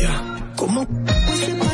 Where's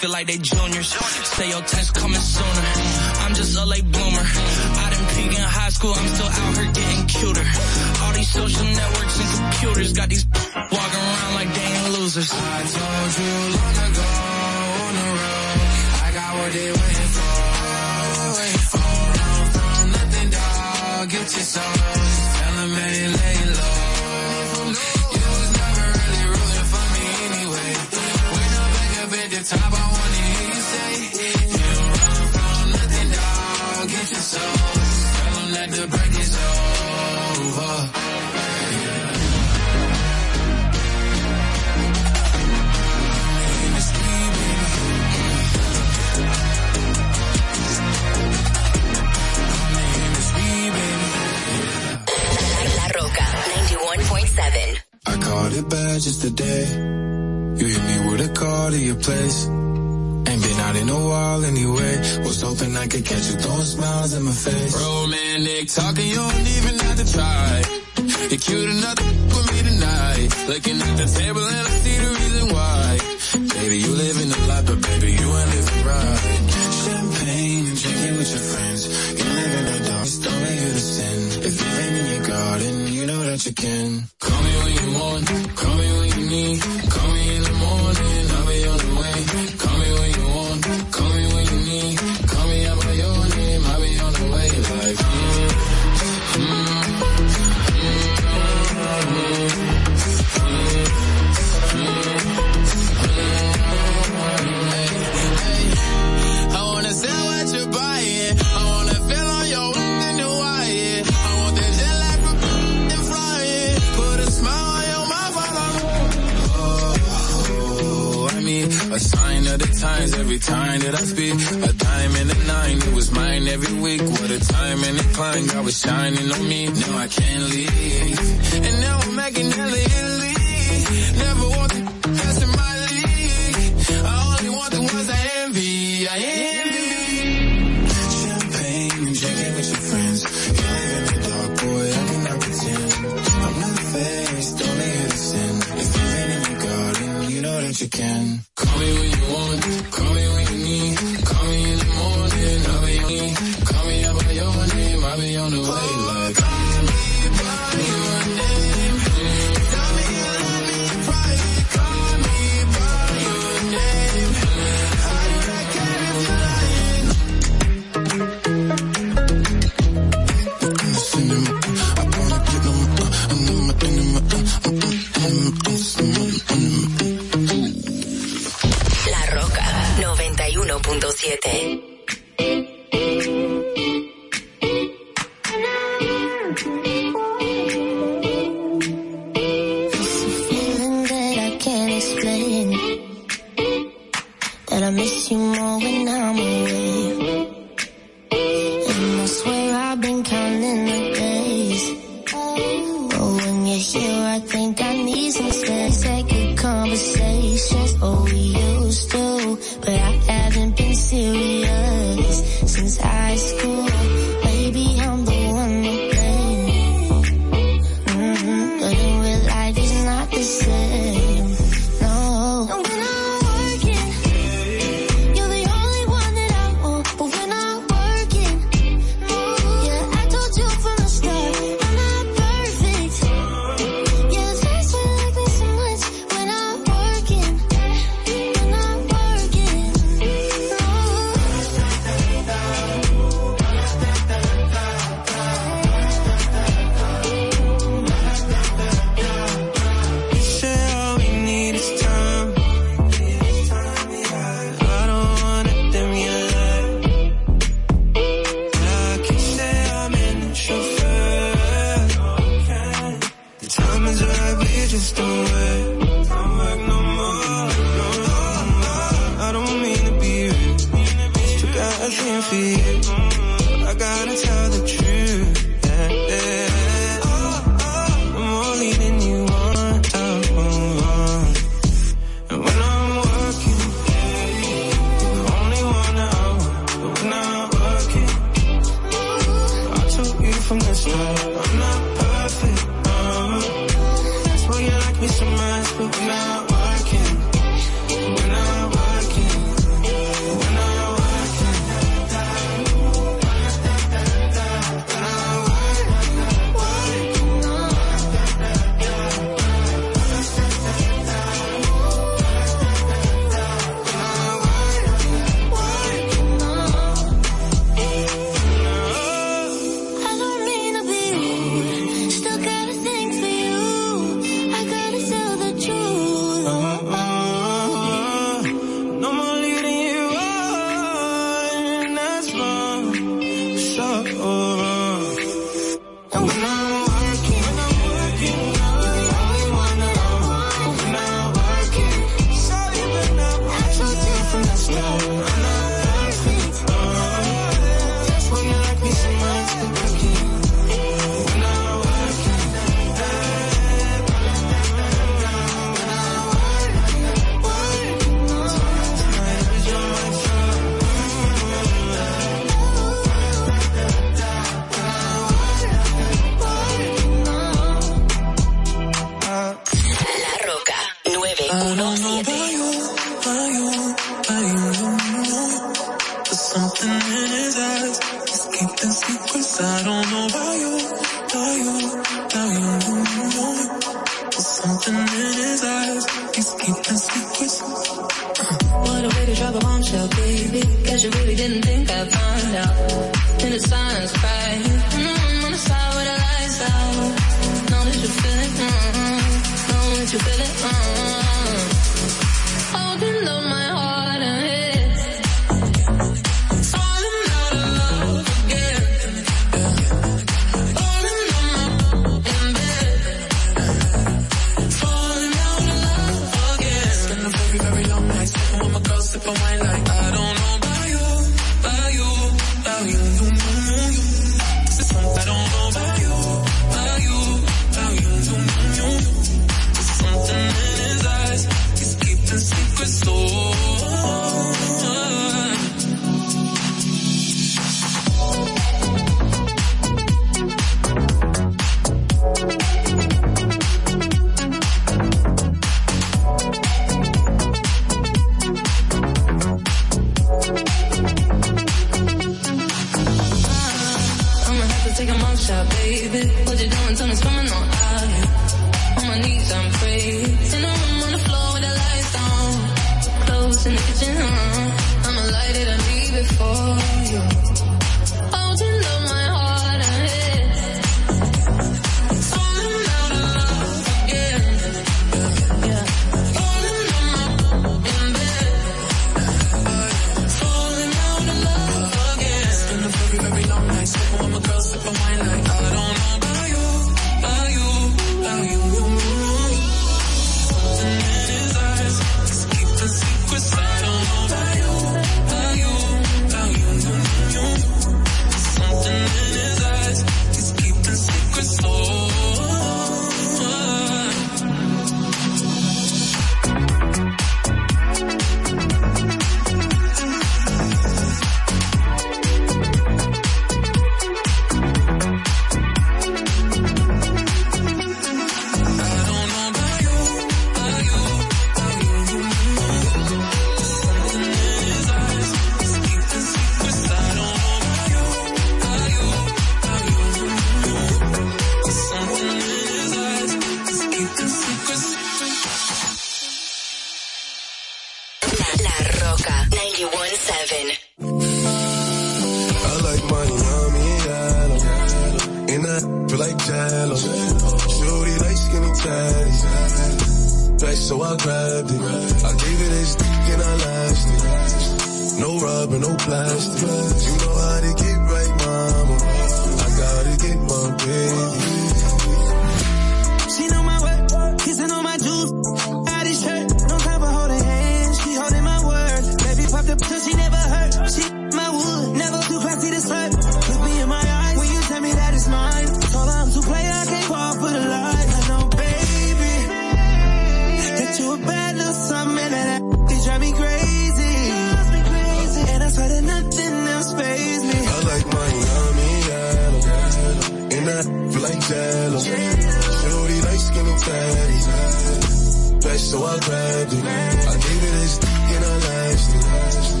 feel like they juniors. Say your mind that I speak. A diamond and a nine, it was mine every week. What a time and a climb, God was shining on me. Now I can't leave. And now I'm making hella Never walked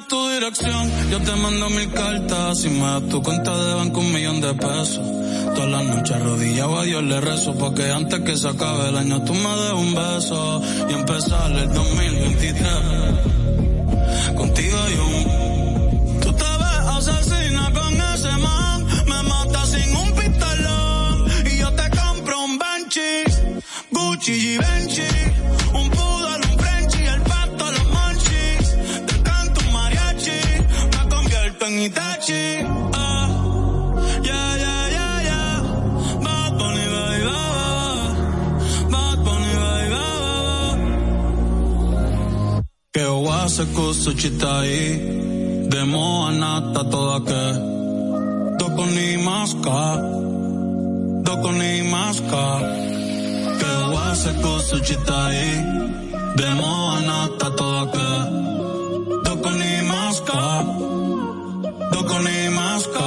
tu dirección, yo te mando mil cartas. Si me tu cuenta de banco, un millón de pesos. Todas las noches arrodillado a Dios le rezo, porque antes que se acabe el año tú me des un beso y empezar el 2023. Contigo yo. Tú te ves asesina con ese man, me mata sin un pistolón y yo te compro un Benchi, Gucci y en Itachi. Ah, yeah, yeah, nata toda che Doko ni ni maska Che ho a se cosa città Demo a nata toda che Doko ni maska Doko ni maska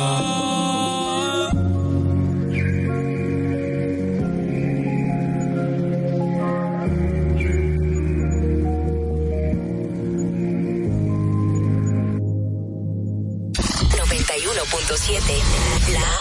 La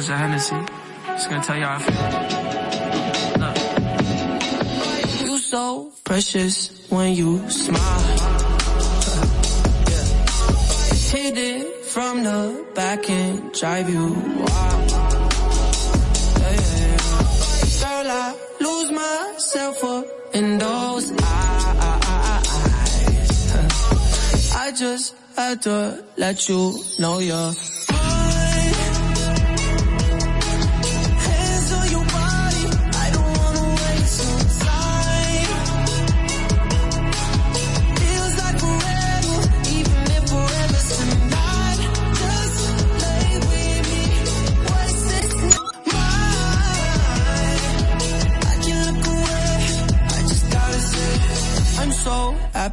orange to Hennessy. Just gonna tell you how I feel. Look. You so precious when you smile. Yeah. Hit it from the back and drive you wild. Yeah, yeah, Girl, I lose myself up in those eyes. I just had to let you know you're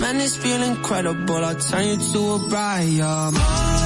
Man, it's feeling incredible. I'll turn you to a riot.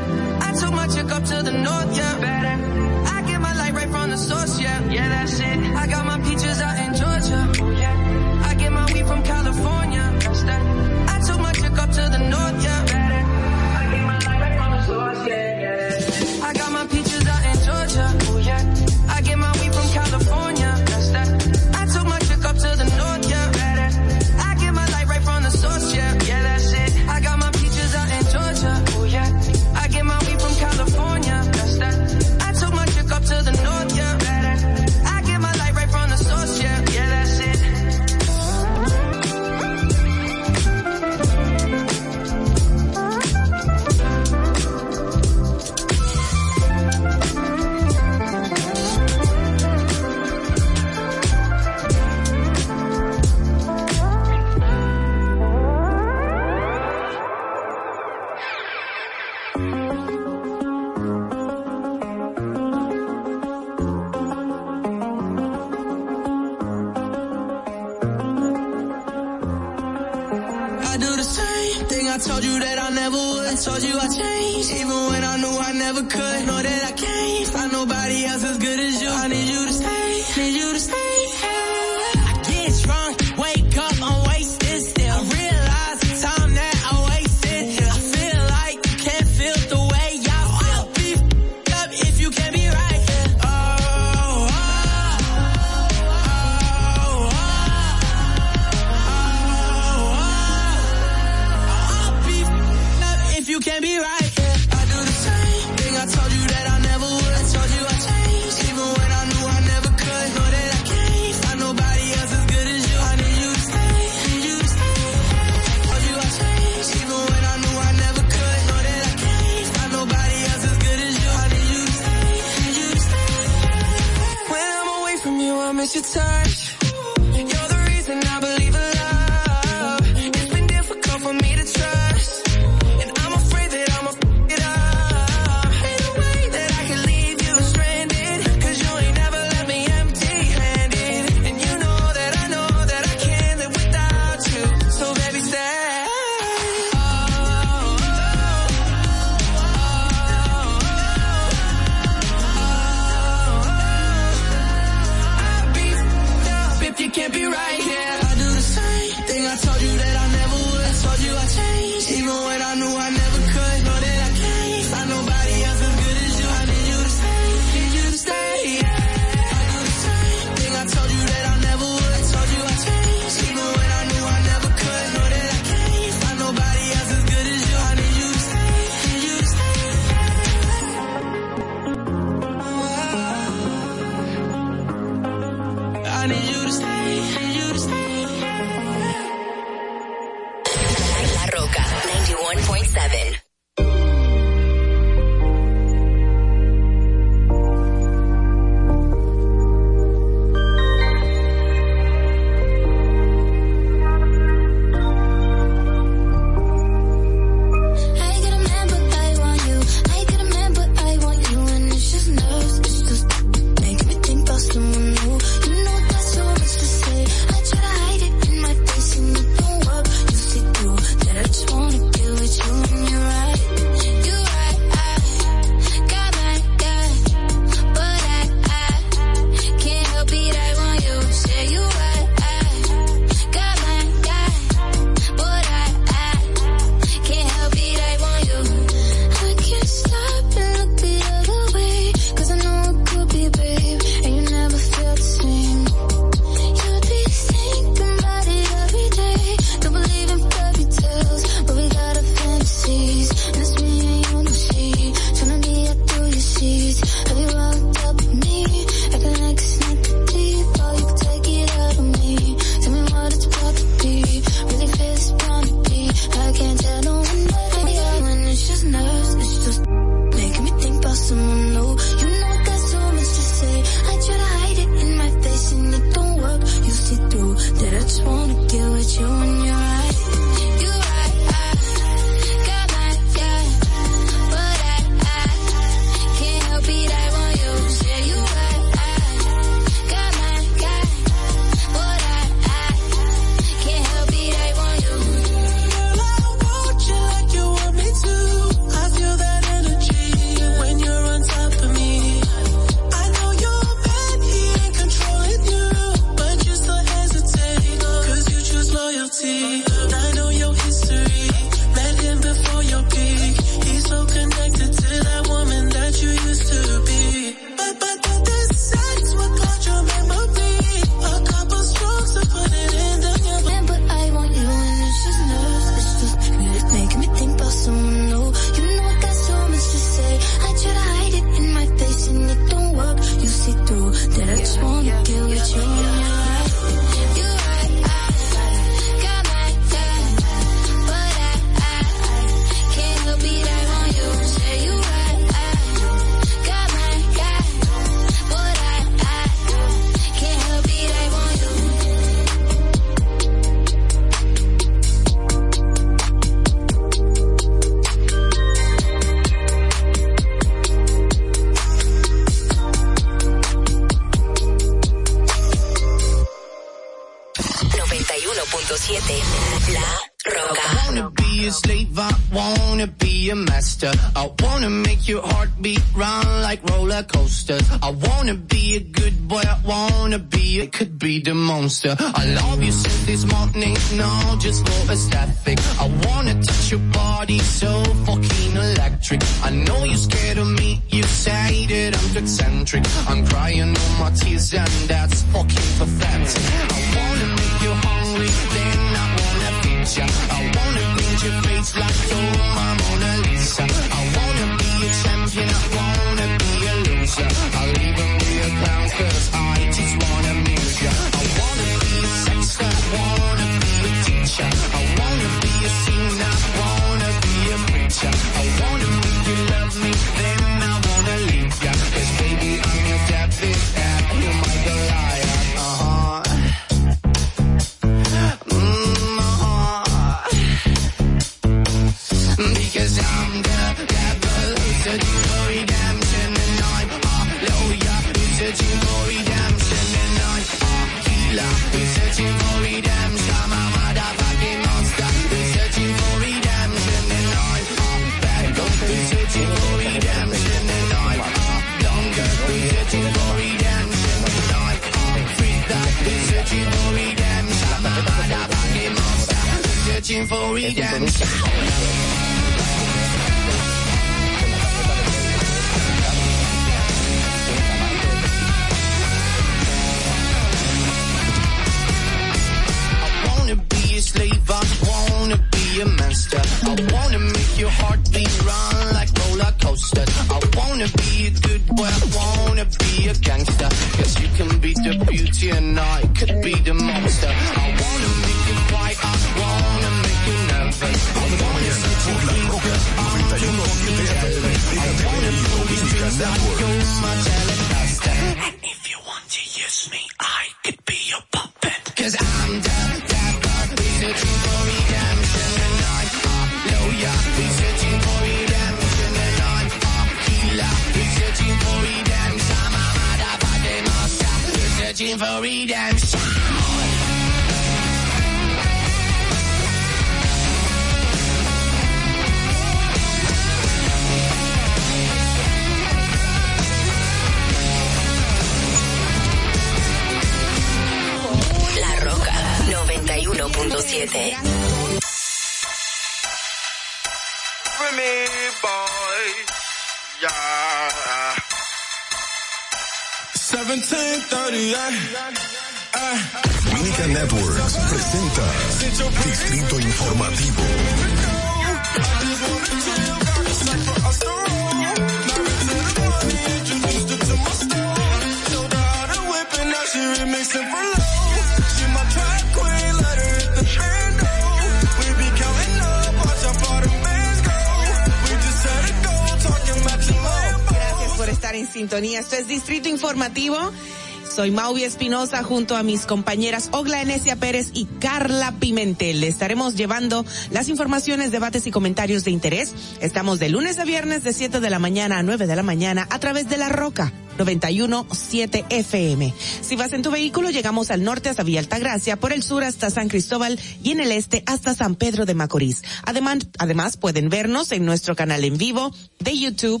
Soy Mauvi Espinosa junto a mis compañeras Ogla Enesia Pérez y Carla Pimentel. Le estaremos llevando las informaciones, debates y comentarios de interés. Estamos de lunes a viernes de 7 de la mañana a 9 de la mañana a través de La Roca 91.7 FM. Si vas en tu vehículo, llegamos al norte hasta Villa Altagracia, por el sur hasta San Cristóbal y en el este hasta San Pedro de Macorís. Además, además pueden vernos en nuestro canal en vivo de YouTube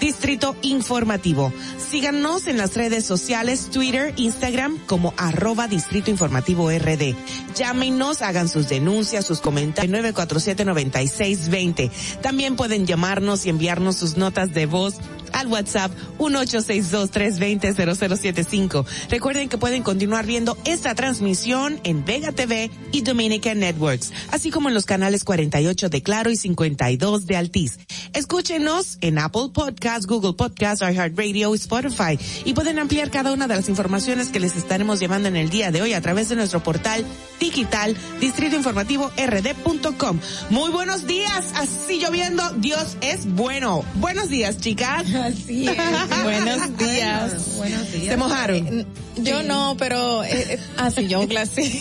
Distrito Informativo. Síganos en las redes sociales, Twitter, Instagram como arroba Distrito Informativo RD. Llámenos, hagan sus denuncias, sus comentarios 947-9620. También pueden llamarnos y enviarnos sus notas de voz al WhatsApp 1862-320-0075. Recuerden que pueden continuar viendo esta transmisión en Vega TV y Dominican Networks, así como en los canales 48 de Claro y 52 de Altiz. Escúchenos en Apple Podcasts, Google Podcasts, iHeartRadio y Spotify y pueden ampliar cada una de las informaciones que les estaremos llevando en el día de hoy a través de nuestro portal digital distritoinformativo.rd.com. Muy buenos días, así lloviendo, Dios es bueno. Buenos días, chicas. Así es. Buenos días. Buenos días. ¿Se mojaron? Yo no, pero eh, eh, así yo clase.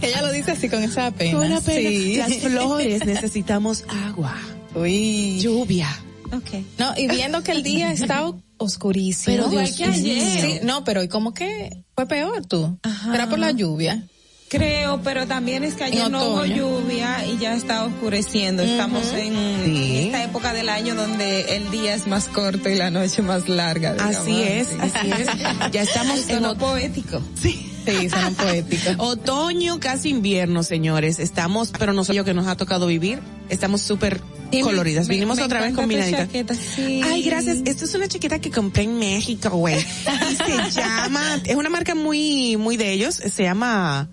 Ella lo dice así con esa pena. Con pena. Sí. Las flores necesitamos agua. Uy. Lluvia. Okay. No, y viendo que el día está oscurísimo. Pero Dios Igual que ayer. Sí, no, pero ¿y como que fue peor tú? Ajá. Era por la lluvia. Creo, pero también es que ayer no hubo lluvia y ya está oscureciendo. Estamos en Sí. esta época del año donde el día es más corto y la noche más larga. digamos Así es, así es. Ya estamos en ot- poético. Sí. Sí, son poéticos. Otoño, casi invierno, señores. Estamos, pero no sé yo que nos ha tocado vivir. Estamos súper coloridas. me- Vinimos me otra vez combinaditas. sí. Ay, gracias. Esto es una chaqueta que compré en México, güey. Y se llama, es una marca muy, muy de ellos. Se llama,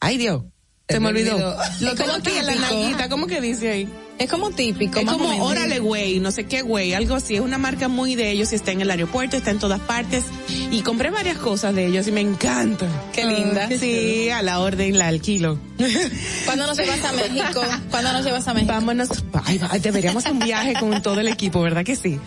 ay Dios, se, me olvidó. Lo como aquí en la típico. nalguita, ¿cómo que dice ahí? Es como típico. Es como órale güey, no sé qué güey, algo así. Es una marca muy de ellos y está en el aeropuerto, está en todas partes. Y compré varias cosas de ellos y me encantan. Qué linda. Sí, a la orden la alquilo. ¿Cuándo nos llevas a México? ¿Cuándo nos llevas a México? Vámonos. Ay, va, deberíamos hacer un viaje con todo el equipo, ¿verdad que sí?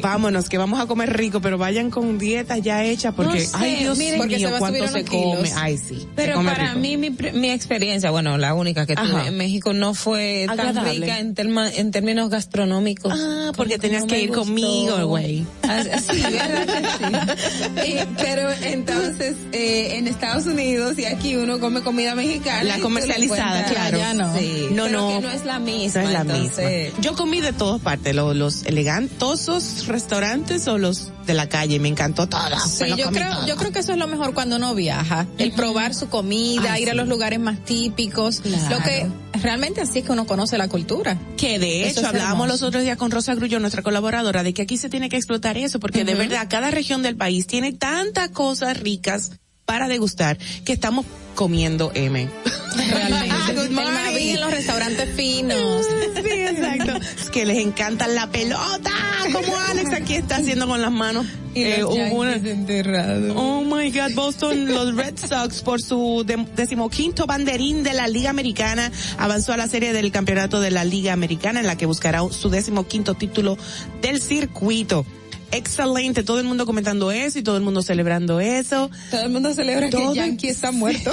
Vámonos, que vamos a comer rico, pero vayan con dieta ya hecha porque, No sé, ay Dios miren, porque mío, se cuánto se come. Ay, sí. Pero come para rico. mí mi, pre- mi experiencia, bueno, la única que tuve Ajá. en México no fue tan rica en, terma- en términos gastronómicos. Ah, porque tenías no que ir gustó. conmigo, güey. Ah, Sí, ¿verdad que sí? Eh, pero entonces, eh, en Estados Unidos y aquí uno come comida mexicana. La comercializada, claro. Ya no. Sí, No, pero no. que no es la misma. No es la entonces, misma. Yo comí de todas partes, lo- los, elegantosos restaurantes o los de la calle, me encantó todas. Sí, yo creo, yo creo que eso es lo mejor cuando uno viaja, el probar su comida, ir a los lugares más típicos, Claro. lo que realmente así es que uno conoce la cultura. Que de Eso hecho hablábamos los otros días con Rosa Grullo, nuestra colaboradora, de que aquí se tiene que explotar eso, porque de verdad cada región del país tiene tantas cosas ricas para degustar que estamos comiendo M. Realmente. Good el morning. Mavi en los restaurantes finos. Sí, exacto. Es que les encanta la pelota, como Alex aquí está haciendo con las manos. y Eh, los una- Yankees enterrados. Oh my God, Boston, los Red Sox por su de- decimoquinto banderín de la Liga Americana avanzó a la serie del campeonato de la Liga Americana en la que buscará su decimoquinto título del circuito. Excelente, todo el mundo comentando eso y todo el mundo celebrando eso. Todo el mundo celebra Todo- que Yankee está muerto.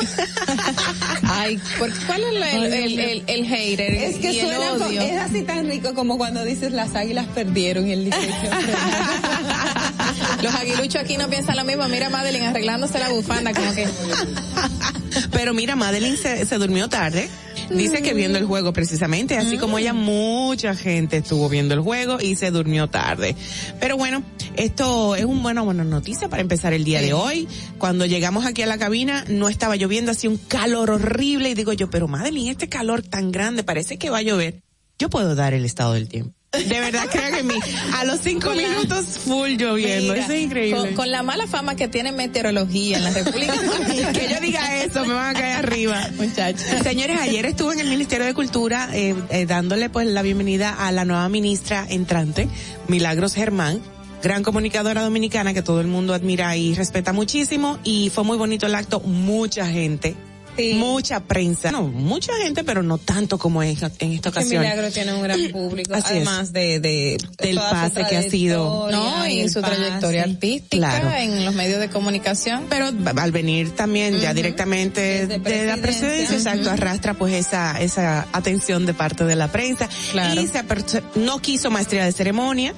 Ay, ¿por- ¿cuál es la- el, el, el, el hater Es que y el suena odio? es así tan rico como cuando dices las águilas perdieron y el 18 Los aguiluchos aquí no piensan lo mismo. Mira a Madeline arreglándose la bufanda, como que. Pero mira, Madeline se, se durmió tarde. Dice que viendo el juego precisamente, así como ella, mucha gente estuvo viendo el juego y se durmió tarde. Pero bueno, esto es una buena, buena noticia para empezar el día de hoy. Cuando llegamos aquí a la cabina, no estaba lloviendo, hacía un calor horrible y digo yo, pero Madeline, este calor tan grande, parece que va a llover. Yo puedo dar el estado del tiempo. De verdad, créanme en mí. A los cinco Con minutos full lloviendo. Mira, Eso es increíble. Con, con la mala fama que tiene meteorología en la República Dominicana. que yo diga eso, me van a caer arriba. Muchachos. Señores, ayer estuve en el Ministerio de Cultura eh, eh, dándole pues la bienvenida a la nueva ministra entrante, Milagros Germán, gran comunicadora dominicana que todo el mundo admira y respeta muchísimo y fue muy bonito el acto, mucha gente. Mucha prensa, no, mucha gente, pero no tanto como es en esta Que ocasión. Milagro tiene un gran público, Así es. además de, de Del pase que ha sido. No, y su pase. trayectoria artística Claro. en los medios de comunicación. pero al venir también ya directamente Desde de la presidencia. exacto, arrastra pues esa esa atención de parte de la prensa Claro. y se no quiso maestría de ceremonia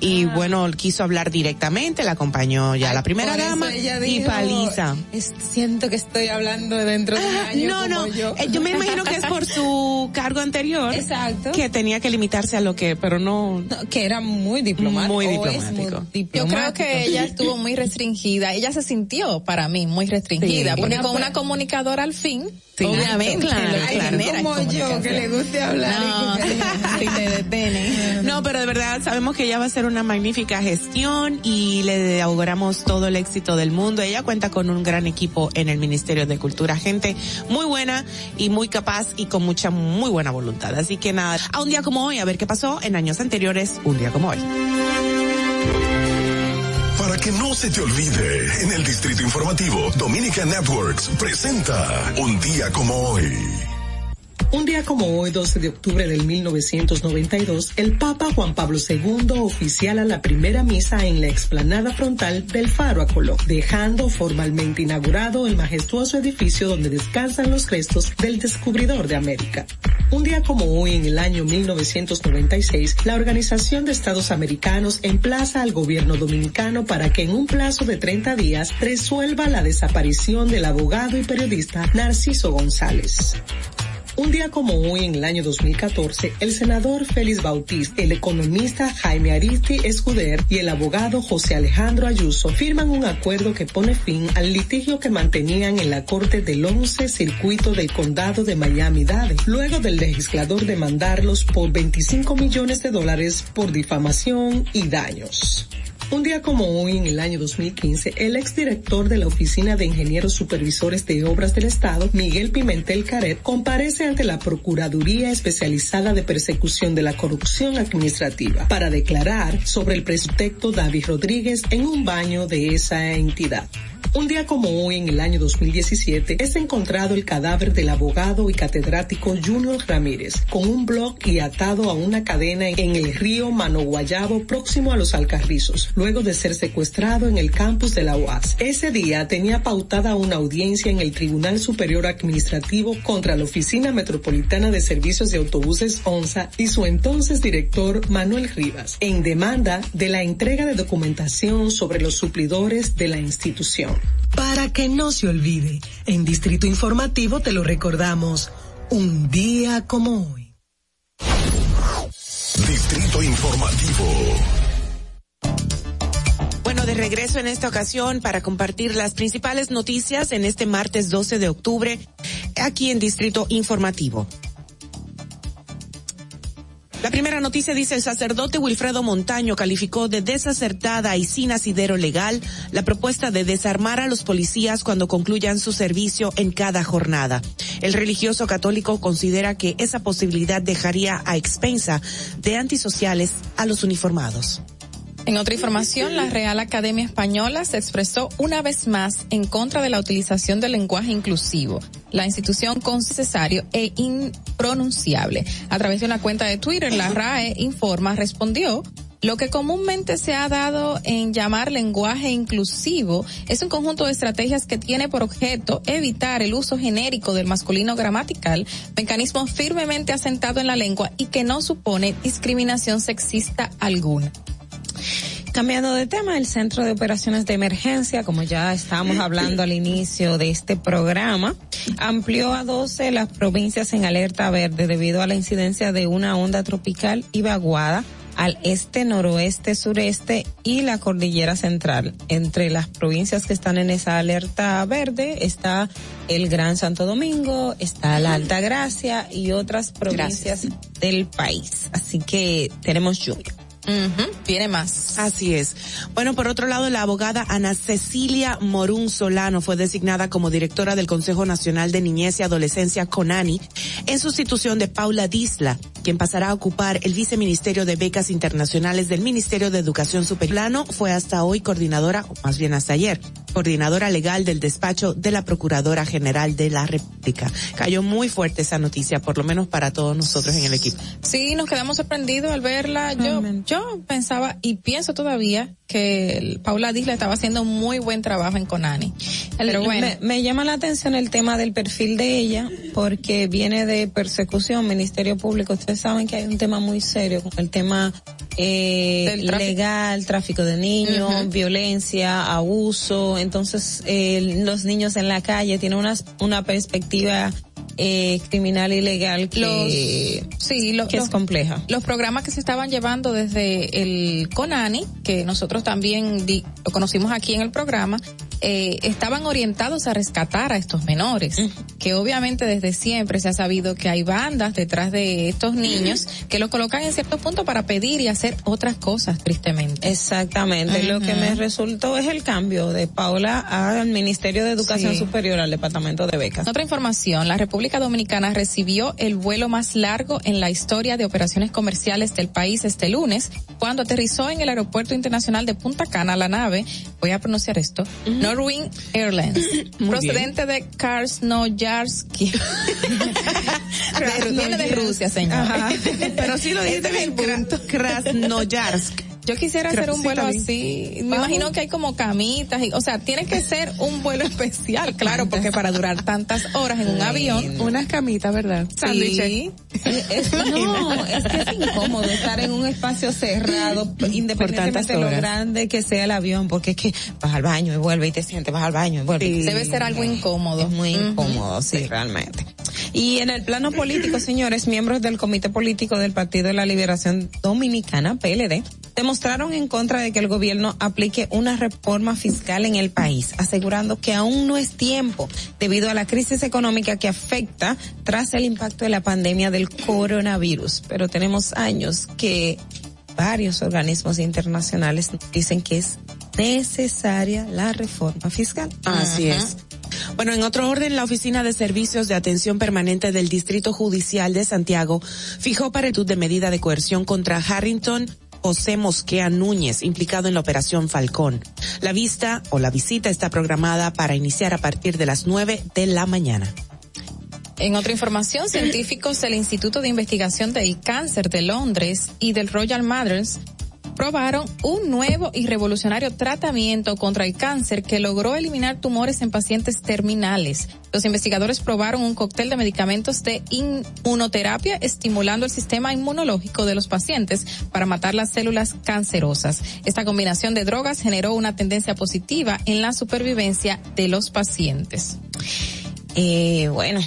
y bueno, quiso hablar directamente, la acompañó ya Ay, la primera dama ella y dijo, paliza. "Es- siento que estoy hablando dentro de un año No, no, como yo. eh, yo me imagino que es por su cargo anterior. Exacto. Que tenía que limitarse a lo que, pero no. No, que era muy diplomático. Muy diplomático. muy Yo creo diplomático. que ella estuvo muy restringida. Ella se sintió, para mí, muy restringida. Sí. porque Una con una comunicadora al fin, Sí, obviamente, claro, claro. genera como yo, que le guste hablar. No, y que- te detenen. No, pero de verdad sabemos que ella va a hacer una magnífica gestión y le auguramos todo el éxito del mundo. Ella cuenta con un gran equipo en el Ministerio de Cultura, gente muy buena y muy capaz y con mucha, muy buena voluntad. Así que nada, a un día como hoy, a ver qué pasó en años anteriores, un día como hoy. Para que no se te olvide, en el Distrito Informativo, Dominica Networks presenta Un día como hoy. Un día como hoy, 12 de octubre del 1992, el Papa Juan Pablo II oficiala la primera misa en la explanada frontal del Faro a Colón, dejando formalmente inaugurado el majestuoso edificio donde descansan los restos del descubridor de América. Un día como hoy, en el año 1996, la Organización de Estados Americanos emplaza al gobierno dominicano para que en un plazo de 30 días resuelva la desaparición del abogado y periodista Narciso González. Un día como hoy, en el año 2014, el senador Félix Bautista, el economista Jaime Aristi Escuder y el abogado José Alejandro Ayuso firman un acuerdo que pone fin al litigio que mantenían en la corte del 11 circuito del condado de Miami-Dade, luego del legislador demandarlos por 25 millones de dólares por difamación y daños. Un día como hoy, en el año 2015, el exdirector de la Oficina de Ingenieros Supervisores de Obras del Estado, Miguel Pimentel Caret, comparece ante la Procuraduría Especializada de Persecución de la Corrupción Administrativa para declarar sobre el presupuesto David Rodríguez en un baño de esa entidad. Un día como hoy, en el año 2017, es encontrado el cadáver del abogado y catedrático Junior Ramírez, con un blog y atado a una cadena en el río Manoguayabo próximo a los Alcarrizos, luego de ser secuestrado en el campus de la UAS. Ese día tenía pautada una audiencia en el Tribunal Superior Administrativo contra la Oficina Metropolitana de Servicios de Autobuses ONSA y su entonces director Manuel Rivas, en demanda de la entrega de documentación sobre los suplidores de la institución. Para que no se olvide, en Distrito Informativo te lo recordamos, un día como hoy. Distrito Informativo. Bueno, de regreso en esta ocasión para compartir las principales noticias en este martes 12 de octubre aquí en Distrito Informativo. La primera noticia dice el sacerdote Wilfredo Montaño calificó de desacertada y sin asidero legal la propuesta de desarmar a los policías cuando concluyan su servicio en cada jornada. El religioso católico considera que esa posibilidad dejaría a expensa de antisociales a los uniformados. En otra información, la Real Academia Española se expresó una vez más en contra de la utilización del lenguaje inclusivo, la institución con necesario e impronunciable. A través de una cuenta de Twitter, la RAE informa, respondió lo que comúnmente se ha dado en llamar lenguaje inclusivo es un conjunto de estrategias que tiene por objeto evitar el uso genérico del masculino gramatical, mecanismo firmemente asentado en la lengua y que no supone discriminación sexista alguna. Cambiando de tema, el Centro de Operaciones de Emergencia, como ya estábamos hablando al inicio de este programa, amplió a 12 las provincias en alerta verde debido a la incidencia de una onda tropical y vaguada al este, noroeste, sureste y la cordillera central. Entre las provincias que están en esa alerta verde está el Gran Santo Domingo, está la Alta Gracia y otras provincias del país. Así que tenemos lluvia. Viene más. Así es. Bueno, por otro lado, la abogada Ana Cecilia Morún Solano fue designada como directora del Consejo Nacional de Niñez y Adolescencia CONANI en sustitución de Paula Disla, quien pasará a ocupar el viceministerio de becas internacionales del Ministerio de Educación Superior. Fue hasta hoy coordinadora, o más bien hasta ayer, coordinadora legal del despacho de la Procuradora General de la República. Cayó muy fuerte esa noticia, por lo menos para todos nosotros en el equipo. Sí, nos quedamos sorprendidos al verla. Yo, yo pensaba y pienso todavía que Paula Disla estaba haciendo un muy buen trabajo en Conani. Pero bueno. me, me llama la atención el tema del perfil de ella, porque viene de persecución, Ministerio Público. Ustedes saben que hay un tema muy serio con el tema eh, tráfico. legal, tráfico de niños, violencia, abuso. Entonces, eh, los niños en la calle tienen una, una perspectiva eh, criminal y legal que, Los- sí, lo- que los- es compleja. los programas que se estaban llevando desde el CONANI, que nosotros también di- lo conocimos aquí en el programa, eh, estaban orientados a rescatar a estos menores, que obviamente desde siempre se ha sabido que hay bandas detrás de estos niños que los colocan en cierto punto para pedir y hacer otras cosas, tristemente. Exactamente. Lo que me resultó es el cambio de Paula al Ministerio de Educación Sí. Superior, al Departamento de Becas. Otra información, la República República Dominicana recibió el vuelo más largo en la historia de operaciones comerciales del país este lunes, cuando aterrizó en el Aeropuerto Internacional de Punta Cana la nave, voy a pronunciar esto, Norwing Airlines, procedente de Krasnoyarsk. Viene de Rusia, señor. Pero sí lo dijiste Ese es bien, Krasnoyarsk. Yo quisiera hacer un Sí, vuelo así. Me Vamos. imagino que hay como camitas y, o sea, tiene que ser un vuelo especial, claro, porque para durar tantas horas en un avión. Unas camitas, ¿verdad? Sí. Es- no, es que es incómodo estar en un espacio cerrado, independientemente de lo grande que sea el avión, porque es que vas al baño y vuelve y te sientes, vas al baño y vuelve. Sí. Debe ser algo incómodo. Es muy incómodo, sí, realmente. Y en el plano político, señores, miembros del Comité Político del Partido de la Liberación Dominicana, PLD, demostraron en contra de que el gobierno aplique una reforma fiscal en el país, asegurando que aún no es tiempo debido a la crisis económica que afecta tras el impacto de la pandemia del coronavirus. Pero tenemos años que varios organismos internacionales dicen que es necesaria la reforma fiscal. Así es. Bueno, en otro orden, la Oficina de Servicios de Atención Permanente del Distrito Judicial de Santiago fijó paretud de medida de coerción contra Harrington José Mosquea Núñez, implicado en la operación Falcón. La vista o la visita está programada para iniciar a partir de las 9 de la mañana. En otra información, científicos del Instituto de Investigación del Cáncer de Londres y del Royal Mothers probaron un nuevo y revolucionario tratamiento contra el cáncer que logró eliminar tumores en pacientes terminales. Los investigadores probaron un cóctel de medicamentos de inmunoterapia estimulando el sistema inmunológico de los pacientes para matar las células cancerosas. Esta combinación de drogas generó una tendencia positiva en la supervivencia de los pacientes. Eh, bueno,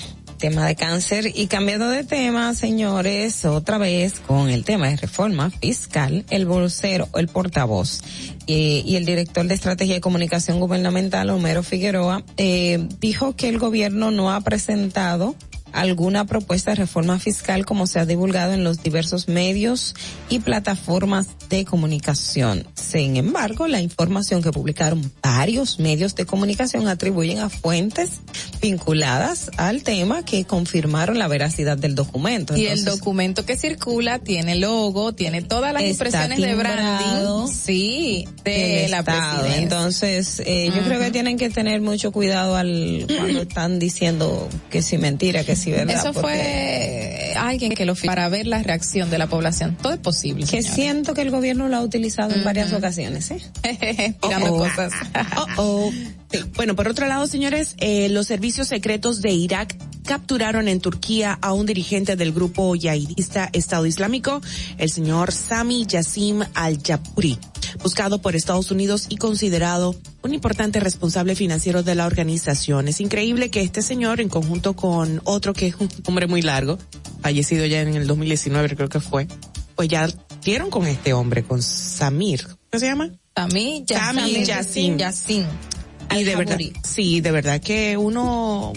tema de cáncer. Y cambiando de tema, señores, otra vez con el tema de reforma fiscal, el vocero, el portavoz eh, y el director de estrategia de comunicación gubernamental, Homero Figueroa, eh, dijo que el gobierno no ha presentado alguna propuesta de reforma fiscal como se ha divulgado en los diversos medios y plataformas de comunicación. Sin embargo, la información que publicaron varios medios de comunicación atribuyen a fuentes vinculadas al tema que confirmaron la veracidad del documento. Y el Entonces, documento que circula tiene logo, tiene todas las impresiones de branding. Sí, de la Estado. presidencia. Entonces, eh, yo creo que tienen que tener mucho cuidado al cuando están diciendo que si mentira, que si verdad. Eso porque- fue alguien que lo para ver la reacción de la población. Todo es posible. que señora. siento que el gobierno lo ha utilizado en varias ocasiones, ¿eh? Tirando Oh, oh. cosas. Oh, oh. Sí. Bueno, por otro lado, señores, eh, los servicios secretos de Irak capturaron en Turquía a un dirigente del grupo yihadista Estado Islámico, el señor Sami Yassim al-Yapuri, buscado por Estados Unidos y considerado un importante responsable financiero de la organización. Es increíble que este señor, en conjunto con otro que es un hombre muy largo, fallecido ya en el 2019 creo que fue, pues ya dieron con este hombre, con Samir. ¿Qué se llama? Sami Sami Yassim. Yassim. Y de verdad, sí, de verdad que uno,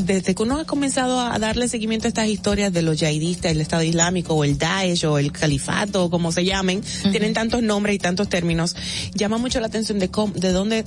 desde que uno ha comenzado a darle seguimiento a estas historias de los yihadistas, el Estado Islámico o el Daesh o el Califato, o como se llamen, tienen tantos nombres y tantos términos, llama mucho la atención de cómo, de dónde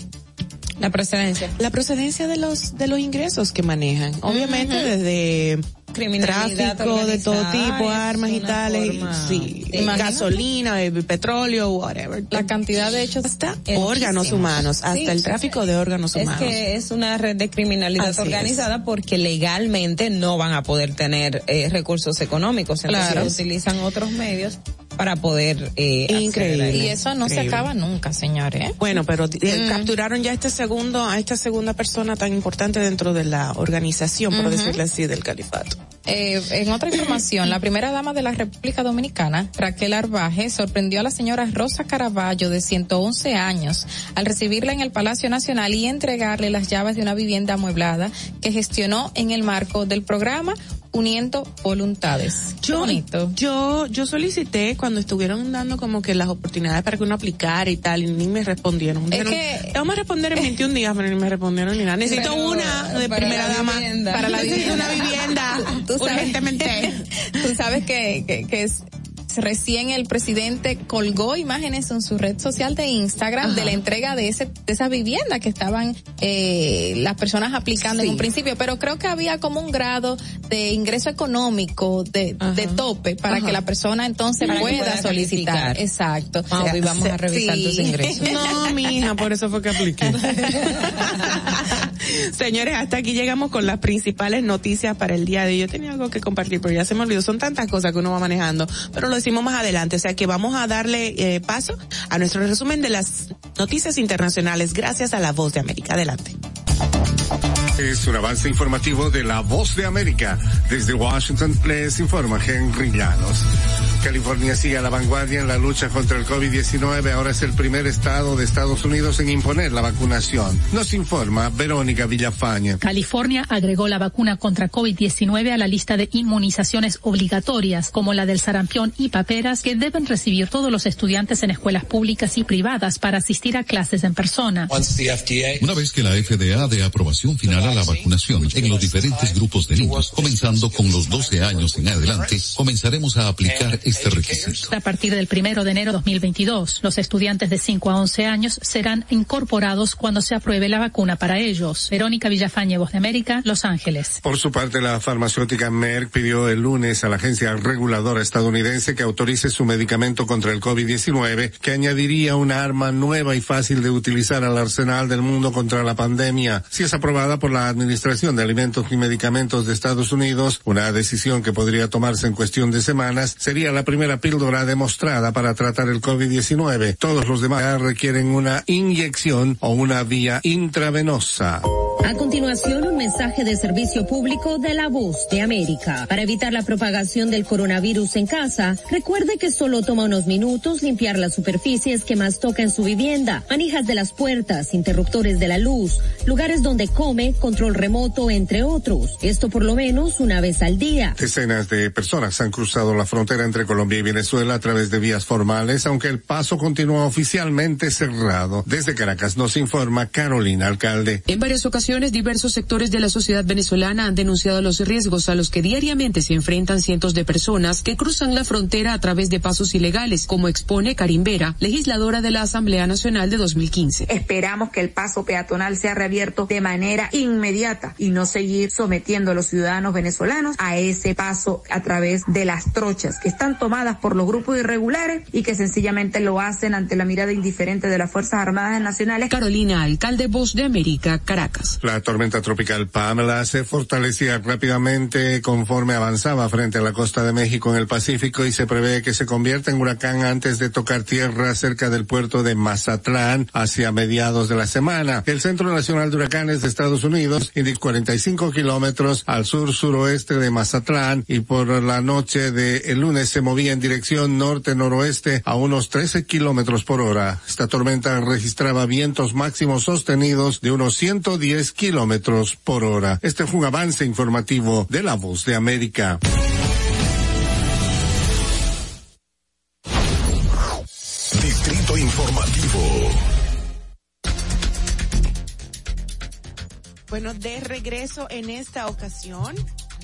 La procedencia. la procedencia de los de los ingresos que manejan. Obviamente desde Criminalidad tráfico de todo tipo, es armas y tales, sí, ¿Te imaginas? gasolina, eh, petróleo, whatever. La cantidad de hechos hasta es órganos humanos, hasta Sí, el tráfico de órganos Es humanos. que es una red de criminalidad Así organizada porque legalmente no van a poder tener eh, recursos económicos, entonces Claro. utilizan otros medios para poder eh, Increíble. Y eso no se acaba nunca, señores. ¿eh? Bueno, pero eh, Mm. capturaron ya este segundo, a esta segunda persona tan importante dentro de la organización, por Ujú. decirlo así, del califato. Eh, en otra información, la primera dama de la República Dominicana, Raquel Arbaje, sorprendió a la señora Rosa Caraballo, de 111 años, al recibirla en el Palacio Nacional y entregarle las llaves de una vivienda amueblada que gestionó en el marco del programa Uniendo Voluntades. Qué bonito. yo, yo solicité cuando estuvieron dando como que las oportunidades para que uno aplicara y tal, y ni me respondieron. Dijeron, que- "Te vamos a responder en 21 días, pero ni me respondieron ni nada. Necesito Pero, una de primera dama. Para la vivienda. Una vivienda. Tú sabes- urgentemente. Tú sabes que, que, que es, recién el presidente colgó imágenes en su red social de Instagram de la entrega de ese de esa vivienda que estaban eh, las personas aplicando en un principio, pero creo que había como un grado de ingreso económico de, de tope para Ajá. que la persona entonces pueda pueda solicitar. calificar. Exacto. Mauri, vamos a revisar tus ingresos. No, mi hija, por eso fue que apliqué. Señores, hasta aquí llegamos con las principales noticias para el día de hoy. Yo tenía algo que compartir, pero ya se me olvidó. Son tantas cosas que uno va manejando, pero lo decimos más adelante. O sea que vamos a darle eh, paso a nuestro resumen de las noticias internacionales gracias a la voz de América. Adelante. Es un avance informativo de La Voz de América. Desde Washington les informa Henry Llanos. California sigue a la vanguardia en la lucha contra el COVID-19. Ahora es el primer estado de Estados Unidos en imponer la vacunación. Nos informa Verónica Villafaña. California agregó la vacuna contra COVID-19 a la lista de inmunizaciones obligatorias, como la del sarampión y paperas, que deben recibir todos los estudiantes en escuelas públicas y privadas para asistir a clases en persona. Una vez que la FDA dé aprobación final a la vacunación en los diferentes grupos de niños, comenzando con los 12 años en adelante, comenzaremos a aplicar este requisito. A partir del primero de enero de 2022, los estudiantes de 5 a 11 años serán incorporados cuando se apruebe la vacuna para ellos. Verónica Villafañe, Voz de América, Los Ángeles. Por su parte, la farmacéutica Merck pidió el lunes a la agencia reguladora estadounidense que autorice su medicamento contra el COVID-19, que añadiría una arma nueva y fácil de utilizar al arsenal del mundo contra la pandemia. Si es aprobada por la Administración de Alimentos y Medicamentos de Estados Unidos, una decisión que podría tomarse en cuestión de semanas, sería la primera píldora demostrada para tratar el COVID-19. Todos los demás requieren una inyección o una vía intravenosa. A continuación, un mensaje de servicio público de la voz de América. Para evitar la propagación del coronavirus en casa, recuerde que solo toma unos minutos limpiar las superficies que más toca en su vivienda, manijas de las puertas, interruptores de la luz, lugares donde come, control remoto, entre otros. Esto por lo menos una vez al día. Decenas de personas han cruzado la frontera entre Colombia y Venezuela a través de vías formales, aunque el paso continúa oficialmente cerrado. Desde Caracas nos informa Carolina Alcalde. En varias ocasiones, diversos sectores de la sociedad venezolana han denunciado los riesgos a los que diariamente se enfrentan cientos de personas que cruzan la frontera a través de pasos ilegales, como expone Karim Vera, legisladora de la Asamblea Nacional de 2015. Esperamos que el paso peatonal sea reabierto de manera inmediata y no seguir sometiendo a los ciudadanos venezolanos a ese paso a través de las trochas que están tomadas por los grupos irregulares y que sencillamente lo hacen ante la mirada indiferente de las Fuerzas Armadas Nacionales. Carolina, alcalde Voz de América, Caracas. La tormenta tropical Pamela se fortalecía rápidamente conforme avanzaba frente a la costa de México en el Pacífico y se prevé que se convierta en huracán antes de tocar tierra cerca del puerto de Mazatlán hacia mediados de la semana. El Centro Nacional de Huracanes de Estados Unidos indica 45 kilómetros al sur suroeste de Mazatlán y por la noche del el lunes se movía en dirección norte-noroeste a unos 13 kilómetros por hora. Esta tormenta registraba vientos máximos sostenidos de unos 110 kilómetros por hora. Este fue un avance informativo de la voz de América. Distrito Informativo. Bueno, de regreso en esta ocasión,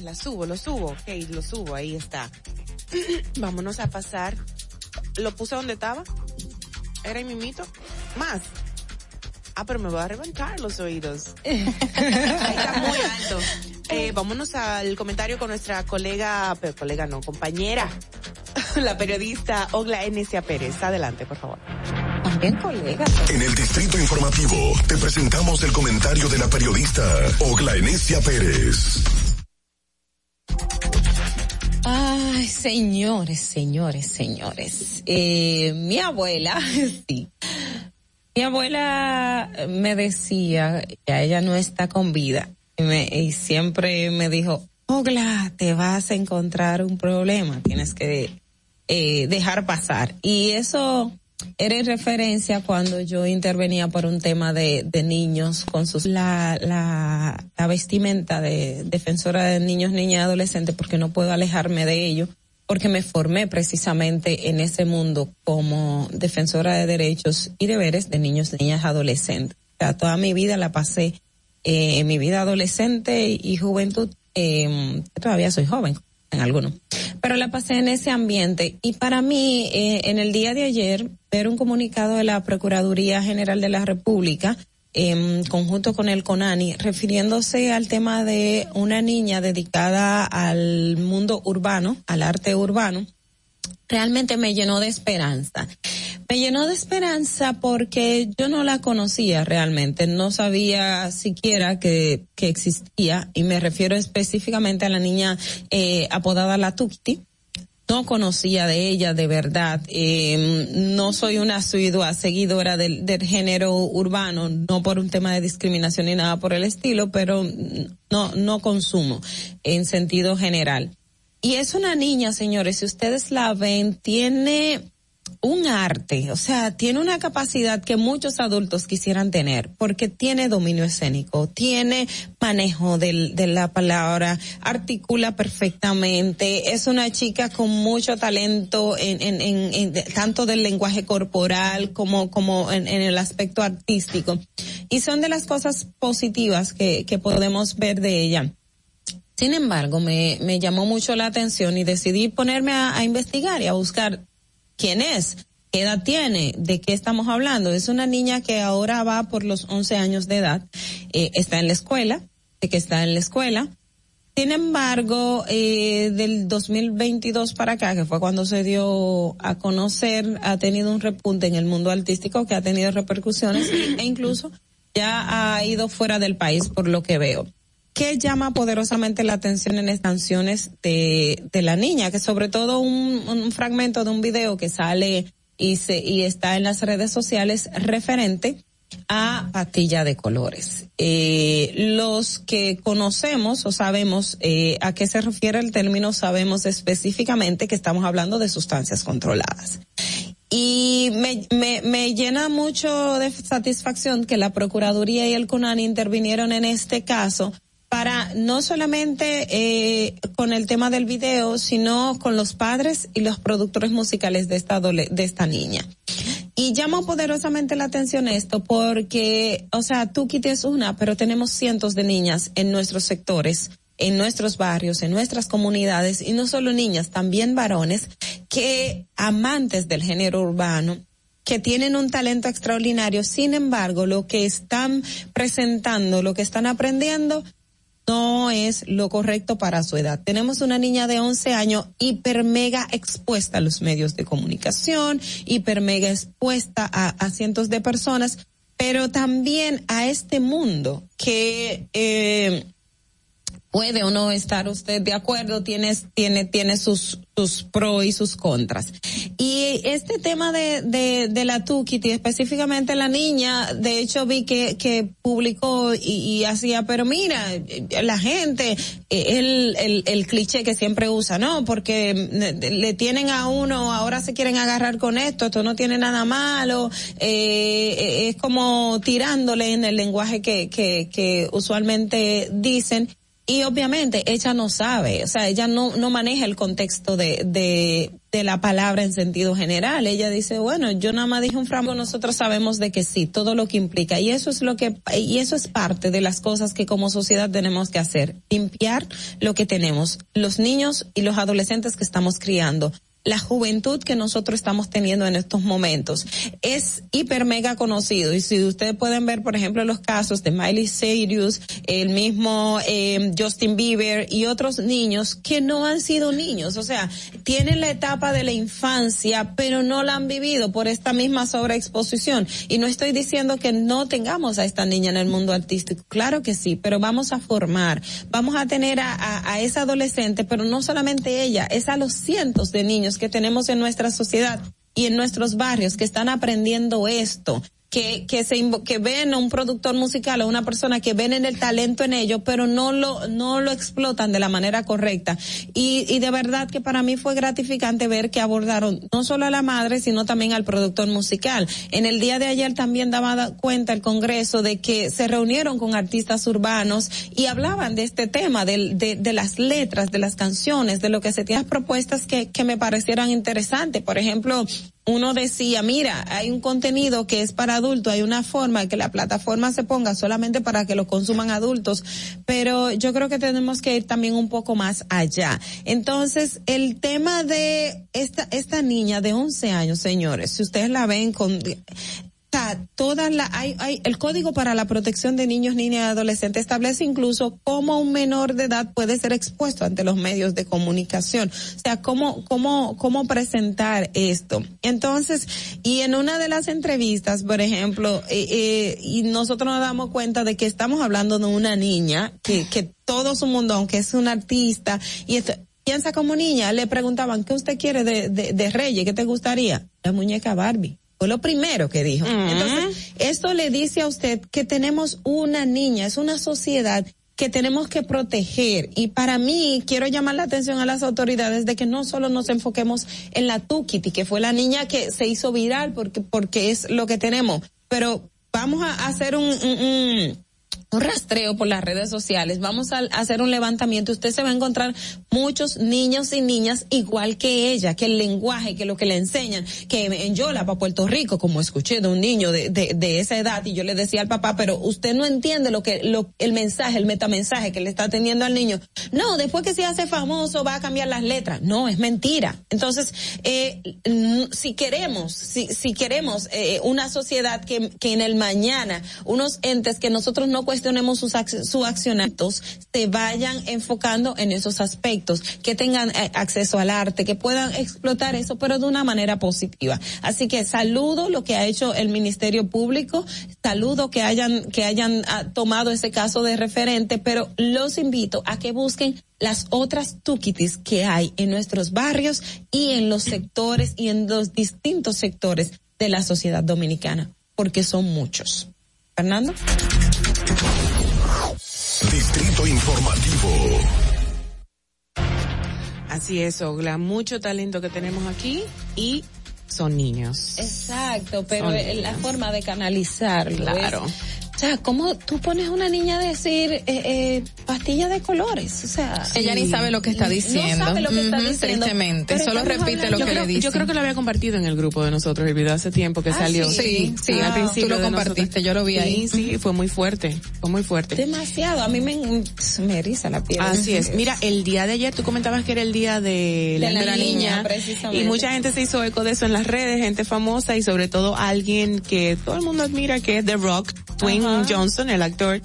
la subo, lo subo, ok, lo subo, ahí está. Vámonos a pasar. ¿Lo puse donde estaba? ¿Era mi mito? Más. Ah, pero me va a reventar los oídos. Ahí está muy alto. Eh, vámonos al comentario con nuestra colega, pero colega no, compañera, la periodista Ogla Enesia Pérez. Adelante, por favor. También colega. En el Distrito Informativo te presentamos el comentario de la periodista Ogla Enesia Pérez. Ay, señores, señores, señores. Eh, mi abuela, sí. Mi abuela me decía, ya ella no está con vida, y, siempre me dijo, Ogla, te vas a encontrar un problema, tienes que eh, dejar pasar. Y eso era en referencia cuando yo intervenía por un tema de, niños con sus la, la, la vestimenta de defensora de niños, niñas y adolescentes, porque no puedo alejarme de ello, porque me formé precisamente en ese mundo como defensora de derechos y deberes de niños, niñas, adolescentes. O sea, toda mi vida la pasé eh, en mi vida adolescente y juventud, eh, todavía soy joven en algunos, pero la pasé en ese ambiente. Y para mí, eh, en el día de ayer, ver un comunicado de la Procuraduría General de la República, en conjunto con el CONANI, refiriéndose al tema de una niña dedicada al mundo urbano, al arte urbano, realmente me llenó de esperanza. Me llenó de esperanza porque yo no la conocía realmente, no sabía siquiera que, que existía y me refiero específicamente a la niña eh, apodada La Tukti. No conocía de ella de verdad. Eh, no soy una asidua seguidora del, del género urbano, no por un tema de discriminación ni nada por el estilo, pero no, no consumo en sentido general. Y es una niña, señores, si ustedes la ven, tiene un arte, o sea, tiene una capacidad que muchos adultos quisieran tener, porque tiene dominio escénico, tiene manejo de la palabra, articula perfectamente, es una chica con mucho talento en, en, en, en tanto del lenguaje corporal como, en, el aspecto artístico. Y son de las cosas positivas que, podemos ver de ella. Sin embargo, me, me llamó mucho la atención y decidí ponerme a investigar y a buscar quién es, qué edad tiene, de qué estamos hablando. Es una niña que ahora va por los 11 años de edad, eh, está en la escuela, de que está en la escuela. Sin embargo, eh, del 2022 para acá, que fue cuando se dio a conocer, ha tenido un repunte en el mundo artístico que ha tenido repercusiones e incluso ya ha ido fuera del país por lo que veo. ¿Qué llama poderosamente la atención en estas canciones de, la niña? Que sobre todo un, un fragmento de un video que sale y se, y está en las redes sociales referente a patilla de colores. Eh, los que conocemos o sabemos eh, a qué se refiere el término, sabemos específicamente que estamos hablando de sustancias controladas. Y me, me, me llena mucho de satisfacción que la Procuraduría y el CONAN intervinieron en este caso para no solamente eh, con el tema del video, sino con los padres y los productores musicales de esta de esta niña. Y llama poderosamente la atención esto porque, o sea, tú quites una, pero tenemos cientos de niñas en nuestros sectores, en nuestros barrios, en nuestras comunidades, y no solo niñas, también varones, que amantes del género urbano, que tienen un talento extraordinario, sin embargo, lo que están presentando, lo que están aprendiendo, no es lo correcto para su edad. Tenemos una niña de 11 años hiper mega expuesta a los medios de comunicación, hiper mega expuesta a, a cientos de personas, pero también a este mundo que eh, puede o no estar usted de acuerdo, tiene, tiene, tiene sus, sus pros y sus contras. Y este tema de, de, de la Tukiti, específicamente la niña, de hecho vi que, que publicó y, y hacía, pero mira, la gente, eh, el, el, el cliché que siempre usa, ¿no? Porque le tienen a uno, ahora se quieren agarrar con esto, esto no tiene nada malo, eh, es como tirándole en el lenguaje que, que, que usualmente dicen y obviamente ella no sabe, o sea, ella no, no maneja el contexto de, de, de la palabra en sentido general. Ella dice, bueno, yo nada más dije un franco, nosotros sabemos de que sí, todo lo que implica. Y eso es lo que, y eso es parte de las cosas que como sociedad tenemos que hacer. Limpiar lo que tenemos. Los niños y los adolescentes que estamos criando la juventud que nosotros estamos teniendo en estos momentos. Es hiper mega conocido y si ustedes pueden ver, por ejemplo, los casos de Miley Cyrus, el mismo eh, Justin Bieber y otros niños que no han sido niños, o sea, tienen la etapa de la infancia, pero no la han vivido por esta misma sobreexposición. Y no estoy diciendo que no tengamos a esta niña en el mundo artístico, claro que sí, pero vamos a formar, vamos a tener a, a, a esa adolescente, pero no solamente ella, es a los cientos de niños que tenemos en nuestra sociedad y en nuestros barrios que están aprendiendo esto, que, que se que ven a un productor musical o una persona que ven en el talento en ello, pero no lo, no lo explotan de la manera correcta. Y, y de verdad que para mí fue gratificante ver que abordaron no solo a la madre, sino también al productor musical. En el día de ayer también daba cuenta el Congreso de que se reunieron con artistas urbanos y hablaban de este tema, de, de, de las letras, de las canciones, de lo que se tienen propuestas que, que me parecieran interesantes. Por ejemplo, uno decía, mira, hay un contenido que es para adultos, hay una forma que la plataforma se ponga solamente para que lo consuman adultos, pero yo creo que tenemos que ir también un poco más allá. Entonces, el tema de esta, esta niña de 11 años, señores, si ustedes la ven con, todas la, hay, hay, el Código para la Protección de Niños, Niñas y Adolescentes establece incluso cómo un menor de edad puede ser expuesto ante los medios de comunicación. O sea, cómo, cómo, cómo presentar esto. Entonces, y en una de las entrevistas, por ejemplo, eh, eh, y nosotros nos damos cuenta de que estamos hablando de una niña que, que todo su mundo, aunque es un artista, y piensa como niña, le preguntaban, ¿qué usted quiere de, de, de Reyes? ¿Qué te gustaría? La muñeca Barbie. Fue lo primero que dijo. Entonces, esto le dice a usted que tenemos una niña, es una sociedad que tenemos que proteger. Y para mí, quiero llamar la atención a las autoridades de que no solo nos enfoquemos en la Tukiti, que fue la niña que se hizo viral porque, porque es lo que tenemos, pero vamos a hacer un, un, un un rastreo por las redes sociales, vamos a hacer un levantamiento, usted se va a encontrar muchos niños y niñas igual que ella, que el lenguaje, que lo que le enseñan, que en Yola para Puerto Rico, como escuché de un niño de, de, esa edad, y yo le decía al papá, pero usted no entiende lo que, lo, el mensaje, el metamensaje que le está teniendo al niño. No, después que se hace famoso va a cambiar las letras. No, es mentira. Entonces, eh, si queremos, si, si queremos eh, una sociedad que, que en el mañana, unos entes que nosotros no cuestionemos sus, sus accionamientos, se vayan enfocando en esos aspectos, que tengan eh, acceso al arte, que puedan explotar eso, pero de una manera positiva. Así que saludo lo que ha hecho el Ministerio Público, saludo que hayan, que hayan ah, tomado ese caso de referente, pero los invito a que busquen las otras tuquitis que hay en nuestros barrios y en los sectores y en los distintos sectores de la sociedad dominicana, porque son muchos. Fernando. Distrito Informativo. Así es, Ogla. Mucho talento que tenemos aquí y son niños. Exacto, pero la forma de canalizarlo. Claro. Es, o sea, ¿cómo tú pones a una niña a decir eh, eh, pastilla de colores? O sea, ella ni sabe lo que está diciendo. No sabe lo que está diciendo. Tristemente, solo repite lo yo que creo, le dice. Yo creo que lo había compartido en el grupo de nosotros el video hace tiempo que ah, salió. Sí, sí, ah, al principio tú lo compartiste, yo lo vi sí, ahí. Sí, fue muy fuerte, fue muy fuerte. Demasiado, a mí me, me eriza la piel. Así es. Mira, el día de ayer tú comentabas que era el día de, de la, la, niña, niña y mucha gente se hizo eco de eso en las redes, gente famosa y sobre todo alguien que todo el mundo admira que es The Rock, Dwayne Ajá. Johnson, el actor,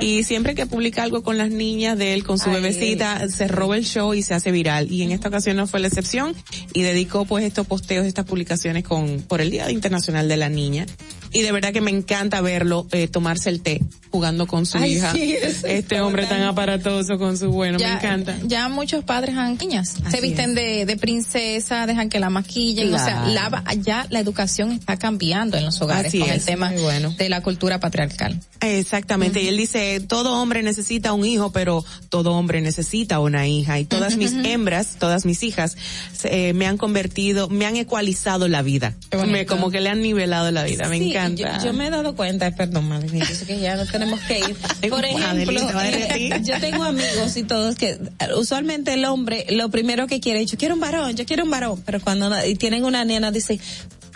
y siempre que publica algo con las niñas de él, con su Ay, bebecita, se roba el show y se hace viral. Y en esta ocasión no fue la excepción y dedicó pues estos posteos, estas publicaciones con, por el Día Internacional de la Niña. Y de verdad que me encanta verlo eh, tomarse el té jugando con su Ay, hija. sí, este hombre tan aparatoso con su bueno, ya, me encanta. Ya muchos padres han niñas, Así se visten de, de princesa, dejan que la maquillen, Claro. o sea, la, ya la educación está cambiando en los hogares Así con el tema bueno. de la cultura patriarcal. Exactamente, uh -huh. y él dice, todo hombre necesita un hijo, pero todo hombre necesita una hija. Y todas mis hembras, todas mis hijas, eh, me han convertido, me han ecualizado la vida. Me, como que le han nivelado la vida, me encanta. Yo, yo, me he dado cuenta, perdón, madre yo sé que ya no tenemos que ir. Por ejemplo, yo tengo amigos y todos que usualmente el hombre lo primero que quiere, yo quiero un varón, yo quiero un varón, pero cuando y tienen una nena dice,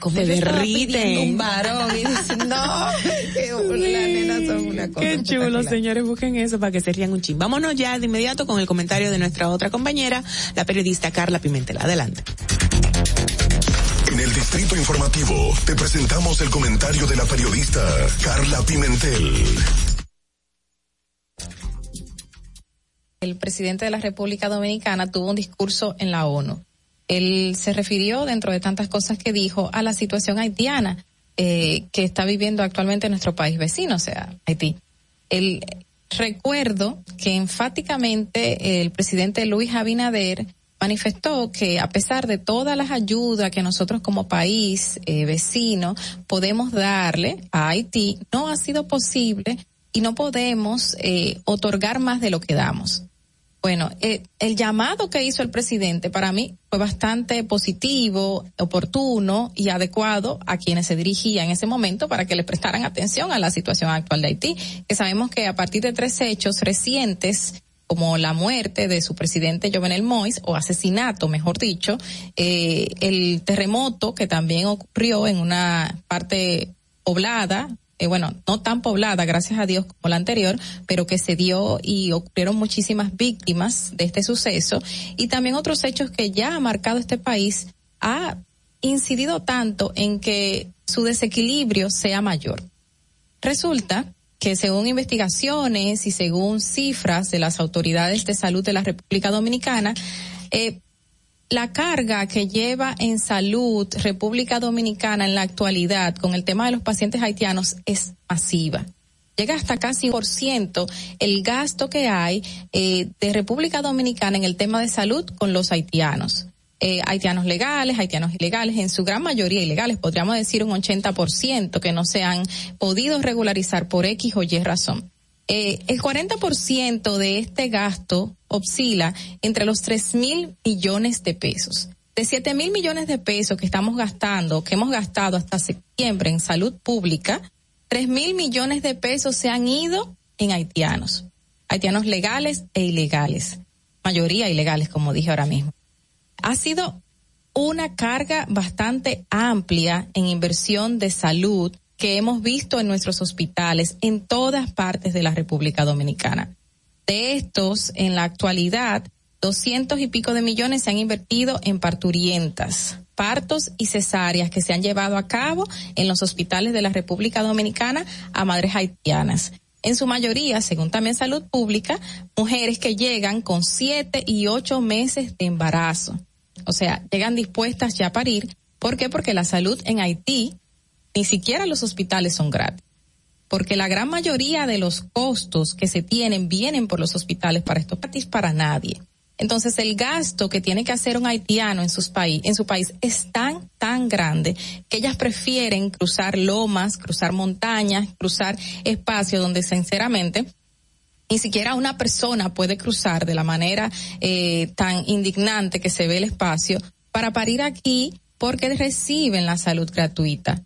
como te derriten un varón y dicen, no, que las nenas son una cosa. Qué chulo, señores, busquen eso para que se rían un chin. Vámonos ya de inmediato con el comentario de nuestra otra compañera, la periodista Carla Pimentel. Adelante. En el Distrito Informativo te presentamos el comentario de la periodista Carla Pimentel. El presidente de la República Dominicana tuvo un discurso en la ONU. Él se refirió, dentro de tantas cosas que dijo, a la situación haitiana eh, que está viviendo actualmente nuestro país vecino, o sea, Haití. El recuerdo que enfáticamente el presidente Luis Abinader manifestó que a pesar de todas las ayudas que nosotros como país eh, vecino podemos darle a Haití, no ha sido posible y no podemos eh, otorgar más de lo que damos. Bueno, eh, el llamado que hizo el presidente para mí fue bastante positivo, oportuno y adecuado a quienes se dirigía en ese momento para que le prestaran atención a la situación actual de Haití, que sabemos que a partir de tres hechos recientes como la muerte de su presidente Jovenel Mois, o asesinato, mejor dicho, eh, el terremoto que también ocurrió en una parte poblada, eh, bueno, no tan poblada, gracias a Dios, como la anterior, pero que se dio y ocurrieron muchísimas víctimas de este suceso, y también otros hechos que ya ha marcado este país, ha incidido tanto en que su desequilibrio sea mayor. Resulta que según investigaciones y según cifras de las autoridades de salud de la República Dominicana, eh, la carga que lleva en salud República Dominicana en la actualidad con el tema de los pacientes haitianos es masiva. Llega hasta casi por ciento el gasto que hay eh, de República Dominicana en el tema de salud con los haitianos. Eh, haitianos legales, haitianos ilegales, en su gran mayoría ilegales, podríamos decir un 80% que no se han podido regularizar por X o Y razón. Eh, el 40% de este gasto oscila entre los 3 mil millones de pesos. De 7 mil millones de pesos que estamos gastando, que hemos gastado hasta septiembre en salud pública, 3 mil millones de pesos se han ido en haitianos. Haitianos legales e ilegales. Mayoría ilegales, como dije ahora mismo. Ha sido una carga bastante amplia en inversión de salud que hemos visto en nuestros hospitales en todas partes de la República Dominicana. De estos, en la actualidad, doscientos y pico de millones se han invertido en parturientas, partos y cesáreas que se han llevado a cabo en los hospitales de la República Dominicana a madres haitianas. En su mayoría, según también Salud Pública, mujeres que llegan con siete y ocho meses de embarazo. O sea, llegan dispuestas ya a parir. ¿Por qué? Porque la salud en Haití ni siquiera los hospitales son gratis. Porque la gran mayoría de los costos que se tienen vienen por los hospitales para esto gratis para nadie. Entonces el gasto que tiene que hacer un haitiano en, sus país, en su país es tan, tan grande que ellas prefieren cruzar lomas, cruzar montañas, cruzar espacios donde sinceramente ni siquiera una persona puede cruzar de la manera eh, tan indignante que se ve el espacio para parir aquí porque reciben la salud gratuita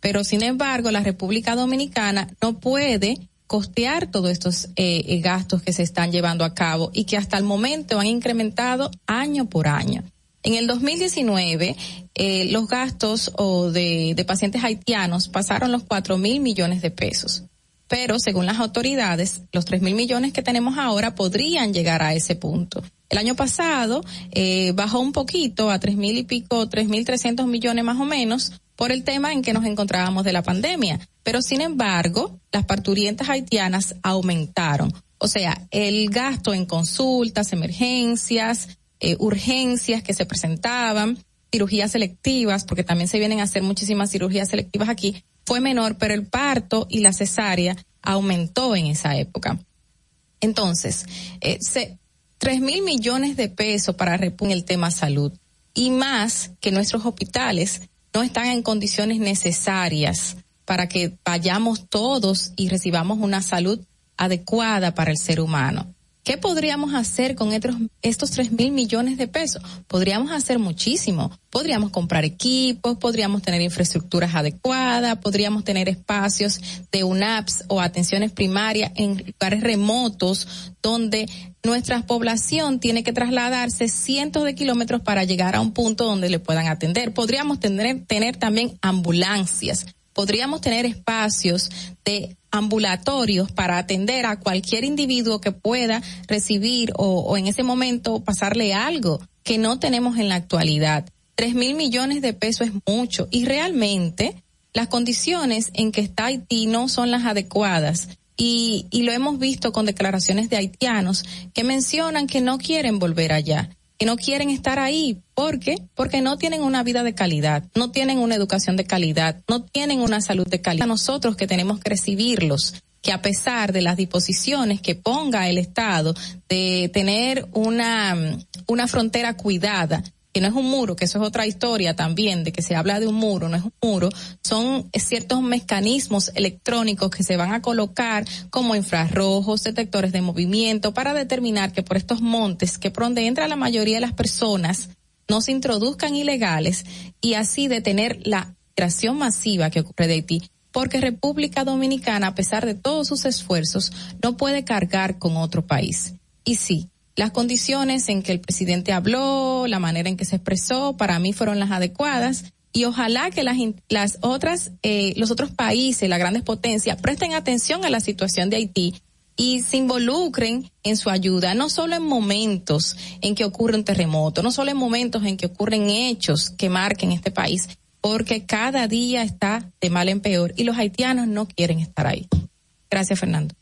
pero sin embargo la República Dominicana no puede costear todos estos eh, eh, gastos que se están llevando a cabo y que hasta el momento han incrementado año por año. En el 2019, eh, los gastos de, de pacientes haitianos pasaron los cuatro mil millones de pesos. Pero según las autoridades, los tres mil millones que tenemos ahora podrían llegar a ese punto. El año pasado eh, bajó un poquito a tres mil y pico, tres mil trescientos millones más o menos, por el tema en que nos encontrábamos de la pandemia. Pero sin embargo, las parturientas haitianas aumentaron. O sea, el gasto en consultas, emergencias, eh, urgencias que se presentaban, cirugías selectivas, porque también se vienen a hacer muchísimas cirugías selectivas aquí, fue menor, pero el parto y la cesárea aumentó en esa época. Entonces, eh, se, tres mil millones de pesos para reponer el tema salud y más que nuestros hospitales no están en condiciones necesarias para que vayamos todos y recibamos una salud adecuada para el ser humano. ¿Qué podríamos hacer con estos, estos tres mil millones de pesos? Podríamos hacer muchísimo. Podríamos comprar equipos, podríamos tener infraestructuras adecuadas, podríamos tener espacios de UNAPS o atenciones primarias en lugares remotos donde nuestra población tiene que trasladarse cientos de kilómetros para llegar a un punto donde le puedan atender. Podríamos tener también ambulancias podríamos tener espacios de ambulatorios para atender a cualquier individuo que pueda recibir o, en ese momento pasarle algo que no tenemos en la actualidad. Tres mil millones de pesos es mucho y realmente las condiciones en que está Haití no son las adecuadas. Y, y lo hemos visto con declaraciones de haitianos que mencionan que no quieren volver allá que no quieren estar ahí. ¿Por qué? Porque no tienen una vida de calidad, no tienen una educación de calidad, no tienen una salud de calidad. Nosotros que tenemos que recibirlos, que a pesar de las disposiciones que ponga el Estado de tener una, una frontera cuidada, que no es un muro, que eso es otra historia también, de que se habla de un muro, no es un muro, son ciertos mecanismos electrónicos que se van a colocar como infrarrojos, detectores de movimiento, para determinar que por estos montes, que por donde entra la mayoría de las personas, no se introduzcan ilegales y así detener la migración masiva que ocurre de Haití porque República Dominicana, a pesar de todos sus esfuerzos, no puede cargar con otro país. Y sí, las condiciones en que el presidente habló, la manera en que se expresó, para mí fueron las adecuadas. Y ojalá que las, las otras, eh, los otros países, las grandes potencias, presten atención a la situación de Haití y se involucren en su ayuda, no solo en momentos en que ocurre un terremoto, no solo en momentos en que ocurren hechos que marquen este país, porque cada día está de mal en peor y los haitianos no quieren estar ahí. Gracias, Fernando.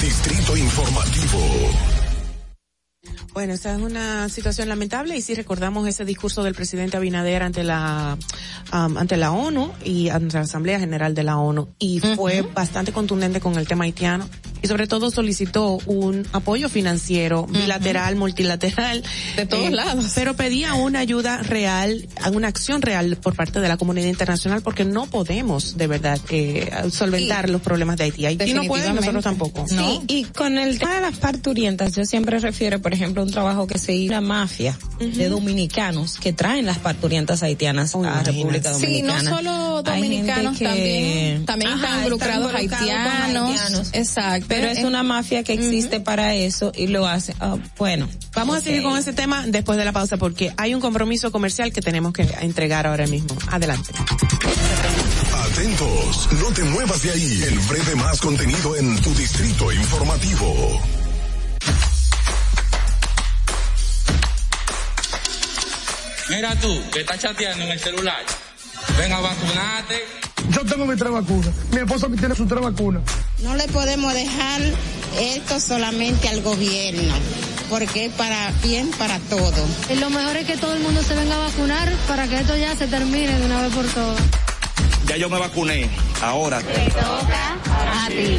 Distrito Informativo. Bueno, esta es una situación lamentable y si recordamos ese discurso del presidente Abinader ante la am, ante la ONU y ante la Asamblea General de la ONU y fue bastante contundente con el tema haitiano y sobre todo solicitó un apoyo financiero bilateral, multilateral de todos lados. pero pedía una ayuda real, una acción real por parte de la comunidad internacional porque no podemos de verdad eh, solventar los problemas de Haití. Haití no puede, nosotros tampoco. Sí, y con el tema de las parturientas, yo siempre refiero, por ejemplo, un trabajo que se hizo la mafia de dominicanos que traen las parturientas haitianas a República Sí, no Dominicana. solo dominicanos que- también, también Ajá, están involucrados están haitianos, haitianos. exacto. Pero es Eh, una mafia que existe para eso y lo hace. ah, bueno, Vamos a seguir con ese tema después de la pausa porque hay un compromiso comercial que tenemos que entregar ahora mismo. Adelante. Atentos, no te muevas de ahí. El breve más contenido en tu distrito informativo. Mira tú, que estás chateando en el celular. Ven a vacunarte. Yo tengo mis tres vacunas. Mi esposa tiene sus tres vacunas. No le podemos dejar esto solamente al gobierno, porque es para bien para todo. Lo mejor es que todo el mundo se venga a vacunar para que esto ya se termine de una vez por todas. Ya yo me vacuné. Ahora. A ti.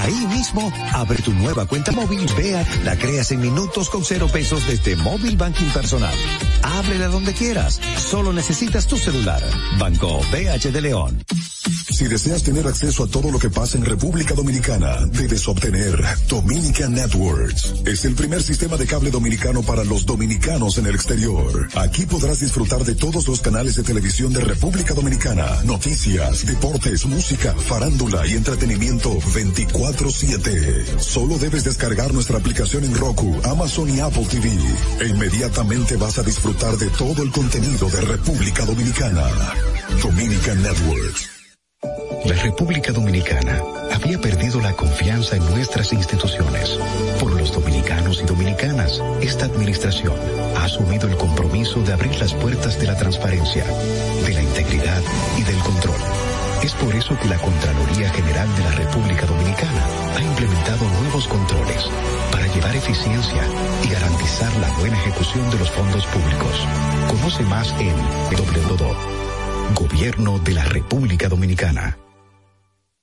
Ahí mismo, abre tu nueva cuenta móvil Vea, la creas en minutos con cero pesos desde Móvil Banking Personal. Ábrela donde quieras. Solo necesitas tu celular. Banco BH de León. Si deseas tener acceso a todo lo que pasa en República Dominicana, debes obtener Dominican Networks. Es el primer sistema de cable dominicano para los dominicanos en el exterior. Aquí podrás disfrutar de todos los canales de televisión de República Dominicana, noticias, deportes, música, farándula y entretenimiento 24/7. Solo debes descargar nuestra aplicación en Roku, Amazon y Apple TV. E inmediatamente vas a disfrutar de todo el contenido de República Dominicana. Dominican Networks. La República Dominicana había perdido la confianza en nuestras instituciones. Por los dominicanos y dominicanas, esta administración ha asumido el compromiso de abrir las puertas de la transparencia, de la integridad y del control. Es por eso que la Contraloría General de la República Dominicana ha implementado nuevos controles para llevar eficiencia y garantizar la buena ejecución de los fondos públicos. Conoce más en www Gobierno de la República Dominicana.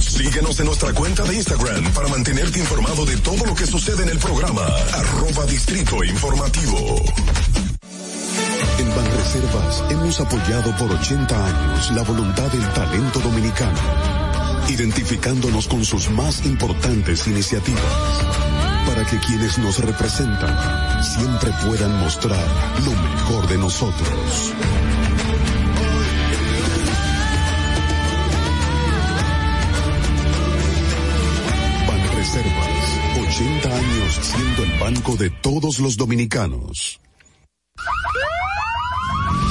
Síguenos en nuestra cuenta de Instagram para mantenerte informado de todo lo que sucede en el programa. Arroba Distrito Informativo. En Banreservas hemos apoyado por 80 años la voluntad del talento dominicano, identificándonos con sus más importantes iniciativas, para que quienes nos representan siempre puedan mostrar lo mejor de nosotros. Banreservas, 80 años siendo el banco de todos los dominicanos.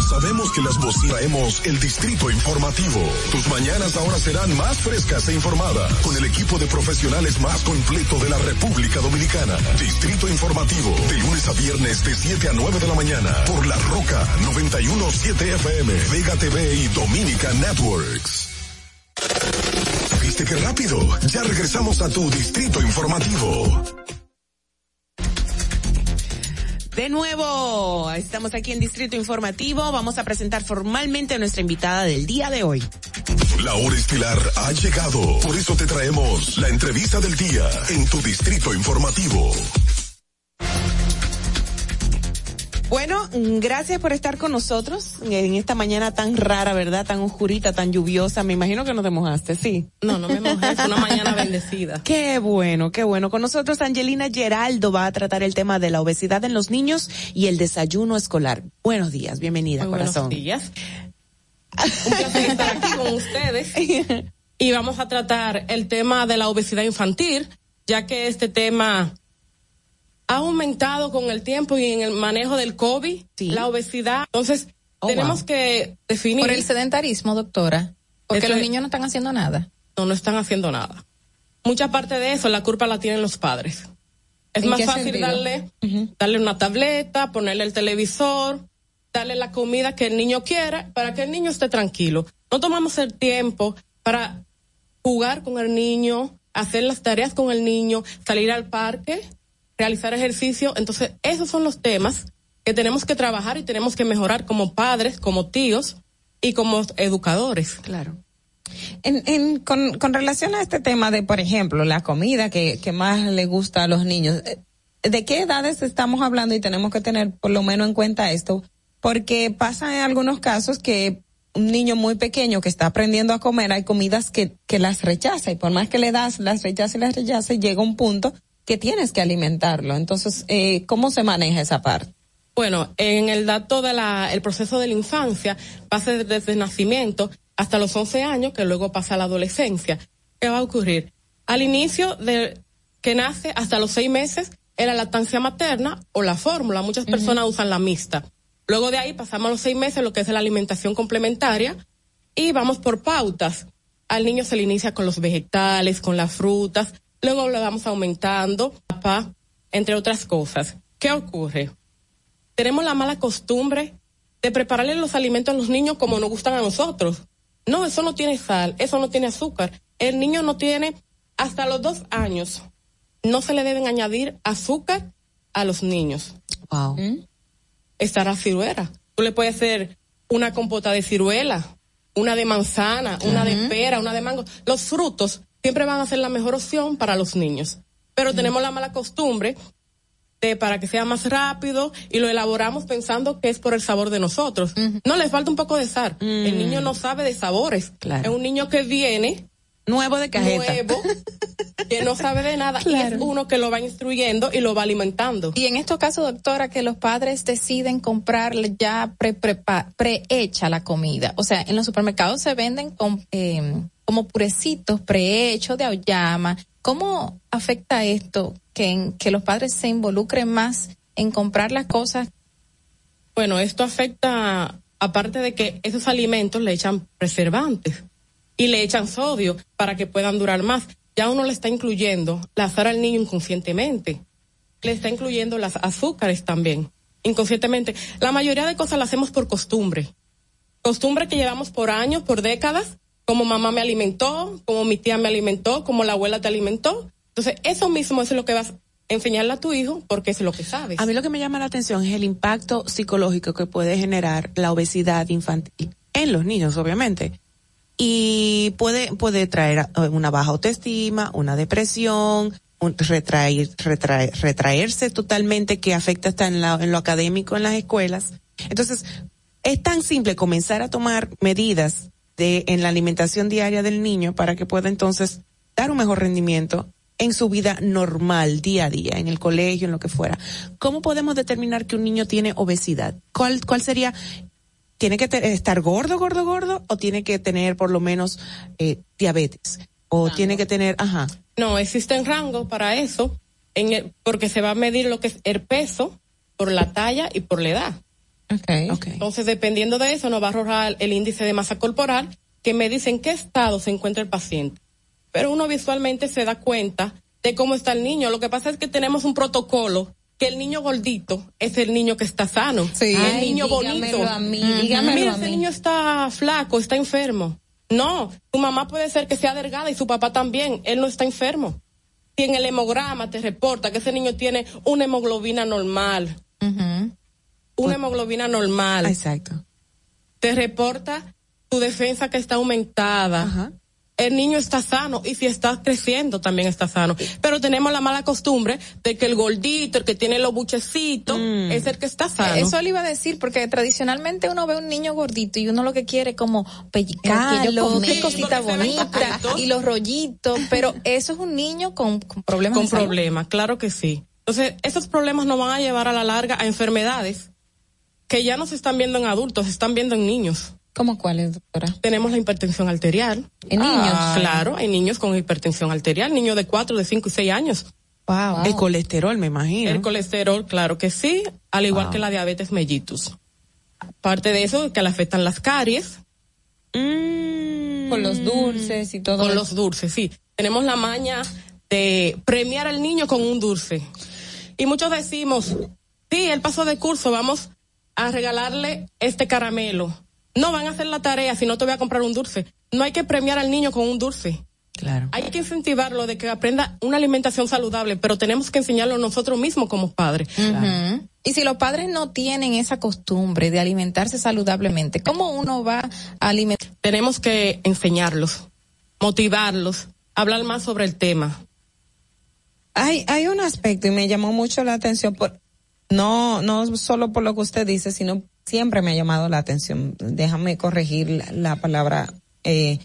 Sabemos que las voces traemos el distrito informativo. Tus mañanas ahora serán más frescas e informadas con el equipo de profesionales más completo de la República Dominicana. Distrito informativo, de lunes a viernes de 7 a 9 de la mañana por La Roca 917 FM, Vega TV y Dominica Networks. ¿Viste qué rápido? Ya regresamos a tu distrito informativo. De nuevo, estamos aquí en Distrito Informativo. Vamos a presentar formalmente a nuestra invitada del día de hoy. La hora estilar ha llegado. Por eso te traemos la entrevista del día en tu Distrito Informativo. Bueno, gracias por estar con nosotros en esta mañana tan rara, ¿verdad? Tan oscurita, tan lluviosa. Me imagino que no te mojaste, ¿sí? No, no me mojé, es una mañana bendecida. Qué bueno, qué bueno. Con nosotros Angelina Geraldo va a tratar el tema de la obesidad en los niños y el desayuno escolar. Buenos días, bienvenida, Muy corazón. Buenos días. Un placer estar aquí con ustedes. Y vamos a tratar el tema de la obesidad infantil, ya que este tema ha aumentado con el tiempo y en el manejo del COVID, la obesidad. Entonces, Oh, tenemos wow. que definir. Por el sedentarismo, doctora. Porque los niños no están haciendo nada. No, no están haciendo nada. Mucha parte de eso, la culpa la tienen los padres. Es ¿En más fácil sentido? darle, darle una tableta, ponerle el televisor, darle la comida que el niño quiera para que el niño esté tranquilo. No tomamos el tiempo para jugar con el niño, hacer las tareas con el niño, salir al parque, realizar ejercicio. Entonces, esos son los temas que tenemos que trabajar y tenemos que mejorar como padres, como tíos y como educadores. Claro. En, en, con, con relación a este tema de, por ejemplo, la comida que, que más le gusta a los niños, eh, ¿de qué edades estamos hablando y tenemos que tener por lo menos en cuenta esto? Porque pasa en algunos casos que un niño muy pequeño que está aprendiendo a comer, hay comidas que, que las rechaza y por más que le das, las rechaza y las rechaza, llega un punto que tienes que alimentarlo. Entonces, eh, ¿cómo se maneja esa parte? Bueno, en el dato de la, el proceso de la infancia pasa desde el nacimiento hasta los 11 años, que luego pasa a la adolescencia. ¿Qué va a ocurrir? Al inicio de que nace hasta los seis meses es la lactancia materna o la fórmula. Muchas personas usan la mixta. Luego de ahí pasamos a los seis meses, lo que es la alimentación complementaria, y vamos por pautas. Al niño se le inicia con los vegetales, con las frutas, luego le vamos aumentando, papá, entre otras cosas. ¿Qué ocurre? tenemos la mala costumbre de prepararle los alimentos a los niños como nos gustan a nosotros. No, eso no tiene sal, eso no tiene azúcar. El niño no tiene, hasta los dos años, no se le deben añadir azúcar a los niños. Wow. Estará ciruela. Tú le puedes hacer una compota de ciruela, una de manzana, una de pera, una de mango. Los frutos siempre van a ser la mejor opción para los niños. Pero tenemos la mala costumbre de para que sea más rápido y lo elaboramos pensando que es por el sabor de nosotros. No, le falta un poco de sal. El niño no sabe de sabores. Es un niño que viene nuevo de cajeta. nuevo, que no sabe de nada y es uno que lo va instruyendo y lo va alimentando. Y en estos casos, doctora, que los padres deciden comprarle ya pre, la comida. O sea, en los supermercados se venden con, eh, como purecitos prehechos de auyama. ¿Cómo afecta esto que, que los padres se involucren más en comprar las cosas? Bueno, esto afecta, aparte de que esos alimentos le echan preservantes y le echan sodio para que puedan durar más. Ya uno le está incluyendo la azar al niño inconscientemente. Le está incluyendo las azúcares también, inconscientemente. La mayoría de cosas las hacemos por costumbre. Costumbre que llevamos por años, por décadas, como mamá me alimentó, como mi tía me alimentó, como la abuela te alimentó. Entonces, eso mismo es lo que vas a enseñarle a tu hijo porque es lo que sabes. A mí lo que me llama la atención es el impacto psicológico que puede generar la obesidad infantil en los niños, obviamente. Y puede, puede traer eh, una baja autoestima, una depresión, un retraer, retraer, retraerse totalmente que afecta hasta en, la- en lo académico en las escuelas. Entonces, es tan simple comenzar a tomar medidas de, en la alimentación diaria del niño para que pueda entonces dar un mejor rendimiento en su vida normal, día a día, en el colegio, en lo que fuera. ¿Cómo podemos determinar que un niño tiene obesidad? ¿Cuál, cuál sería? ¿Tiene que estar gordo, gordo, gordo? ¿O tiene que tener por lo menos eh, diabetes? ¿O tiene que tener, ajá? No, existen rangos para eso, en el- porque se va a medir lo que es el peso por la talla y por la edad. Entonces, dependiendo de eso, nos va a arrojar el índice de masa corporal que me dice en qué estado se encuentra el paciente. Pero uno visualmente se da cuenta de cómo está el niño. Lo que pasa es que tenemos un protocolo que el niño gordito es el niño que está sano. Sí. el niño bonito. a mí, dígamelo Mira, a ese mí. niño está flaco, está enfermo. No, tu mamá puede ser que sea delgada y su papá también. Él no está enfermo. Si en el hemograma te reporta que ese niño tiene una hemoglobina normal, una hemoglobina normal. Exacto. Te reporta tu defensa que está aumentada. El niño está sano y si está creciendo también está sano. Pero tenemos la mala costumbre de que el gordito, el que tiene los buchecitos, Mm. es el que está sano. Eso le iba a decir, porque tradicionalmente uno ve un niño gordito y uno lo que quiere es como pellizcarlo, comer. qué cosita bonita y los rollitos, pero eso es un niño con, con problemas Con problemas, claro que sí. Entonces, esos problemas nos van a llevar a la larga a enfermedades que ya no se están viendo en adultos, se están viendo en niños. ¿Cómo cuáles, doctora? Tenemos la hipertensión arterial. ¿En niños? Claro, hay niños con hipertensión arterial, niños de 4, de 5 y 6 años. Wow. El colesterol, me imagino. El colesterol, claro que sí, al igual Wow. que la diabetes mellitus. Aparte de eso, que le afectan las caries. Con los dulces y todo. Con eso. los dulces, sí. Tenemos la maña de premiar al niño con un dulce. Y muchos decimos, sí, él pasó de curso, vamos a regalarle este caramelo. No van a hacer la tarea si no te voy a comprar un dulce. No hay que premiar al niño con un dulce. Claro. Hay que incentivarlo de que aprenda una alimentación saludable, pero tenemos que enseñarlo nosotros mismos como padres. Y si los padres no tienen esa costumbre de alimentarse saludablemente, ¿cómo uno va a alimentar? Tenemos que enseñarlos, motivarlos, hablar más sobre el tema. Hay, hay un aspecto y me llamó mucho la atención por, no, no solo por lo que usted dice, sino siempre me ha llamado la atención. Déjame corregir la, la palabra, eh,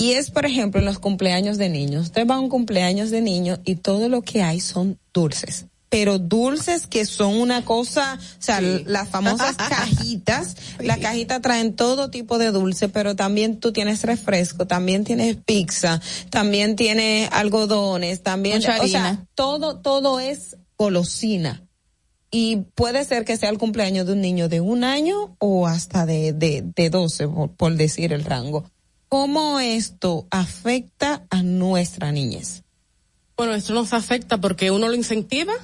y es, por ejemplo, en los cumpleaños de niños. Usted va a un cumpleaños de niños y todo lo que hay son dulces. Pero dulces que son una cosa, o sea, las famosas cajitas, las cajitas traen todo tipo de dulce, pero también tú tienes refresco, también tienes pizza, también tienes algodones, también, o sea, todo, todo es golosina. Y puede ser que sea el cumpleaños de un niño de un año o hasta de, de, de 12, por, por decir el rango. ¿Cómo esto afecta a nuestra niñez? Bueno, esto nos afecta porque uno lo incentiva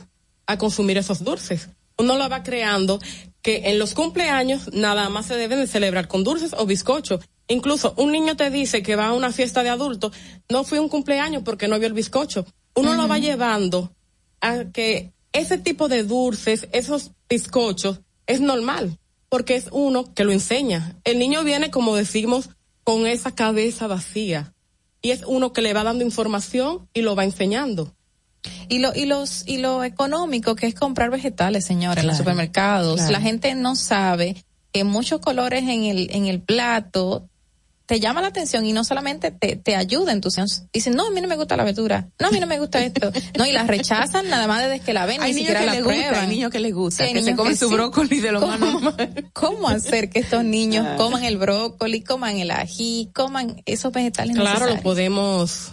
a consumir esos dulces. Uno lo va creando que en los cumpleaños nada más se deben de celebrar con dulces o bizcochos. Incluso un niño te dice que va a una fiesta de adultos, no fui a un cumpleaños porque no vio el bizcocho. Uno lo va llevando a que ese tipo de dulces, esos bizcochos, es normal, porque es uno que lo enseña. El niño viene, como decimos, con esa cabeza vacía. Y es uno que le va dando información y lo va enseñando. Y lo, y los, y lo económico que es comprar vegetales, señores, en los supermercados. claro. La gente no sabe que muchos colores en el, en el plato te llama la atención y no solamente te, te ayuda en tus Dicen, no, a mí no me gusta la verdura. No, a mí no me gusta esto. No, y la rechazan nada más desde que la ven, Hay ni niños siquiera que la les gusta, prueban. hay niños que les gusta, Sí, que se comen su sí. brócoli de lo más ¿Cómo- normal. ¿Cómo hacer que estos niños coman el brócoli, coman el ají, coman esos vegetales Claro, lo necesarios? podemos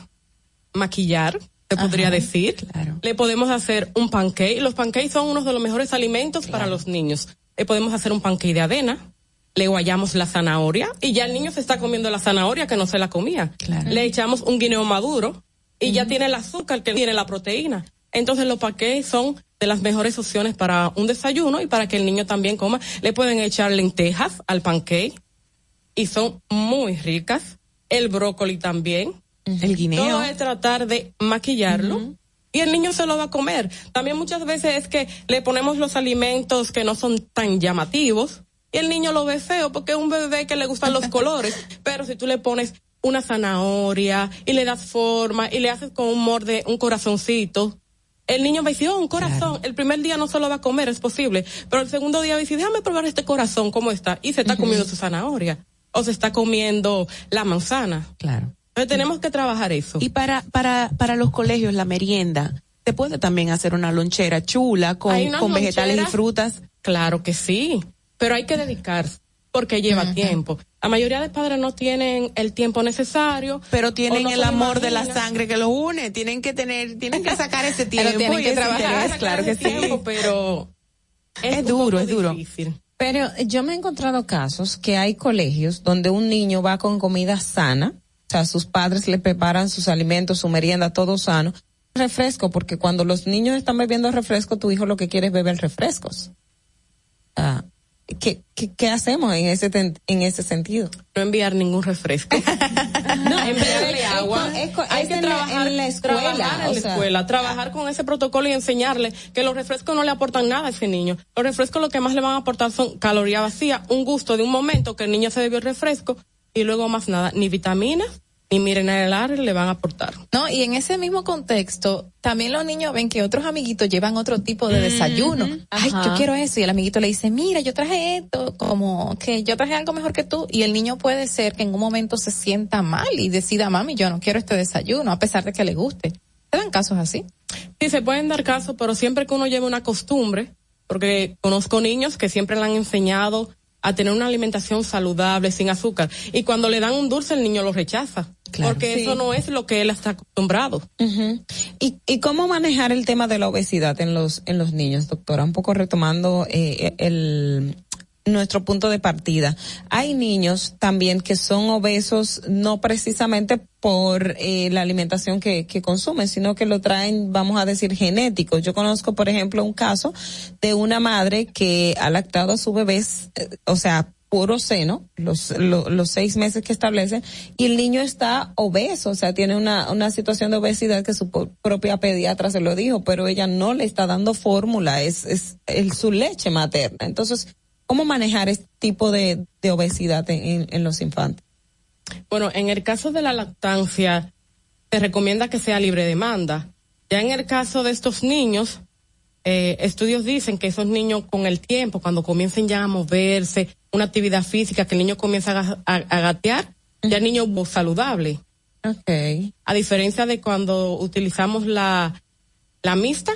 maquillar, se podría decir. Le podemos hacer un pancake. Los pancakes son uno de los mejores alimentos para los niños. Le podemos hacer un pancake de avena. Le guayamos la zanahoria y ya el niño se está comiendo la zanahoria que no se la comía. Le echamos un guineo maduro y ya tiene el azúcar que tiene la proteína. Entonces los pancakes son de las mejores opciones para un desayuno y para que el niño también coma. Le pueden echar lentejas al pancake y son muy ricas. El brócoli también. El guineo. Todo es tratar de maquillarlo. Y el niño se lo va a comer. También muchas veces es que le ponemos los alimentos que no son tan llamativos y el niño lo ve feo porque es un bebé que le gustan los colores. Pero si tú le pones una zanahoria y le das forma y le haces con un morde un corazoncito, el niño va a decir, oh, un corazón. El primer día no se lo va a comer, es posible. Pero el segundo día va a decir, déjame probar este corazón, ¿cómo está? Y se está comiendo su zanahoria. O se está comiendo la manzana. Claro. Entonces tenemos que trabajar eso. Y para, para, para los colegios, la merienda, se puede también hacer una lonchera chula con, con vegetales y frutas. Claro que sí, pero hay que dedicarse porque lleva tiempo. La mayoría de padres no tienen el tiempo necesario, Pero tienen no el amor de la sangre que los une, tienen que tener, tienen que sacar ese Pero tiempo. tienen y que ese trabajar, interés, claro que sí. tiempo, pero Es un duro, es duro. difícil. Pero yo me he encontrado casos que hay colegios donde un niño va con comida sana, o sea, sus padres le preparan sus alimentos, su merienda, todo sano, refresco, porque cuando los niños están bebiendo refresco, tu hijo lo que quiere es beber refrescos. Ah, ¿qué, qué, qué hacemos en ese, ten- en ese sentido? No enviar ningún refresco. no, enviarle agua. hay que trabajar en la escuela. Trabajar en la escuela, trabajar con ese protocolo y enseñarle que los refrescos no le aportan nada a ese niño. Los refrescos lo que más le van a aportar son calorías vacías, un gusto de un momento que el niño se bebió el refresco y luego más nada, ni vitaminas, ni miren el área le van a aportar. No, y en ese mismo contexto, también los niños ven que otros amiguitos llevan otro tipo de desayuno. Ay, yo quiero eso. Y el amiguito le dice, mira, yo traje esto, como que yo traje algo mejor que tú. Y el niño puede ser que en un momento se sienta mal y decida, mami, yo no quiero este desayuno, a pesar de que le guste. ¿Se dan casos así? Sí, se pueden dar casos, pero siempre que uno lleve una costumbre, porque conozco niños que siempre le han enseñado a tener una alimentación saludable, sin azúcar. Y cuando le dan un dulce, el niño lo rechaza. Porque eso no es lo que él está acostumbrado. ¿Y, ¿Y cómo manejar el tema de la obesidad en los, en los niños, doctora? Un poco retomando eh, el, nuestro punto de partida. Hay niños también que son obesos no precisamente por eh, la alimentación que, que consumen, sino que lo traen, vamos a decir, genéticos. Yo conozco, por ejemplo, un caso de una madre que ha lactado a su bebé, eh, o sea, puro seno, los, los seis meses que establece, y el niño está obeso, o sea, tiene una, una situación de obesidad que su propia pediatra se lo dijo, pero ella no le está dando fórmula, es, es el, su leche materna. Entonces, ¿Cómo manejar este tipo de, obesidad en, los infantes? Bueno, en el caso de la lactancia, se recomienda que sea libre demanda. Ya en el caso de estos niños, eh, estudios dicen que esos niños con el tiempo, cuando comiencen ya a moverse, una actividad física, que el niño comienza a, gatear, ya el niño saludable. Okay. A diferencia de cuando utilizamos la, la mixta,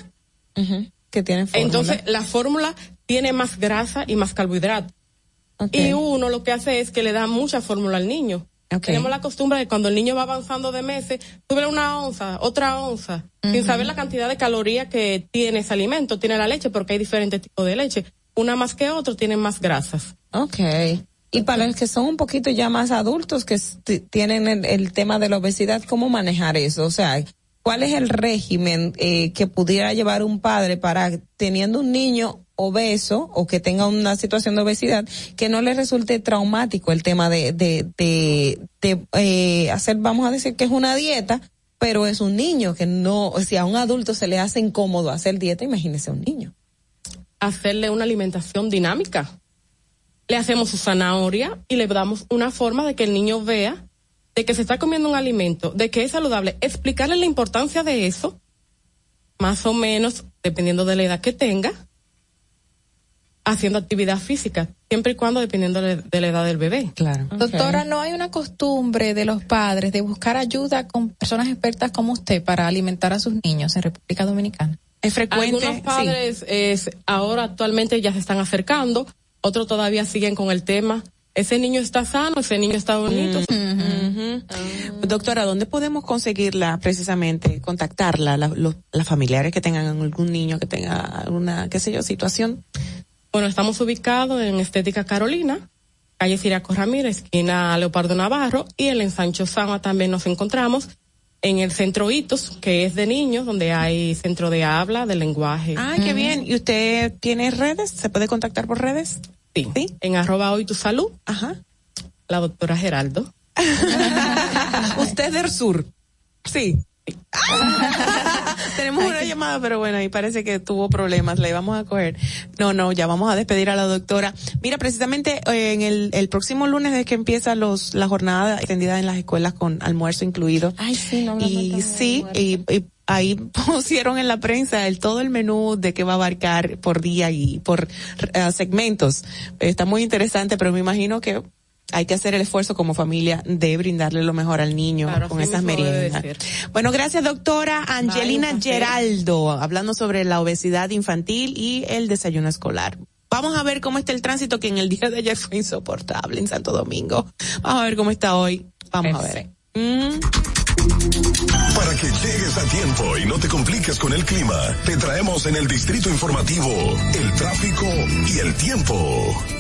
que tiene fórmula. Entonces, la fórmula tiene más grasa y más carbohidrato. Y uno lo que hace es que le da mucha fórmula al niño. Tenemos la costumbre de cuando el niño va avanzando de meses, sube una onza, otra onza, sin saber la cantidad de calorías que tiene ese alimento, tiene la leche, porque hay diferentes tipos de leche. Una más que otra tiene más grasas. Ok. Y para los que son un poquito ya más adultos que tienen el, tema de la obesidad, ¿cómo manejar eso? O sea, ¿cuál es el régimen eh, que pudiera llevar un padre para teniendo un niño obeso o que tenga una situación de obesidad que no le resulte traumático el tema de, de, de, de eh, hacer, vamos a decir que es una dieta, pero es un niño que no, sea, a un adulto se le hace incómodo hacer dieta, imagínese a un niño. Hacerle una alimentación dinámica. Le hacemos su zanahoria y le damos una forma de que el niño vea de que se está comiendo un alimento, de que es saludable, explicarle la importancia de eso, más o menos, dependiendo de la edad que tenga, haciendo actividad física, siempre y cuando dependiendo de, la edad del bebé. Claro. Doctora, ¿no hay una costumbre de los padres de buscar ayuda con personas expertas como usted para alimentar a sus niños en República Dominicana? Es frecuente. Algunos padres es, ahora actualmente ya se están acercando, otros todavía siguen con el tema. Ese niño está sano, ese niño está bonito. Doctora, ¿dónde podemos conseguirla precisamente, contactarla, los, las familiares que tengan algún niño que tenga alguna, qué sé yo, situación? Bueno, estamos ubicados en Estética Carolina, calle Siriaco Ramírez, esquina Leopardo Navarro, y en el Sancho Sama también nos encontramos en el centro Hitos, que es de niños, donde hay centro de habla, de lenguaje. Ah, qué bien. ¿Y usted tiene redes? ¿Se puede contactar por redes? En arroba hoy tu salud. Ajá. La doctora Geraldo. Usted del sur. Sí. Tenemos una llamada, pero bueno, y parece que tuvo problemas, la íbamos a coger. No, no, ya vamos a despedir a la doctora. Mira, precisamente eh, en el, el próximo lunes es que empieza los, la jornada extendida en las escuelas con almuerzo incluido. Ay, sí, no, Y sí, y, y ahí pusieron en la prensa el todo el menú de qué va a abarcar por día y por uh, segmentos. Está muy interesante, pero me imagino que hay que hacer el esfuerzo como familia de brindarle lo mejor al niño con esas meriendas. Bueno, gracias doctora Angelina Geraldo, hablando sobre la obesidad infantil y el desayuno escolar. Vamos a ver cómo está el tránsito que en el día de ayer fue insoportable en Santo Domingo. Vamos a ver cómo está hoy. Vamos a ver. Mm. Para que llegues a tiempo y no te compliques con el clima, te traemos en el distrito informativo el tráfico y el tiempo.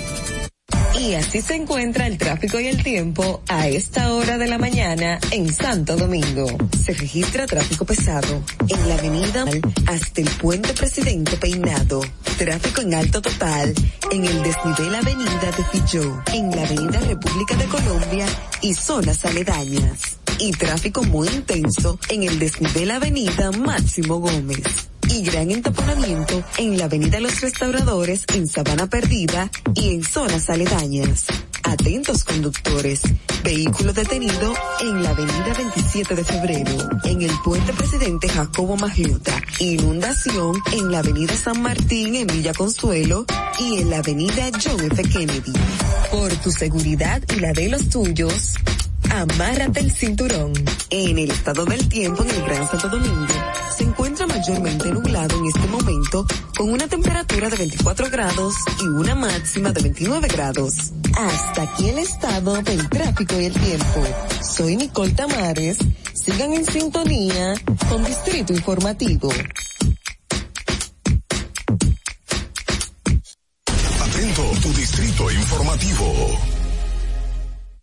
Y así se encuentra el tráfico y el tiempo a esta hora de la mañana en Santo Domingo. Se registra tráfico pesado en la avenida hasta el puente Presidente Peinado Tráfico en alto total en el desnivel Avenida de Filló, en la Avenida República de Colombia y zonas aledañas. Y tráfico muy intenso en el desnivel Avenida Máximo Gómez. Y gran entaponamiento en la Avenida Los Restauradores en Sabana Perdida y en zonas aledañas. Atentos conductores. Vehículo detenido en la avenida 27 de febrero, en el puente presidente Jacobo Magluta. Inundación en la avenida San Martín en Villa Consuelo y en la avenida John F. Kennedy. Por tu seguridad y la de los tuyos, amárrate el cinturón. En el estado del tiempo en el Gran Santo Domingo, mayormente nublado en este momento con una temperatura de 24 grados y una máxima de 29 grados. Hasta aquí el estado del tráfico y el tiempo. Soy Nicole Tamares. Sigan en sintonía con Distrito Informativo. Atento, tu distrito informativo.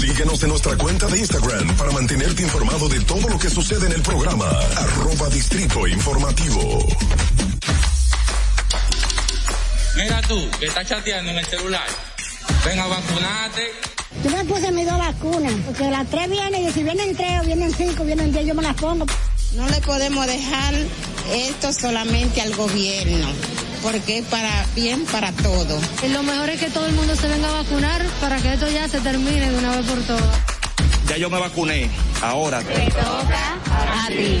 Síguenos en nuestra cuenta de Instagram para mantenerte informado de todo lo que sucede en el programa. Arroba Distrito Informativo. Mira tú, que estás chateando en el celular. Ven a vacunarte. Yo me puse mis dos vacunas, porque las tres vienen, y si vienen tres o vienen cinco, vienen diez, yo me las pongo. No le podemos dejar esto solamente al gobierno, porque es para bien para todo. Y lo mejor es que todo el mundo se venga a vacunar para que esto ya se termine de una vez por todas. Ya yo me vacuné, ahora te toca a ti.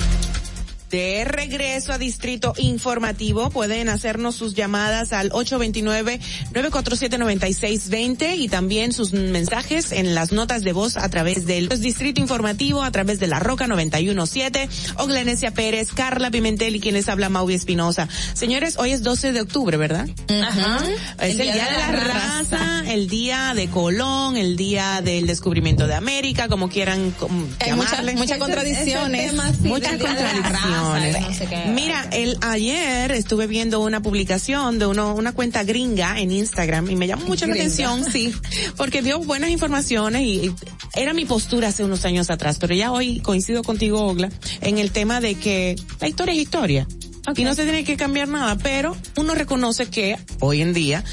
De regreso a Distrito Informativo, pueden hacernos sus llamadas al 829-947-9620 y también sus mensajes en las notas de voz a través del Distrito Informativo, a través de la Roca 917, Oglenesia Pérez, Carla Pimentel y quienes habla Maui Espinosa. Señores, hoy es 12 de octubre, ¿verdad? Ajá. Es el, día, de la, raza, el día de Colón, el día del descubrimiento de América, como quieran como Hay llamarle. muchas contradicciones. Muchas contradicciones. Mira, el ayer estuve viendo una publicación de uno, una cuenta gringa en Instagram y me llamó mucho la atención, sí, porque dio buenas informaciones y, y era mi postura hace unos años atrás, pero ya hoy coincido contigo, Ogla, en el tema de que la historia es historia. Y no se tiene que cambiar nada, pero uno reconoce que hoy en día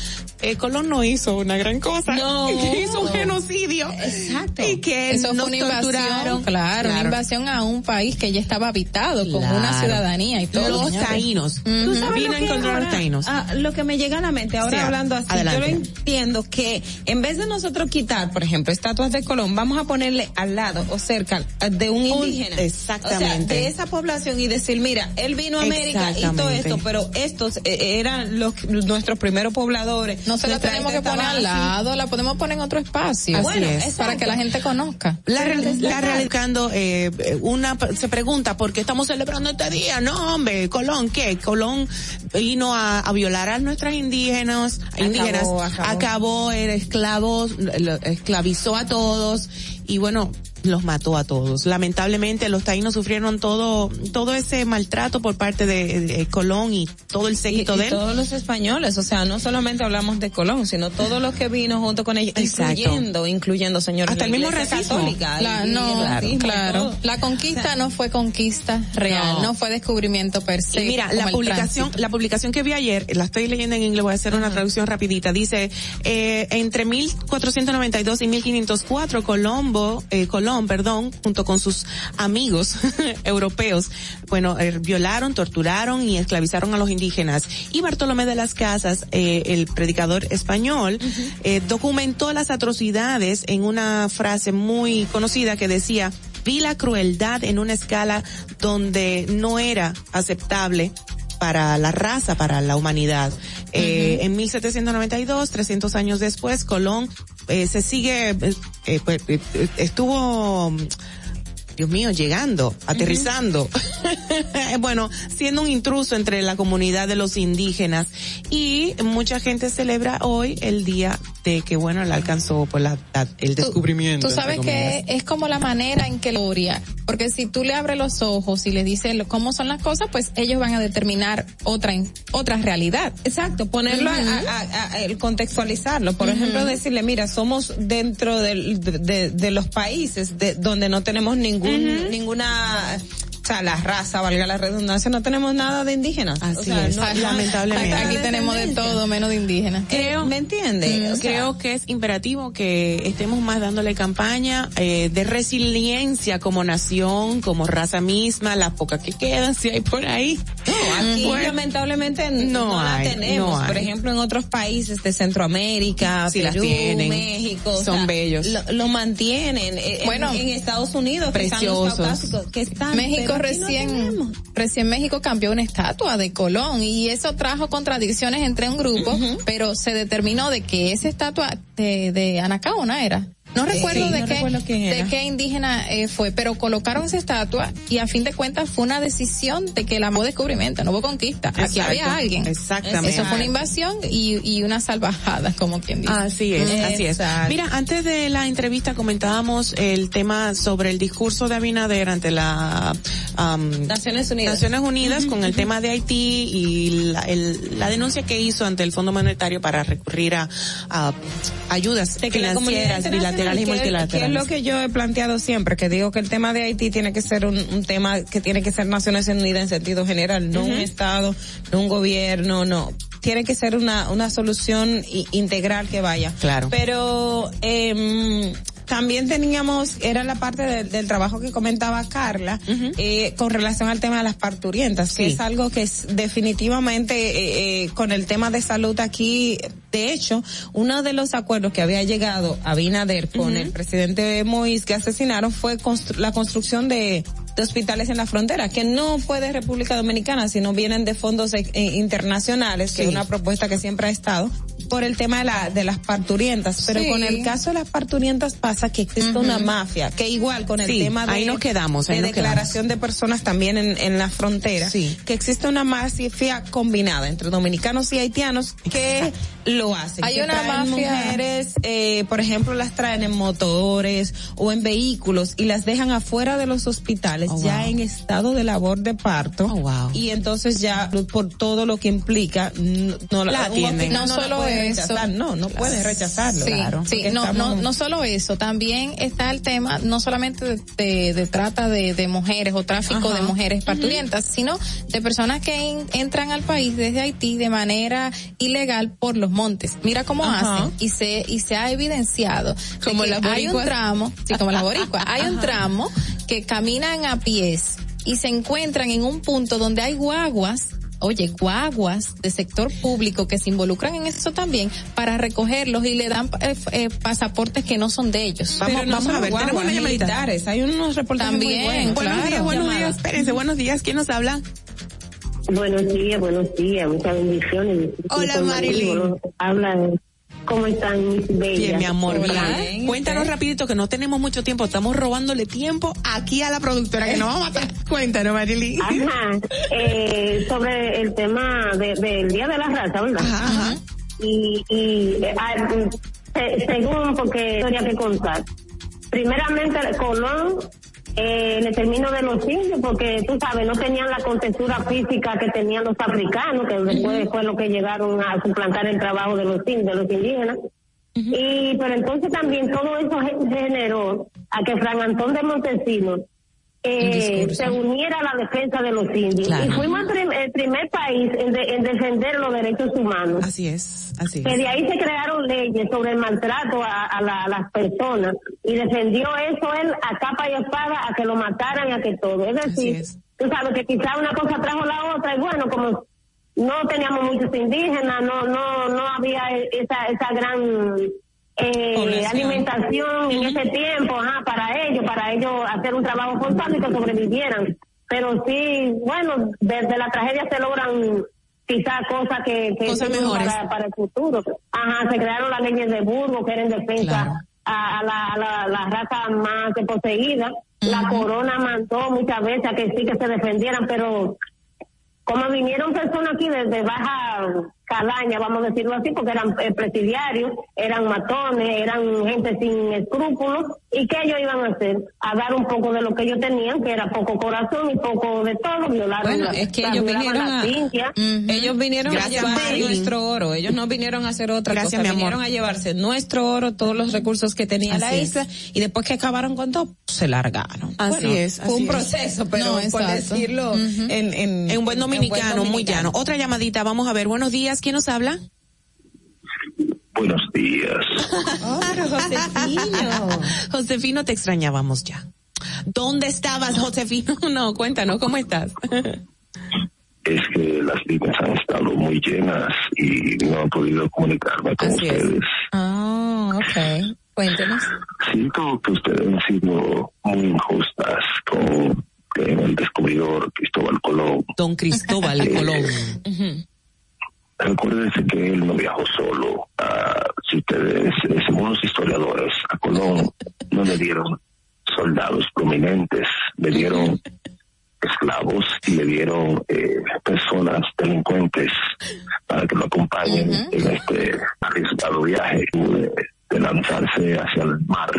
eh, Colón no hizo una gran cosa. No. Que hizo un genocidio. Exacto. Y que Eso fue nos una invasión, torturaron. claro, una invasión a un país que ya estaba habitado con Claro. una ciudadanía y todo. Los señores. taínos. ¿Tú sabes lo a que encontrar a los ahora- taínos. ah, lo que me llega a la mente ahora Sí, hablando así, adelante. yo lo entiendo que en vez de nosotros quitar, por ejemplo, estatuas de Colón, vamos a ponerle al lado o cerca de un Un- indígena. exactamente. O sea, de esa población y decir, mira, él vino a América y todo esto, pero estos eh, eran los nuestros primeros pobladores. No se la tenemos que poner al así. lado, la podemos poner en otro espacio. Así Bueno, es. exacto. Para que la gente conozca. La, la realicando, eh, eh, una se pregunta por qué estamos celebrando este día. No, hombre, Colón, ¿qué? Colón vino a, a violar a nuestras indígenas, indígenas, Acabó, acabó. acabó, era esclavos, lo- esclavizó a todos y bueno, los mató a todos. Lamentablemente los taínos sufrieron todo, todo ese maltrato por parte de, de Colón y todo el séquito y de él. todos los españoles, o sea, no solamente hablamos de Colón, sino todos los que vino junto con ellos, Exacto. incluyendo, incluyendo, señores, Hasta la el mismo racismo. católica, La- no, racismo claro. todo. La conquista no fue conquista real, No. no, fue descubrimiento per se. Y mira, la publicación, la publicación que vi ayer, la estoy leyendo en inglés, voy a hacer una traducción rapidita. Dice, eh, entre 1492 y 1504, Colombo, eh, Colón, perdón, junto con sus amigos europeos, bueno, eh, violaron, torturaron y esclavizaron a los indígenas. Y Bartolomé de las Casas, eh, el predicador español, eh, documentó las atrocidades en una frase muy conocida que decía, vi la crueldad en una escala donde no era aceptable para la raza, para la humanidad. Eh, en 1792, 300 años después, Colón eh, se sigue, eh, eh, pues, eh, eh, estuvo, Dios mío, llegando, aterrizando. bueno, siendo un intruso entre la comunidad de los indígenas. Y mucha gente celebra hoy el día de que, bueno, le alcanzó pues, la- la- el descubrimiento. Tú sabes que es como la manera en que lo gloria, porque si tú le abres los ojos y le dices lo- cómo son las cosas, pues ellos van a determinar otra otra realidad. Exacto, ponerlo, a- a- a- a- el contextualizarlo. Por ejemplo, decirle, mira, somos dentro del- de, de- de los países de, donde no tenemos ningún, ninguna, sea, la raza, valga la redundancia, no tenemos nada de indígenas. Así o sea, es, no- no- lamentablemente. Aquí tenemos de todo menos de indígenas. Eh, ¿Me entiende? O sea, Creo que es imperativo que estemos más dándole campaña eh, de resiliencia como nación, como raza misma, las pocas que quedan, si hay por ahí. Aquí Bueno, lamentablemente no no, la tenemos. no Por ejemplo, en otros países de Centroamérica, Sí las Perú, tienen. México, o Son sea, bellos. Lo, lo mantienen. Eh, en- Bueno, en, Estados Unidos, que están los preciosos. que están, México no recién, recién México cambió una estatua de Colón y eso trajo contradicciones entre un grupo, pero se determinó de que esa estatua de, de Anacaona era. No recuerdo sí, de no qué recuerdo de qué indígena eh, fue, pero colocaron esa estatua y a fin de cuentas fue una decisión de que la hubo descubrimiento, no hubo conquista. Aquí había alguien. exactamente. Eso fue una invasión y, y una salvajada, como quien dice. Así es, así es. Mira, antes de la entrevista comentábamos el tema sobre el discurso de Abinader ante la Naciones Unidas. Naciones Unidas con el tema de Haití y la, el- la denuncia que hizo ante el Fondo Monetario para recurrir a, a ayudas de financieras internacional, y es- multilaterales. Que es lo que yo he planteado siempre, que digo que el tema de Haití tiene que ser un, un tema que tiene que ser Naciones Unidas en sentido general, no un Estado, no un gobierno, no. Tiene que ser una, una solución integral que vaya. Claro. Pero, em, también teníamos, era la parte del- del trabajo que comentaba Carla, eh, con relación al tema de las parturientas, que es algo que es definitivamente eh, eh, con el tema de salud aquí, de hecho, uno de los acuerdos que había llegado a Binader con el presidente Moïse que asesinaron fue constru- la construcción de de hospitales en la frontera, que no fue de República Dominicana, sino vienen de fondos eh, internacionales, que es una propuesta que siempre ha estado por el tema de, la, de las parturientas, pero con el caso de las parturientas pasa que existe una mafia, que igual con el tema de, ahí nos quedamos, de declaración de personas también en, en la frontera, que existe una mafia combinada entre dominicanos y haitianos que lo hacen. Hay que una traen mafia- mujeres, eh, por ejemplo, las traen en motores o en vehículos y las dejan afuera de los hospitales Oh, ya en estado de labor de parto Oh, y entonces ya por todo lo que implica no, no La atienden. hospital No la solo eso. no, no puede rechazarlo. Sí, claro. sí, no, no, estamos- no solo eso, también está el tema no solamente de, de- de trata de, de mujeres o tráfico Ajá. de mujeres parturientas, sino de personas que en- entran al país desde Haití de manera ilegal por los montes. Mira cómo Ajá. hacen y se y se ha evidenciado de Como las hay un tramo, sí, como las boricuas, hay un tramo que caminan a pies y se encuentran en un punto donde hay guaguas Oye, guaguas de sector público que se involucran en eso también para recogerlos y le dan eh, eh, pasaportes que no son de ellos. Pero no solo guaguas, militares, hay unos reportajes muy También, buenos. Buenos días, buenos Llamada. días, espérense, buenos días, ¿quién nos habla? Buenos días, buenos días, muchas bendiciones. Hola, Marilyn. Habla, ¿cómo están mis bellas? Bien, mi amor, bien. Cuéntanos rapidito que no tenemos mucho tiempo, estamos robándole tiempo aquí a la productora que nos vamos a matar. Cuéntanos, Marilyn. Ajá, eh, sobre el tema de- del Día de la Raza, ¿verdad? Ajá, Y, y eh, ah, mm, se- según, porque historia que contar. Primeramente, Colón eh, le termino de los indios, porque tú sabes, no tenían la contextura física que tenían los africanos, que después fue lo que llegaron a suplantar el trabajo de los indios, de los indígenas. Y pero entonces también todo eso ge- generó a que Fran Antón de Montesinos eh, se uniera a la defensa de los indios. Claro. Y fuimos el, prim- el primer país en, de- en defender los derechos humanos. Así es, así Que es. de ahí se crearon leyes sobre el maltrato a, a la- a las personas y defendió eso él a capa y espada a que lo mataran y a que todo. Es decir, tú sabes que quizá una cosa trajo la otra y bueno, como no teníamos muchos indígenas, no no no había esa esa gran eh, alimentación en ese tiempo, ajá, para ellos, para ellos hacer un trabajo forzado y que sobrevivieran. Pero sí, bueno, desde la tragedia se logran quizás cosas que, que Cosas mejores. Para, para el futuro. Ajá, se crearon las leyes de Burgos que eran defensa a, a la, a la, la raza más poseída. La corona mandó muchas veces a que sí que se defendieran, pero como vinieron personas aquí desde baja calaña, vamos a decirlo así, porque eran eh, presidiarios, eran matones, eran gente sin escrúpulos, ¿y qué ellos iban a hacer? A dar un poco de lo que ellos tenían, que era poco corazón y poco de todo, violaron Bueno, la- es que ellos vinieron las a, indias. ellos vinieron Gracias, a llevar nuestro oro, ellos no vinieron a hacer otra Gracias, cosa, vinieron a llevarse nuestro oro, todos los recursos que tenía Así la es. isla y después que acabaron con todo, se largaron. Así Bueno, es, Fue así un es. proceso, pero No, por decirlo en, en, En un buen dominicano, muy dominicano. llano. Otra llamadita, vamos a ver. Buenos días, ¿quién nos habla? Buenos días. Claro, Josefino. Josefino, te extrañábamos ya. ¿Dónde estabas, Josefino? No, cuéntanos, ¿cómo estás? Es que las líneas han estado muy llenas y no he podido comunicarme con Así ustedes. Ah, ok. Cuéntenos. Siento que ustedes han sido muy injustas con el descubridor Cristóbal Colón. Don Cristóbal Colón. Recuérdense que él no viajó solo. Ah, si ustedes, eh, según los historiadores, a Colón no le dieron soldados prominentes, le dieron esclavos y le dieron eh, personas delincuentes para que lo acompañen en este arriesgado viaje de, de lanzarse hacia el mar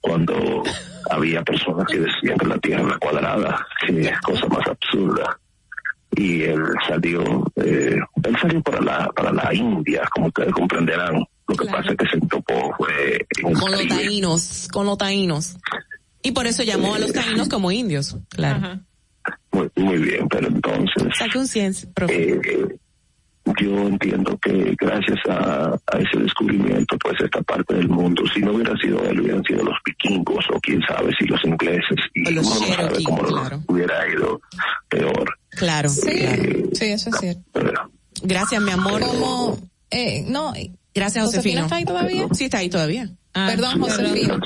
cuando había personas que decían que la tierra era cuadrada, que es cosa más absurda. Y él salió, eh, él salió para la, para la India, como ustedes comprenderán. Lo que pasa es que se topó fue en Con los taínos, con los taínos. Y por eso llamó a los taínos como indios. Claro. Muy, muy bien, pero entonces Saque un 100, eh, yo entiendo que gracias a, a ese descubrimiento, pues esta parte del mundo, si no hubiera sido él, hubieran sido los vikingos o quién sabe si los ingleses y los uno no sabe cómo claro. hubiera ido peor. Claro. Eh, Sí, eso es cierto. Gracias, mi amor. Como, eh, no. Gracias. ¿Josefino está ahí todavía? Sí, está ahí todavía. Perdón, Josefino.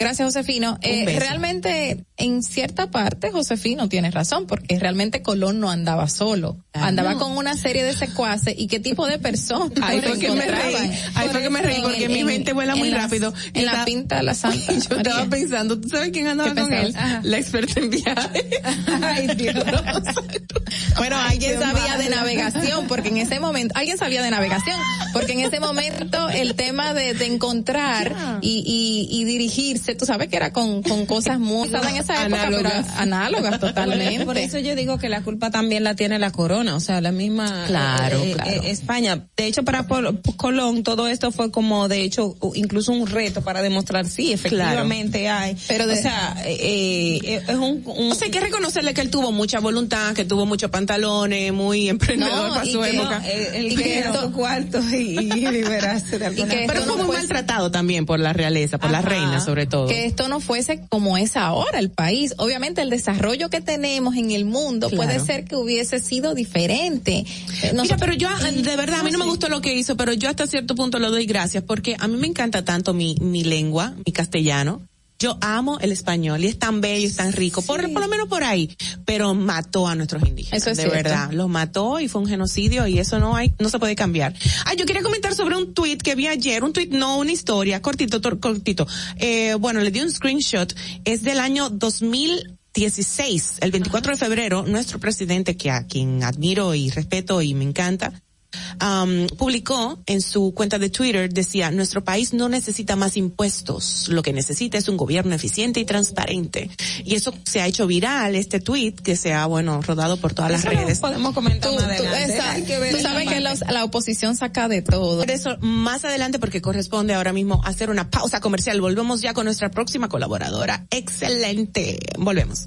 Gracias, Josefino. Eh, realmente, en cierta parte, Josefino tiene razón, porque realmente Colón no andaba solo. Ah, andaba no. con una serie de secuaces y qué tipo de personas. Ahí fue que me reí, ahí fue que me reí porque mi mente vuela muy en las- rápido. En la pinta de la Santa. Yo estaba pensando, ¿tú sabes quién andaba ¿Qué con él? Ajá. La experta en viaje. Ay, Dios. Bueno, alguien sabía de navegación, porque en ese momento, alguien sabía de navegación, porque en ese momento el tema de, de encontrar y, y, y dirigirse, tú sabes que era con, con cosas muy usadas en esa época, Análogas. pero análogas totalmente. Por eso yo digo que la culpa también la tiene la corona, o sea, la misma Claro, eh, eh, claro. eh, España. De hecho, para Pol- Colón todo esto fue como, de hecho, incluso un reto para demostrar sí, efectivamente hay. Pero de- o sea, eh, es un, un- O sea, hay que reconocerle que él tuvo mucha voluntad, que tuvo muchos pantalones, muy emprendedor No, para su época. no, el Y que esto- su cuarto y, y liberarse de alguna pero fue no muy fuese- maltratado también por la realeza, por la Ajá. reina sobre todo. Que esto no fuese como es ahora el país. Obviamente el desarrollo que tenemos en el mundo Claro. puede ser que hubiese sido diferente. Eh, Mira, pero yo, de verdad, a mí no me gustó lo que hizo, pero yo hasta cierto punto le doy gracias porque a mí me encanta tanto mi, mi lengua, mi castellano. Yo amo el español y es tan bello, es tan rico, por, por lo menos por ahí, pero mató a nuestros indígenas. Eso es de cierto. verdad, los mató y fue un genocidio y eso no hay, no se puede cambiar. Ah, yo quería comentar sobre un tweet que vi ayer, un tweet, no una historia, cortito, cortito. Eh, bueno, le di un screenshot, es del año 2016, el 24 de febrero, nuestro presidente, que a quien admiro y respeto y me encanta, um, publicó en su cuenta de Twitter, decía, nuestro país no necesita más impuestos, lo que necesita es un gobierno eficiente y transparente. Y eso se ha hecho viral, este tweet, que se ha, bueno, rodado por todas las Eso redes. podemos comentar Tú, más tú- adelante. esa- Hay que ver tú sabes que los- la oposición saca de todo. Por eso, más adelante, porque corresponde ahora mismo hacer una pausa comercial. Volvemos ya con nuestra próxima colaboradora. Excelente. Volvemos.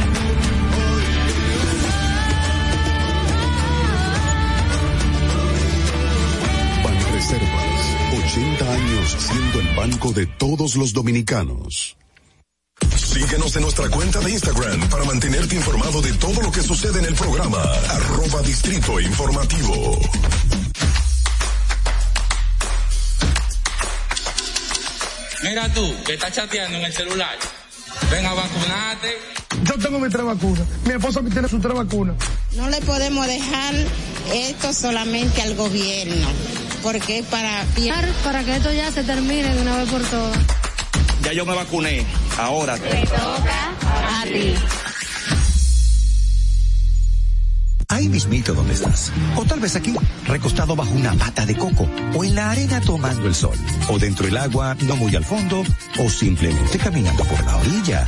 80 años siendo el banco de todos los dominicanos. Síguenos en nuestra cuenta de Instagram para mantenerte informado de todo lo que sucede en el programa. Arroba Distrito Informativo. Mira tú, que estás chateando en el celular. Ven a vacunarte. Yo tengo mis tres vacunas. Mi esposa tiene sus tres vacunas. No le podemos dejar esto solamente al gobierno, porque para. Para que esto ya se termine de una vez por todas. Ya yo me vacuné. Ahora. A ti. Ahí mismito donde estás. O tal vez aquí, recostado bajo una pata de coco. O en la arena tomando el sol. O dentro del agua, no muy al fondo. O simplemente caminando por la orilla.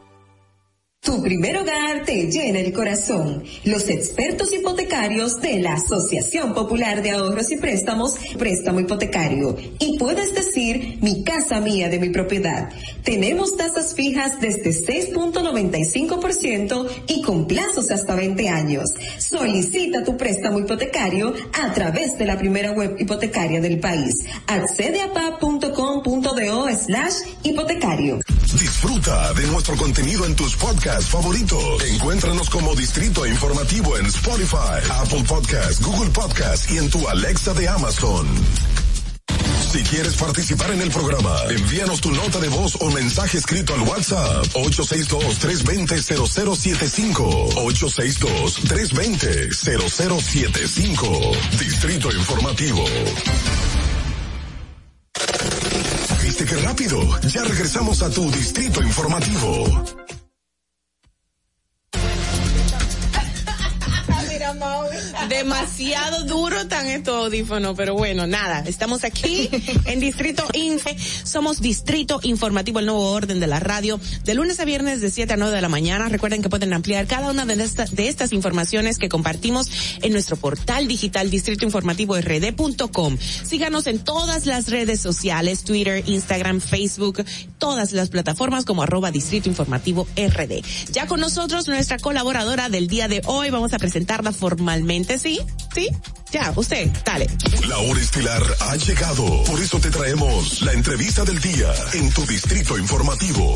Tu primer hogar te llena el corazón. Los expertos hipotecarios de la Asociación Popular de Ahorros y Préstamos, Préstamo Hipotecario. Y puedes decir, mi casa mía de mi propiedad. Tenemos tasas fijas desde 6.95% y con plazos hasta 20 años. Solicita tu préstamo hipotecario a través de la primera web hipotecaria del país. Accede a pa.com.do slash hipotecario. Disfruta de nuestro contenido en tus podcasts favoritos. Encuéntranos como Distrito Informativo en Spotify, Apple Podcasts, Google Podcasts y en tu Alexa de Amazon. Si quieres participar en el programa, envíanos tu nota de voz o mensaje escrito al WhatsApp 862-320-0075. 862-320-0075. Distrito Informativo. ¿Viste qué rápido? Ya regresamos a tu Distrito Informativo. Demasiado duro tan estos audífonos, pero bueno, nada, estamos aquí en Distrito Infe, somos Distrito Informativo, el nuevo orden de la radio, de lunes a viernes de 7 a 9 de la mañana. Recuerden que pueden ampliar cada una de, estas de estas informaciones que compartimos en nuestro portal digital distritoinformativord.com. Síganos en todas las redes sociales, Twitter, Instagram, Facebook, todas las plataformas como arroba Distrito Informativo RD. Ya con nosotros nuestra colaboradora del día de hoy, vamos a presentarla formalmente, ¿sí? ¿Sí? Ya, usted, dale. La hora estelar ha llegado. Por eso te traemos la entrevista del día en tu distrito informativo.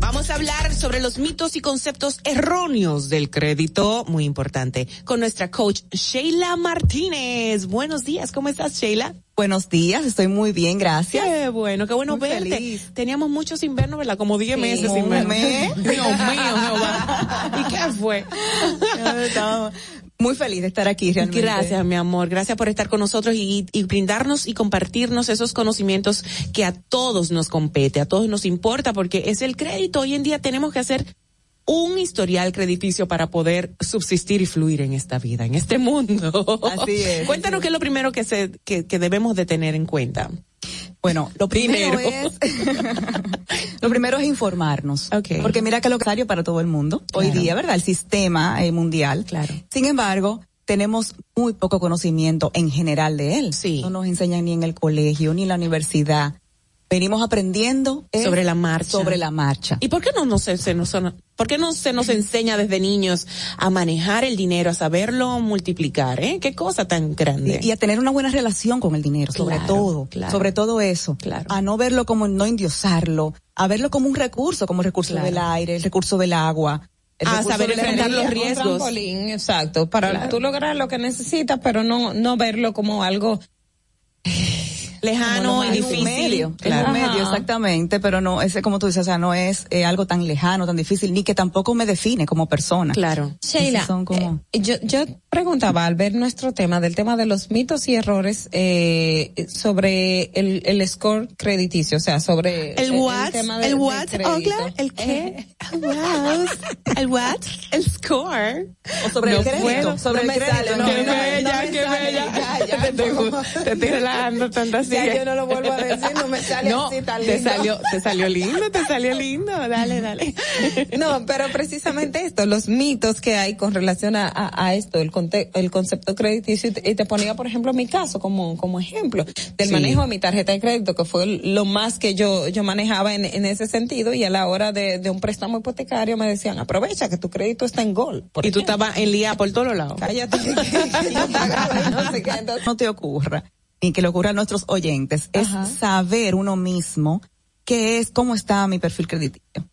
Vamos a hablar sobre los mitos y conceptos erróneos del crédito, muy importante, con nuestra coach Sheila Martínez. Buenos días, ¿cómo estás Sheila? Buenos días, estoy muy bien, gracias. Qué bueno, qué bueno Muy verte. feliz. Teníamos muchos inviernos, ¿verdad? Como 10 Sí, meses un invierno. mes. Dios mío, Jehová. ¿Y qué fue? muy feliz de estar aquí realmente. Gracias, mi amor. Gracias por estar con nosotros y, y brindarnos y compartirnos esos conocimientos que a todos nos compete, a todos nos importa, porque es el crédito. Hoy en día tenemos que hacer un historial crediticio para poder subsistir y fluir en esta vida, en este mundo. Así es, Cuéntanos qué es lo primero que se, que, que debemos de tener en cuenta. Bueno, lo primero Dinero. es lo primero es informarnos, porque mira que lo necesario para todo el mundo hoy día, ¿verdad? El sistema eh, mundial. Claro. Sin embargo, tenemos muy poco conocimiento en general de él. Sí. No nos enseñan ni en el colegio ni en la universidad. Venimos aprendiendo es Sobre la marcha. Sobre la marcha. ¿Y por qué no, nos se, se nos, por qué no se nos enseña desde niños a manejar el dinero, a saberlo multiplicar? ¿eh? Qué cosa tan grande. Y, y a tener una buena relación con el dinero, sobre todo, claro. sobre todo eso, Claro. a no verlo como no endiosarlo, a verlo como un recurso, como el recurso Claro. del aire, el recurso del agua, el A recurso saber enfrentar los riesgos. Un trampolín, exacto, para Claro. tú lograr lo que necesitas, pero no, no verlo como algo Lejano y difícil. Medio, en Claro. un medio, exactamente, pero no, ese como tú dices, o sea, no es eh, algo tan lejano, tan difícil, ni que tampoco me define como persona. Claro. Sheila, Esos son como- eh, yo, yo preguntaba al ver nuestro tema del tema de los mitos y errores eh, sobre el, el score crediticio, o sea, sobre El what, tema de- el what. Ogla, el qué, el what, el score. O sobre No el crédito, puedo. sobre No el crédito. sale, no, no, qué no, bella, qué sale, bella. ya, ya, te, estoy, te estoy relajando tanto así. Ya yo no lo vuelvo a decir, no me sale No, así tan te lindo. salió, te salió lindo, te salió lindo. Dale, dale. No, pero precisamente esto, los mitos que hay con relación a, a, a esto, el, conte- el concepto crediticio, y te, y te ponía, por ejemplo, mi caso como, como ejemplo del Sí. manejo de mi tarjeta de crédito, que fue lo más que yo, yo manejaba en, en ese sentido, y a la hora de, de un préstamo hipotecario me decían, aprovecha que tu crédito está en gol. Y tú estabas en lía por todos lados. Cállate, sé qué, entonces- no te ocurra, ni que le ocurra a nuestros oyentes, es saber uno mismo qué es, cómo está mi perfil crediticio.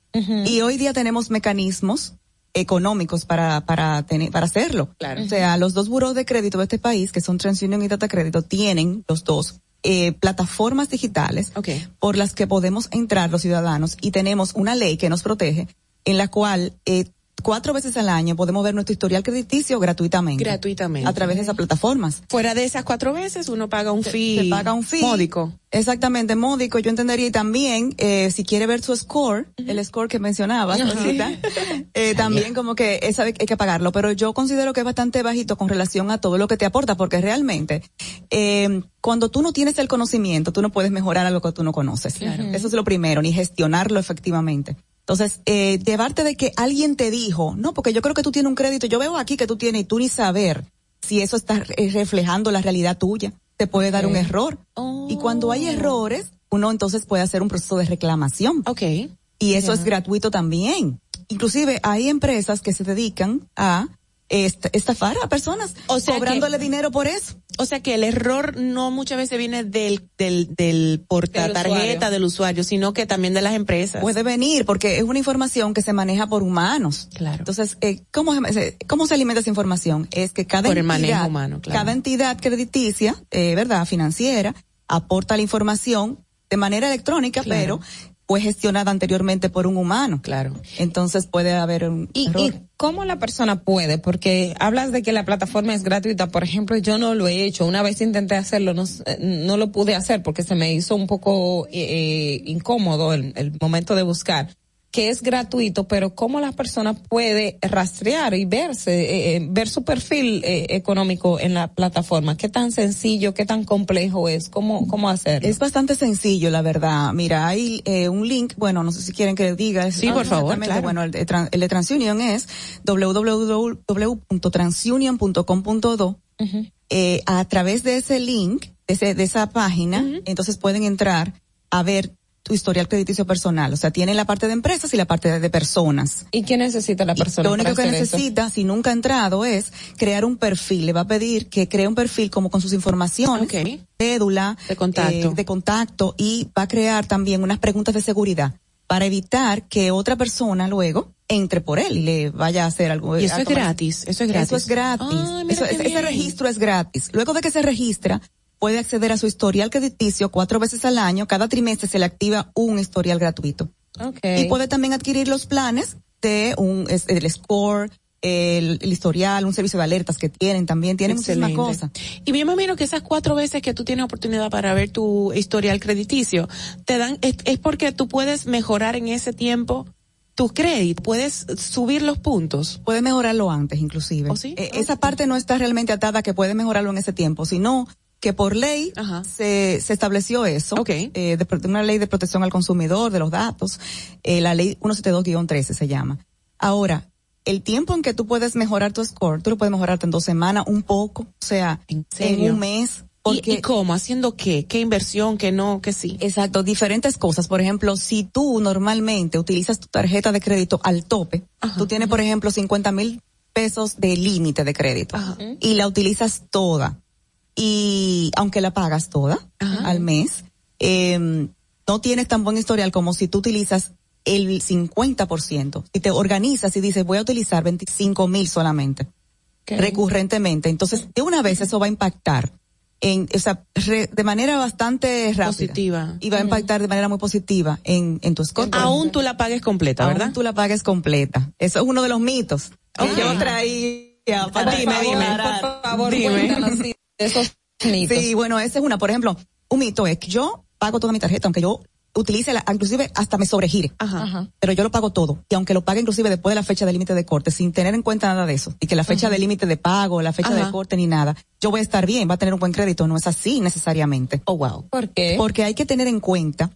Y hoy día tenemos mecanismos económicos para, para tener, para hacerlo. Claro. O sea, los dos buros de crédito de este país, que son TransUnion y Data Crédito, tienen los dos eh, plataformas digitales por las que podemos entrar los ciudadanos y tenemos una ley que nos protege en la cual eh, cuatro veces al año podemos ver nuestro historial crediticio gratuitamente. Gratuitamente. A través de esas plataformas. Fuera de esas cuatro veces, uno paga un fee. Se paga un fee. Módico. Exactamente, módico, yo entendería. Y también, eh, si quiere ver su score, el score que mencionabas eh, también como que esa hay que pagarlo. Pero yo considero que es bastante bajito con relación a todo lo que te aporta, porque realmente, eh, cuando tú no tienes el conocimiento, tú no puedes mejorar algo que tú no conoces. Eso es lo primero, ni gestionarlo efectivamente. Entonces, eh, llevarte de que alguien te dijo, no, porque yo creo que tú tienes un crédito, yo veo aquí que tú tienes y tú ni saber si eso está eh, reflejando la realidad tuya, te puede dar un error. Y cuando hay errores, uno entonces puede hacer un proceso de reclamación. Ok. Y eso es gratuito también. Inclusive hay empresas que se dedican a estafar a personas O sea cobrándole que- dinero por eso. O sea que el error no muchas veces viene del, del, del portatarjeta usuario. del usuario, sino que también de las empresas. Puede venir porque es una información que se maneja por humanos. Claro. Entonces, eh, ¿cómo, se, ¿cómo se alimenta esa información? Es que cada Por el entidad, manejo humano, claro. cada entidad crediticia, eh, verdad, financiera, aporta la información de manera electrónica, pero fue gestionada anteriormente por un humano. Claro. Entonces puede haber un ¿Y, error. y cómo la persona puede? Porque hablas de que la plataforma es gratuita. Por ejemplo, yo no lo he hecho. Una vez intenté hacerlo, no, eh, no lo pude hacer porque se me hizo un poco eh, eh, incómodo el, el momento de buscar. Que es gratuito, pero cómo la persona puede rastrear y verse, eh, eh, ver su perfil eh, económico en la plataforma. ¿Qué tan sencillo, qué tan complejo es? ¿Cómo, cómo hacerlo? Es bastante sencillo, la verdad. Mira, hay eh, un link, bueno, no sé si quieren que diga. Sí, por favor, claro. Bueno, el de, Tran- el de TransUnion es www.transunion.com.do. Eh, a través de ese link, de, ese- de esa página, entonces pueden entrar a ver tu historial crediticio personal. O sea, tiene la parte de empresas y la parte de, personas. ¿Y qué necesita la persona? Lo único para que eso? necesita, si nunca ha entrado, es crear un perfil. Le va a pedir que cree un perfil como con sus informaciones, cédula, De contacto. eh, de contacto y va a crear también unas preguntas de seguridad para evitar que otra persona luego entre por él y le vaya a hacer algo. Y eso es gratis, eso es gratis. Eso es gratis. Eso- ese, registro es gratis. Luego de que se registra, puede acceder a su historial crediticio cuatro veces al año. Cada trimestre se le activa un historial gratuito. Y puede también adquirir los planes de un, el score, el, el historial, un servicio de alertas que tienen también, tienen muchísimas Excelente. cosas. Y yo me imagino que esas cuatro veces que tú tienes oportunidad para ver tu historial crediticio, te dan, es, es porque tú puedes mejorar en ese tiempo tu crédito, puedes subir los puntos. Puede mejorarlo antes, inclusive. Eh, Esa parte no está realmente atada que puede mejorarlo en ese tiempo, sino que por ley se, se estableció eso, eh, de, pro- de una ley de protección al consumidor, de los datos, eh, la ley 172-13 se llama. Ahora, el tiempo en que tú puedes mejorar tu score, tú lo puedes mejorarte en dos semanas, un poco, o sea, en, un mes. ¿Y, y cómo? ¿Haciendo qué? ¿Qué inversión? ¿Qué no? ¿Qué sí? Exacto, diferentes cosas. Por ejemplo, si tú normalmente utilizas tu tarjeta de crédito al tope, tú tienes, por ejemplo, 50 mil pesos de límite de crédito y la utilizas toda. Y aunque la pagas toda al mes, eh, no tienes tan buen historial como si tú utilizas el 50%. Si te organizas y dices, voy a utilizar 25 mil solamente, recurrentemente. Entonces, de una vez eso va a impactar en, o sea, re- de manera bastante rápida. Positiva. Y va a impactar de manera muy positiva en, en tu score. Aún tú la pagues completa, Aún ¿verdad? tú la pagues completa. Eso es uno de los mitos que Ok. yo traía para Dime, dime, por favor, Dime. Esos mitos. Sí, bueno, esa es una. Por ejemplo, un mito es que yo pago toda mi tarjeta, aunque yo utilice la, inclusive hasta me sobregire. Pero yo lo pago todo. Y aunque lo pague inclusive después de la fecha de límite de corte, sin tener en cuenta nada de eso. Y que la fecha Ajá. de límite de pago, la fecha Ajá. de corte ni nada. Yo voy a estar bien, va a tener un buen crédito. No es así necesariamente. Oh, wow. ¿Por qué? Porque hay que tener en cuenta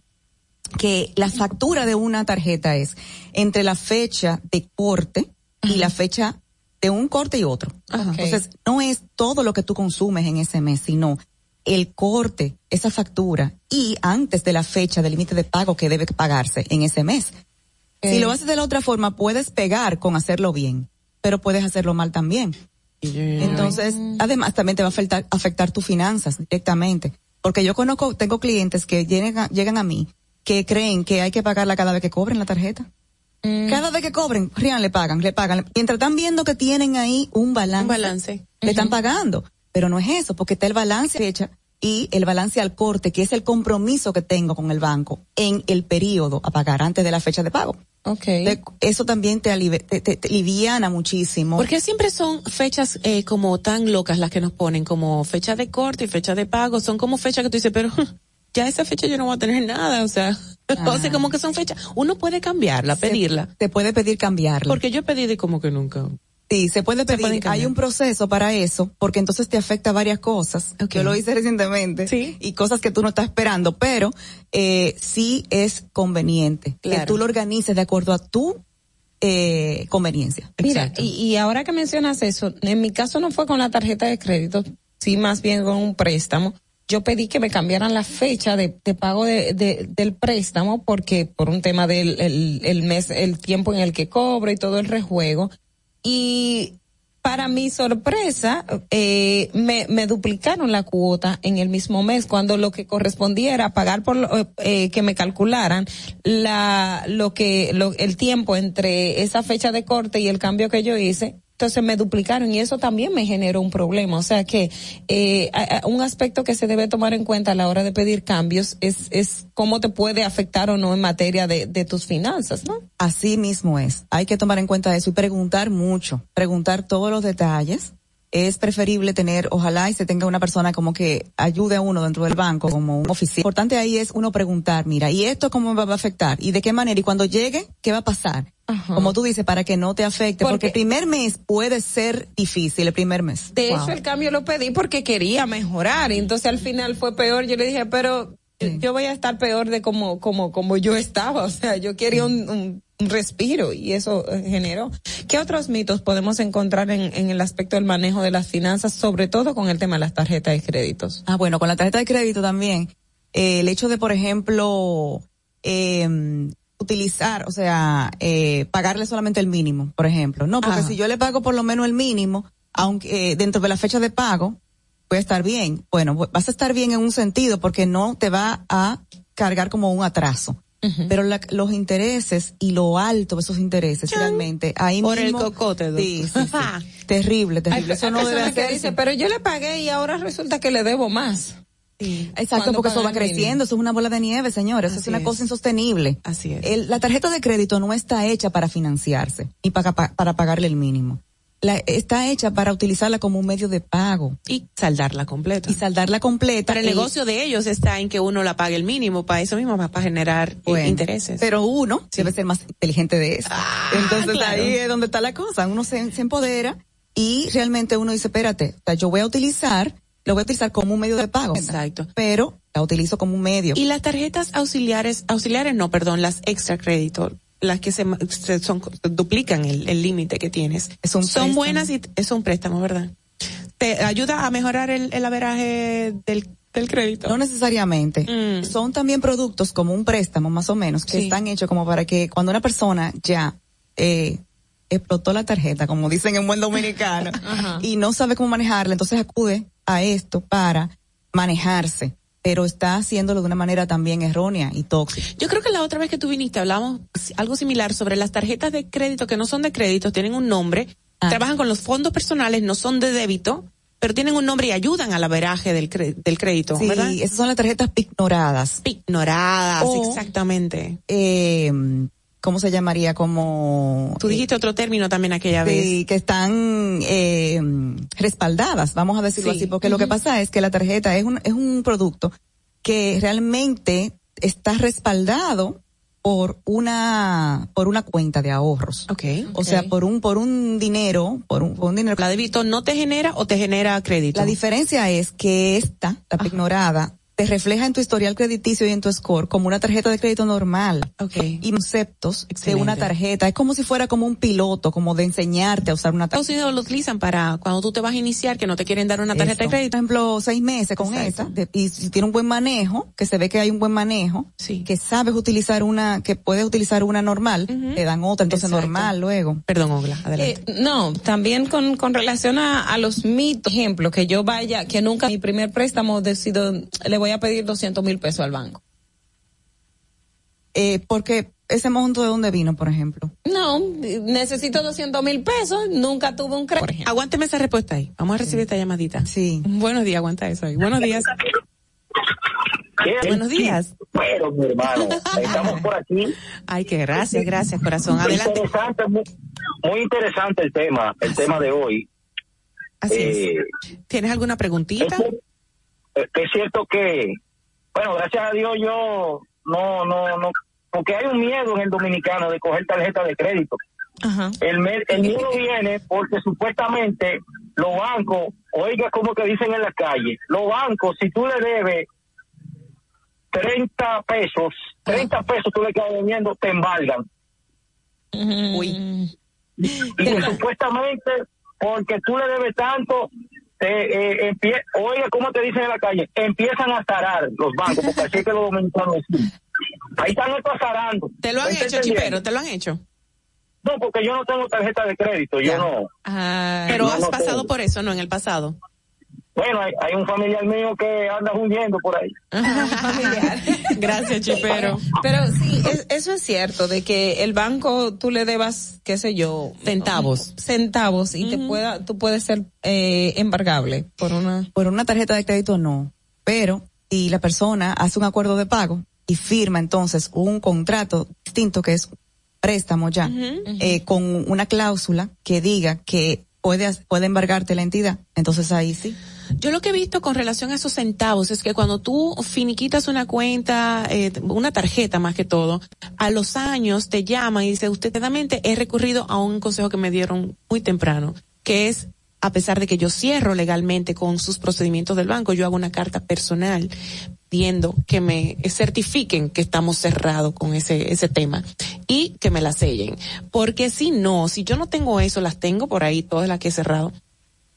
que la factura de una tarjeta es entre la fecha de corte y la fecha de un corte y otro. Entonces, no es todo lo que tú consumes en ese mes, sino el corte, esa factura y antes de la fecha del límite de pago que debe pagarse en ese mes. Si lo haces de la otra forma, puedes pegar con hacerlo bien, pero puedes hacerlo mal también. Entonces, además también te va a afectar, afectar tus finanzas directamente. Porque yo conozco, tengo clientes que llegan a, llegan a mí que creen que hay que pagarla cada vez que cobren la tarjeta. Cada vez que cobren, Rian le pagan, le pagan. Mientras están viendo que tienen ahí un balance. Un balance. Le están pagando. Pero no es eso, porque está el balance fecha y el balance al corte, que es el compromiso que tengo con el banco en el periodo a pagar antes de la fecha de pago. Okay. Eso también te, alive- te, te- te liviana muchísimo. Porque siempre son fechas eh, como tan locas las que nos ponen, como fecha de corte y fecha de pago, son como fechas que tú dices, pero ya esa fecha yo no voy a tener nada, o sea, o sea, como que son fechas, uno puede cambiarla, pedirla. Te puede pedir cambiarla. Porque yo he pedido y como que nunca. Sí, se puede pedir. Hay un proceso para eso, porque entonces te afecta varias cosas. Yo lo hice recientemente. Y cosas que tú no estás esperando, pero eh, sí es conveniente que tú lo organices de acuerdo a tu eh, conveniencia. Mira, y, y ahora que mencionas eso, en mi caso no fue con la tarjeta de crédito, sí más bien con un préstamo. Yo pedí que me cambiaran la fecha de, pago de, de- del préstamo porque por un tema del el, mes, el tiempo en el que cobro y todo el rejuego. Y para mi sorpresa, eh, me, duplicaron la cuota en el mismo mes, cuando lo que correspondía era pagar por lo, eh, que me calcularan la, lo que, el tiempo entre esa fecha de corte y el cambio que yo hice, entonces me duplicaron y eso también me generó un problema. O sea que eh, un aspecto que se debe tomar en cuenta a la hora de pedir cambios es, es cómo te puede afectar o no en materia de, de tus finanzas, ¿no? Así mismo es. Hay que tomar en cuenta eso y preguntar mucho, preguntar todos los detalles. Es preferible tener, ojalá y se tenga una persona como que ayude a uno dentro del banco, como un oficial. Lo importante ahí es uno preguntar, mira, ¿y esto cómo me va a afectar? ¿Y de qué manera? Y cuando llegue, ¿qué va a pasar? Como tú dices, para que no te afecte, porque, el primer mes puede ser difícil, el primer mes. De Wow. hecho, el cambio lo pedí porque quería mejorar. Y entonces al final fue peor. Yo le dije, pero yo- yo voy a estar peor de como, como, como yo estaba. O sea, yo quería un, un- un respiro y eso eh, generó. ¿Qué otros mitos podemos encontrar en, en el aspecto del manejo de las finanzas, sobre todo con el tema de las tarjetas de créditos? Ah, bueno, con la tarjeta de crédito también, eh, el hecho de, por ejemplo, eh, utilizar, o sea, eh, pagarle solamente el mínimo, por ejemplo. No, porque Ajá. si yo le pago por lo menos el mínimo, aunque eh, dentro de la fecha de pago, voy a estar bien. Bueno, vas a estar bien en un sentido porque no te va a cargar como un atraso. Pero la- los intereses y lo alto de esos intereses realmente ahí Por el mismo cocote, Doc. sí, sí, sí. terrible terrible Hay eso no debe hacerse dicen, pero yo le pagué y ahora resulta que le debo más. Exacto, porque eso va creciendo, eso es una bola de nieve, señores, eso es una es. cosa insostenible. Así es. El- la tarjeta de crédito no está hecha para financiarse y para, pa- para pagarle el mínimo. La, está hecha para utilizarla como un medio de pago. Y saldarla completa. Y saldarla completa. Para el negocio de ellos está en que uno la pague el mínimo, para eso mismo, para generar eh, Bueno, intereses. Pero uno debe ser más inteligente de eso. Entonces claro. ahí es donde está la cosa. Uno se, se empodera y realmente uno dice, espérate, o sea, yo voy a utilizar, lo voy a utilizar como un medio de pago. Exacto. Pero la utilizo como un medio. Y las tarjetas auxiliares, auxiliares no, perdón, las extra crédito, las que se, se- son, duplican el límite que tienes. Es un son préstamo. buenas y es un préstamo, ¿verdad? Te ayuda a mejorar el, el averaje del, del crédito. No necesariamente. Mm. Son también productos como un préstamo, más o menos, que Sí. están hechos como para que cuando una persona ya eh, explotó la tarjeta, como dicen en buen dominicano, y no sabe cómo manejarla, entonces acude a esto para manejarse, pero está haciéndolo de una manera también errónea y tóxica. Yo creo que la otra vez que tú viniste hablamos algo similar sobre las tarjetas de crédito que no son de crédito, tienen un nombre, trabajan con los fondos personales, no son de débito, pero tienen un nombre y ayudan al averaje del, del crédito, Sí, ¿verdad? esas son las tarjetas ignoradas. Ignoradas, O- exactamente. Eh, ¿Cómo se llamaría? Como... Tú dijiste otro término también aquella vez. Sí, que están eh, respaldadas, vamos a decirlo Sí. así, porque lo que pasa es que la tarjeta es un, es un producto que realmente está respaldado por una por una cuenta de ahorros. Okay. O sea, por un por un dinero, por un, por un dinero. ¿La débito no te genera o te genera crédito? La diferencia es que esta, la ignorada, te refleja en tu historial crediticio y en tu score como una tarjeta de crédito normal. Okay. Y conceptos de Excelente. una tarjeta. Es como si fuera como un piloto, como de enseñarte a usar una tarjeta. Estados Unidos lo utilizan para cuando tú te vas a iniciar que no te quieren dar una tarjeta de crédito. Por ejemplo, seis meses con Exacto. esa, de- y si tiene un buen manejo, que se ve que hay un buen manejo, que sabes utilizar una, que puedes utilizar una normal, te dan otra, entonces Exacto. normal luego. Perdón, Ogla, adelante. Eh, no, también con, con relación a, a los mitos, ejemplo, que yo vaya, que nunca mi primer préstamo decido, le voy a pedir 200 mil pesos al banco. Eh, porque ese monto de dónde vino, por ejemplo. No, necesito 200 mil pesos, nunca tuve un crédito. Aguánteme esa respuesta ahí. Vamos a recibir esta llamadita. Sí. Buenos días, aguanta eso ahí. Buenos días. Buenos días. Pero, mi hermano, estamos por aquí. Ay, que gracias, gracias, corazón. Muy Adelante. interesante, muy, muy interesante el tema, el tema de hoy. Así Eh, es. ¿Tienes alguna preguntita? Es, es cierto que, bueno, gracias a Dios yo no, no, no, porque hay un miedo en el dominicano de coger tarjeta de crédito. Ajá. El, miedo viene porque supuestamente los bancos, oiga como que dicen en la calle, los bancos, si tú le debes 30 pesos, 30 pesos tú le quedas debiendo, te embargan. Uy. Y que supuestamente, porque tú le debes tanto, te, eh, empie- oiga cómo te dicen en la calle, empiezan a zarar los bancos, porque así es que los dominicanos. Ahí están estos zarando. ¿Te lo han ¿Me está hecho? Chipero? ¿Te lo han hecho? No, porque yo no tengo tarjeta de crédito, yo no. Pero No, has no pasado tengo. por eso, ¿no? En el pasado. Bueno, hay, hay un familiar mío que anda huyendo por ahí. Gracias, Chipero. Pero sí, es- eso es cierto, de que el banco tú le debas, qué sé yo, Centavos. centavos y te pueda, tú puedes ser eh, embargable por una. Por una tarjeta de crédito no, pero si la persona hace un acuerdo de pago y firma entonces un contrato distinto que es préstamo ya, eh, con una cláusula que diga que puede, puede embargarte la entidad, entonces ahí sí. Yo lo que he visto con relación a esos centavos es que cuando tú finiquitas una cuenta, eh, una tarjeta más que todo, a los años te llaman y dice, últimamente he recurrido a un consejo que me dieron muy temprano, que es, a pesar de que yo cierro legalmente con sus procedimientos del banco, yo hago una carta personal pidiendo que me certifiquen que estamos cerrados con ese, ese tema y que me la sellen. Porque si no, si yo no tengo eso, las tengo por ahí, todas las que he cerrado,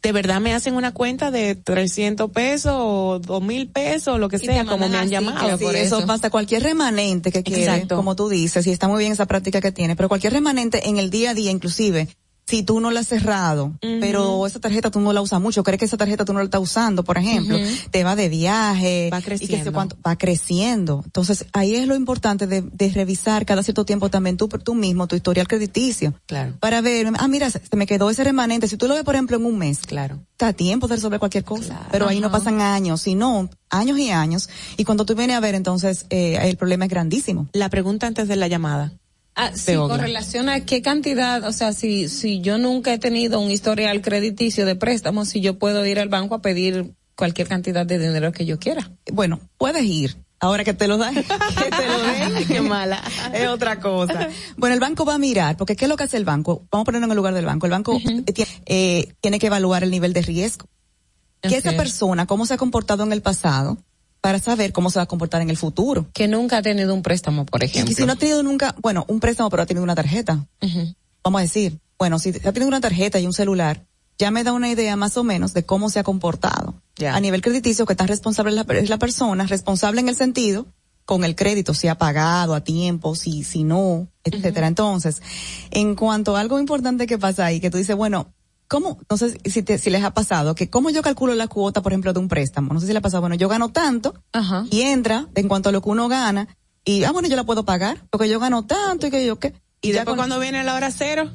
de verdad me hacen una cuenta de 300 pesos o 2 mil pesos, lo que sea, como me han llamado. Sí, eso basta cualquier remanente que quiere, Exacto. como tú dices, y está muy bien esa práctica que tiene, pero cualquier remanente en el día a día, inclusive, si tú no la has cerrado, pero esa tarjeta tú no la usas mucho, crees que esa tarjeta tú no la estás usando, por ejemplo, te va de viaje, Va y que sé creciendo. cuánto, va creciendo. Entonces, ahí es lo importante de, de revisar cada cierto tiempo también tú, tú mismo, tu historial crediticio. Claro. Para ver, ah, mira, se me quedó ese remanente. Si tú lo ves, por ejemplo, en un mes. Claro. Está a tiempo de resolver cualquier cosa. Pero ahí no pasan años, sino años y años. Y cuando tú vienes a ver, entonces, eh, el problema es grandísimo. La pregunta antes de la llamada. Ah, sí, con relación a qué cantidad, o sea, si, si yo nunca he tenido un historial crediticio de préstamos, si yo puedo ir al banco a pedir cualquier cantidad de dinero que yo quiera. Bueno, puedes ir. Ahora que te lo dan, que te lo den. Qué mala. es otra cosa. Bueno, el banco va a mirar, porque ¿qué es lo que hace el banco? Vamos a ponerlo en el lugar del banco. El banco eh, tiene, eh, tiene que evaluar el nivel de riesgo. Que esa persona, cómo se ha comportado en el pasado, para saber cómo se va a comportar en el futuro. Que nunca ha tenido un préstamo, por ejemplo. Y si no ha tenido nunca, bueno, un préstamo, pero ha tenido una tarjeta. Vamos a decir, bueno, si ha tenido una tarjeta y un celular, ya me da una idea más o menos de cómo se ha comportado. Ya. A nivel crediticio, que tan responsable es la, es la persona, responsable en el sentido con el crédito, si ha pagado a tiempo, si, si no, etcétera. Entonces, en cuanto a algo importante que pasa ahí, que tú dices, bueno, ¿cómo? No sé si, te- si les ha pasado, que cómo yo calculo la cuota, por ejemplo, de un préstamo. No sé si le ha pasado, bueno, yo gano tanto, Ajá. y entra en cuanto a lo que uno gana, y, ah, bueno, yo la puedo pagar, porque yo gano tanto y que yo qué. Y, ya después con- cuando viene la hora cero,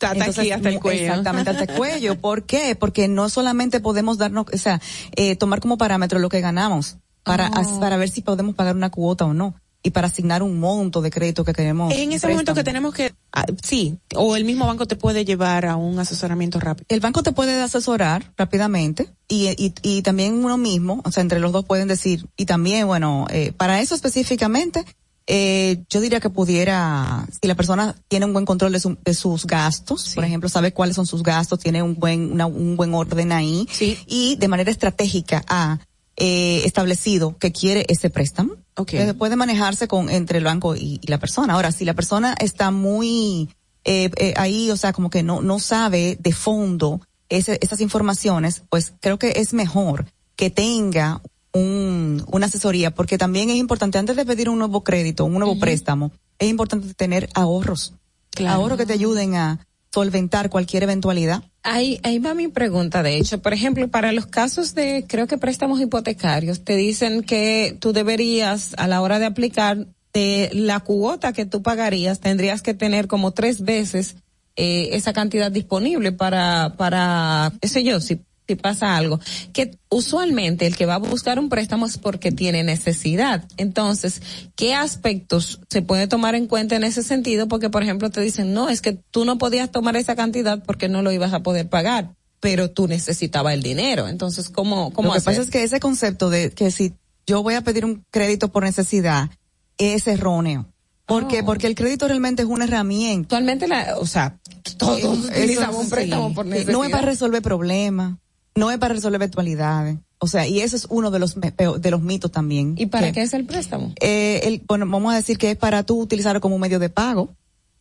entonces, aquí, hasta el cuello. Exactamente, hasta el cuello. ¿Por qué? Porque no solamente podemos darnos, o sea, eh, tomar como parámetro lo que ganamos para, Oh. as- para ver si podemos pagar una cuota o no. Y para asignar un monto de crédito que queremos. Es en ese momento que tenemos que, ah, sí, o el mismo banco te puede llevar a un asesoramiento rápido. El banco te puede asesorar rápidamente y, y, y también uno mismo, o sea, entre los dos pueden decir, y también, bueno, eh, para eso específicamente, eh, yo diría que pudiera, si la persona tiene un buen control de, su- de sus gastos, por ejemplo, sabe cuáles son sus gastos, tiene un buen, una- un buen orden ahí, y de manera estratégica ha eh, establecido que quiere ese préstamo, eh, puede manejarse con entre el banco y, y la persona. Ahora, si la persona está muy eh, eh, ahí, o sea, como que no, no sabe de fondo ese- esas informaciones, pues creo que es mejor que tenga un, una asesoría, porque también es importante, antes de pedir un nuevo crédito, un nuevo préstamo, es importante tener ahorros. Ahorros que te ayuden a solventar cualquier eventualidad. Ahí, ahí va mi pregunta, de hecho. Por ejemplo, para los casos de, creo que préstamos hipotecarios, te dicen que tú deberías, a la hora de aplicar, de la cuota que tú pagarías, tendrías que tener como tres veces eh, esa cantidad disponible para, para, qué sé yo, si, si pasa algo. Que usualmente el que va a buscar un préstamo es porque tiene necesidad. Entonces, ¿qué aspectos se puede tomar en cuenta en ese sentido? Porque, por ejemplo, te dicen, no, es que tú no podías tomar esa cantidad porque no lo ibas a poder pagar, pero tú necesitabas el dinero. Entonces, ¿cómo, cómo Lo que pasa es que ese concepto de que si yo voy a pedir un crédito por necesidad es erróneo. ¿Por qué? Porque el crédito realmente es una herramienta. Actualmente, la, o sea, todos utilizamos un préstamo por necesidad. No es para resolver problemas, no es para resolver eventualidades. O sea, y eso es uno de los de los mitos también. ¿Y para Que- qué es el préstamo? eh, el, bueno, vamos a decir que es para tú utilizarlo como un medio de pago,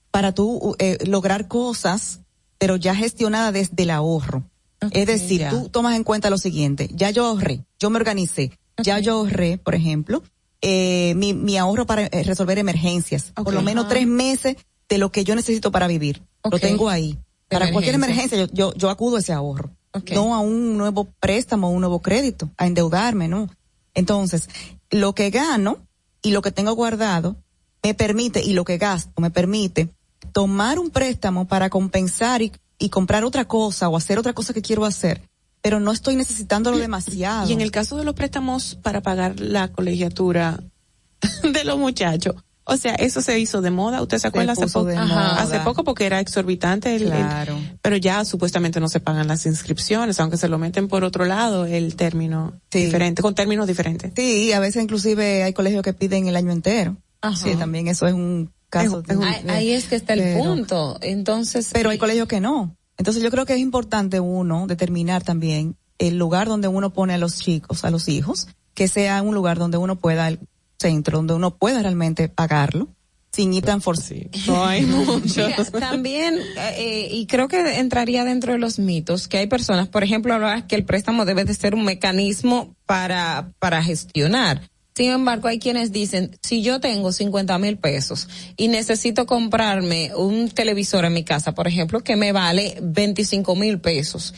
para tú eh, lograr cosas, pero ya gestionada desde el ahorro. es decir, ya. tú tomas en cuenta lo siguiente, ya yo ahorré, yo me organicé, ya yo ahorré, por ejemplo, eh, mi, mi ahorro para eh, resolver emergencias, por lo menos tres meses de lo que yo necesito para vivir. Lo tengo ahí. Para cualquier Emergencia. emergencia yo, yo, yo acudo a ese ahorro. No a un nuevo préstamo, un nuevo crédito, a endeudarme, ¿no? Entonces, lo que gano y lo que tengo guardado me permite, y lo que gasto me permite tomar un préstamo para compensar y, y comprar otra cosa o hacer otra cosa que quiero hacer, pero no estoy necesitándolo demasiado. Y en el caso de los préstamos para pagar la colegiatura de los muchachos, o sea, eso se hizo de moda. ¿Usted se acuerda hace puso poco? de moda. Hace poco porque era exorbitante. el- el- Claro. pero ya supuestamente no se pagan las inscripciones, aunque se lo meten por otro lado el término diferente, con términos diferentes. Sí, a veces inclusive hay colegios que piden el año entero. Ajá. Sí, también eso es un caso. de- Ahí, ahí es que está el pero- punto. Entonces. Pero hay colegios que no. Entonces yo creo que es importante uno determinar también el lugar donde uno pone a los chicos, a los hijos, que sea un lugar donde uno pueda, centro, donde uno pueda realmente pagarlo sin ir tan forzado. No hay Mira, también, eh, y creo que entraría dentro de los mitos, que hay personas, por ejemplo, hablabas que el préstamo debe de ser un mecanismo para, para gestionar. Sin embargo, hay quienes dicen, si yo tengo 50 mil pesos y necesito comprarme un televisor en mi casa, por ejemplo, que me vale 25 mil pesos,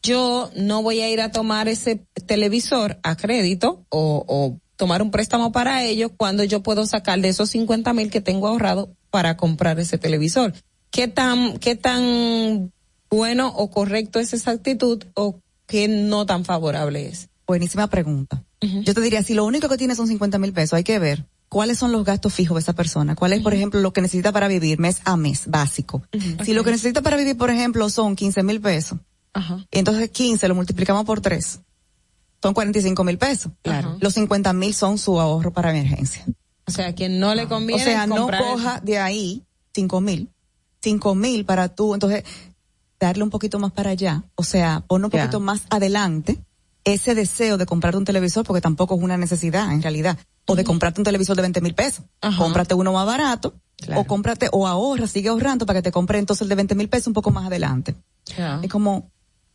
yo no voy a ir a tomar ese televisor a crédito o, o tomar un préstamo para ello cuando yo puedo sacar de esos 50 mil que tengo ahorrado para comprar ese televisor. ¿Qué tan, qué tan bueno o correcto es esa actitud o qué no tan favorable es? Buenísima pregunta. Yo te diría, si lo único que tiene son 50 mil pesos, hay que ver cuáles son los gastos fijos de esa persona. ¿Cuál es, por ejemplo, lo que necesita para vivir mes a mes, básico? Si lo que necesita para vivir, por ejemplo, son 15 mil pesos, entonces 15 lo multiplicamos por 3, son 45 mil pesos. Claro. Los 50 mil son su ahorro para emergencia. O sea, quien no le conviene O sea, no coja de ahí 5 mil, 5 mil para tú, entonces darle un poquito más para allá, o sea, pon un poquito más adelante ese deseo de comprarte un televisor, porque tampoco es una necesidad en realidad, o de comprarte un televisor de 20 mil pesos. Cómprate uno más barato, o cómprate, o ahorra, sigue ahorrando para que te compre entonces el de 20 mil pesos un poco más adelante. Es como,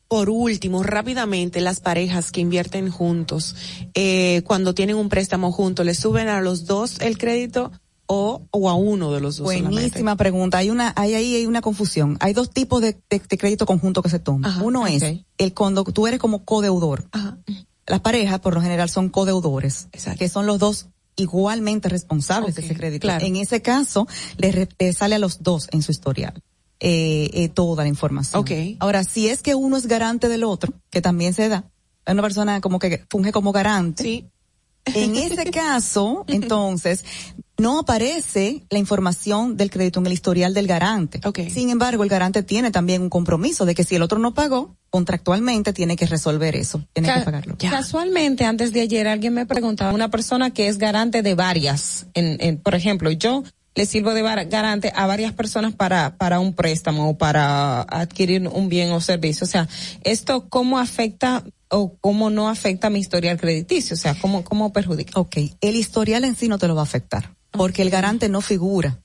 Por último, rápidamente, las parejas que invierten juntos, eh, cuando tienen un préstamo juntos, ¿le suben a los dos el crédito o, o a uno de los dos solamente? Buenísima pregunta. Hay una, hay ahí hay una confusión. Hay dos tipos de, de- de crédito conjunto que se toma. Uno es el cuando tú eres como codeudor. Las parejas, por lo general, son codeudores, que son los dos igualmente responsables de ese crédito. claro. En ese caso, le sale a los dos en su historial. Eh, eh, toda la información. Ahora, si es que uno es garante del otro, que también se da, una persona como que funge como garante. En ese caso, entonces, no aparece la información del crédito en el historial del garante. Sin embargo, el garante tiene también un compromiso de que si el otro no pagó, contractualmente tiene que resolver eso, tiene que pagarlo. Casualmente, antes de ayer alguien me preguntaba, una persona que es garante de varias, en, en, por ejemplo, yo le sirvo de garante a varias personas para, para un préstamo o para adquirir un bien o servicio. O sea, ¿esto cómo afecta o cómo no afecta mi historial crediticio? O sea, ¿cómo, cómo perjudica? Ok, el historial en sí no te lo va a afectar, porque el garante no figura.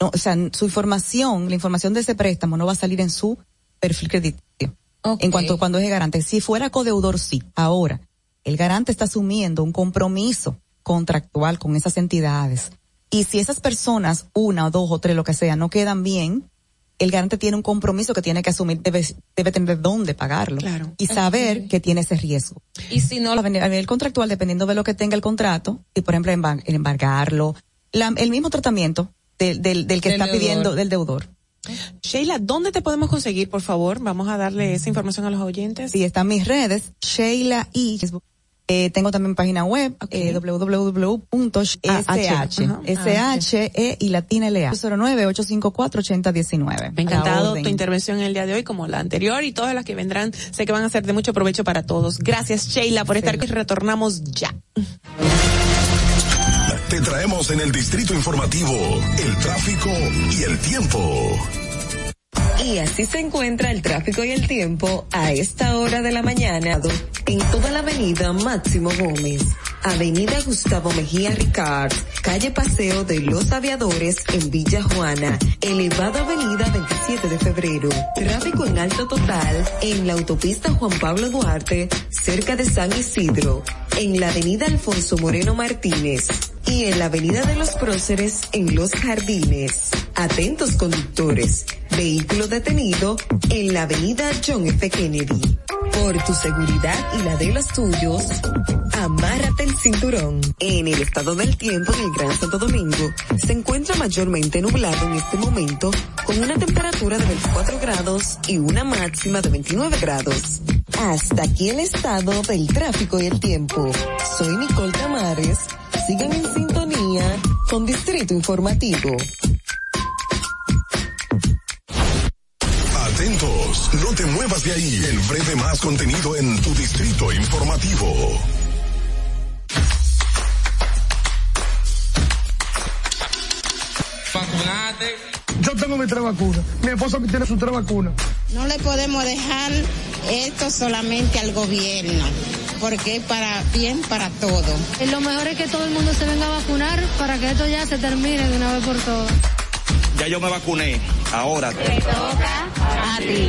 No, o sea, su información, la información de ese préstamo no va a salir en su perfil crediticio. En cuanto cuando es garante, si fuera codeudor sí. Ahora, el garante está asumiendo un compromiso contractual con esas entidades. Y si esas personas, una o dos o tres, lo que sea, no quedan bien, el garante tiene un compromiso que tiene que asumir, debe, debe tener dónde pagarlo. Y saber que tiene ese riesgo. Y si no, a nivel contractual, dependiendo de lo que tenga el contrato, y por ejemplo, el embargarlo, la- el mismo tratamiento del, del, del que Del está deudor. pidiendo, del deudor. Sheila, ¿dónde te podemos conseguir, por favor? Vamos a darle esa información a los oyentes. Sí, están mis redes, Sheila y Facebook. Eh, tengo también página web, eh, www.sh, Ah, H, ajá. S-H-E y latina LA. 09-854-8019. Me ha encantado tu intervención en el día de hoy, como la anterior y todas las que vendrán. Sé que van a ser de mucho provecho para todos. Gracias, Sheila, por estar aquí. Retornamos ya. Te traemos en el Distrito Informativo el tráfico y el tiempo. Y así se encuentra el tráfico y el tiempo a esta hora de la mañana en toda la avenida Máximo Gómez, avenida Gustavo Mejía Ricard, calle Paseo de los Aviadores en Villa Juana, elevado avenida 27 de febrero, tráfico en alto total en la autopista Juan Pablo Duarte, cerca de San Isidro, en la avenida Alfonso Moreno Martínez y en la avenida de los Próceres en Los Jardines. Atentos conductores. Vehículo detenido en la avenida John F. Kennedy. Por tu seguridad y la de los tuyos, amárrate el cinturón. En el estado del tiempo en el Gran Santo Domingo, se encuentra mayormente nublado en este momento, con una temperatura de 24 grados y una máxima de 29 grados. Hasta aquí el estado del tráfico y el tiempo. Soy Nicole Tamares. Sigan en sintonía con Distrito Informativo. Atentos, no te muevas de ahí. El breve más contenido en tu Distrito Informativo. Vacunate. Yo tengo mis tres vacunas. Mi esposa tiene sus tres vacunas. No le podemos dejar esto solamente al gobierno, porque es para bien para todo. Y lo mejor es que todo el mundo se venga a vacunar para que esto ya se termine de una vez por todas. Ya yo me vacuné. Ahora Te toca a ti.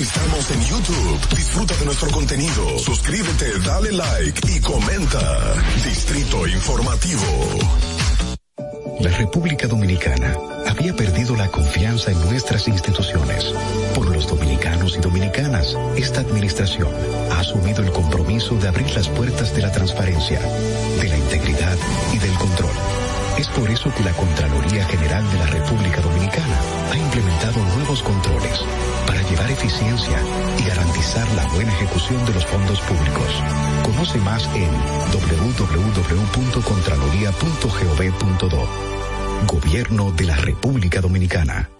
Estamos en YouTube. Disfruta de nuestro contenido. Suscríbete, dale like y comenta. Distrito Informativo. La República Dominicana había perdido la confianza en nuestras instituciones. Por los dominicanos y dominicanas, esta administración ha asumido el compromiso de abrir las puertas de la transparencia, de la integridad y del control. Es por eso que la Contraloría General de la República Dominicana implementado nuevos controles para llevar eficiencia y garantizar la buena ejecución de los fondos públicos. Conoce más en www.contraloría.gov.do. Gobierno de la República Dominicana.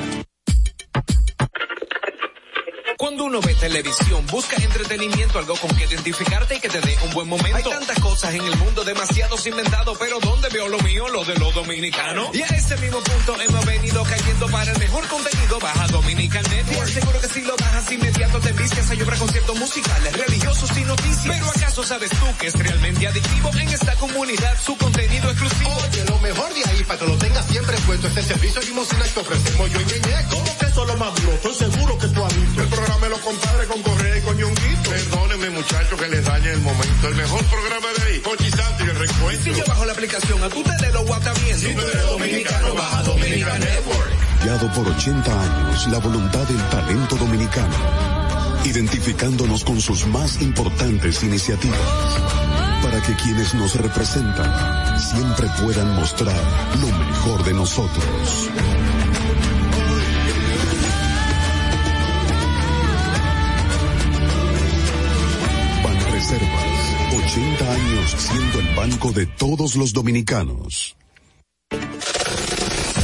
Uno ve televisión, busca entretenimiento, algo con que identificarte y que te dé un buen momento. Hay tantas cosas en el mundo, demasiados inventados, pero ¿dónde veo lo mío? Lo de los dominicanos. Y a ese mismo punto hemos venido cayendo para el mejor contenido. Baja Dominican Network. Seguro que si lo bajas inmediato te envicias. Hay obras conciertos musicales, religiosos y noticias. Pero ¿acaso sabes tú que es realmente adictivo en esta comunidad su contenido exclusivo? Oye, lo mejor de ahí, para que lo tengas siempre puesto, este servicio limosina que ofrecemos yo y Ñeñe. ¿Cómo que eso es lo más duro? Estoy seguro que tú has visto. De los compadres con Correa y con Ñonguito. Perdónenme, muchachos, que les dañe el momento. El mejor programa de ahí, Conchi y el recuento. Si yo bajo la aplicación, a tu tele lo guata bien. Si tú eres dominicano, baja Dominican Network. Guiado por 80 años, la voluntad del talento dominicano. Identificándonos con sus más importantes iniciativas. Para que quienes nos representan siempre puedan mostrar lo mejor de nosotros. Banreservas, 80 años siendo el banco de todos los dominicanos.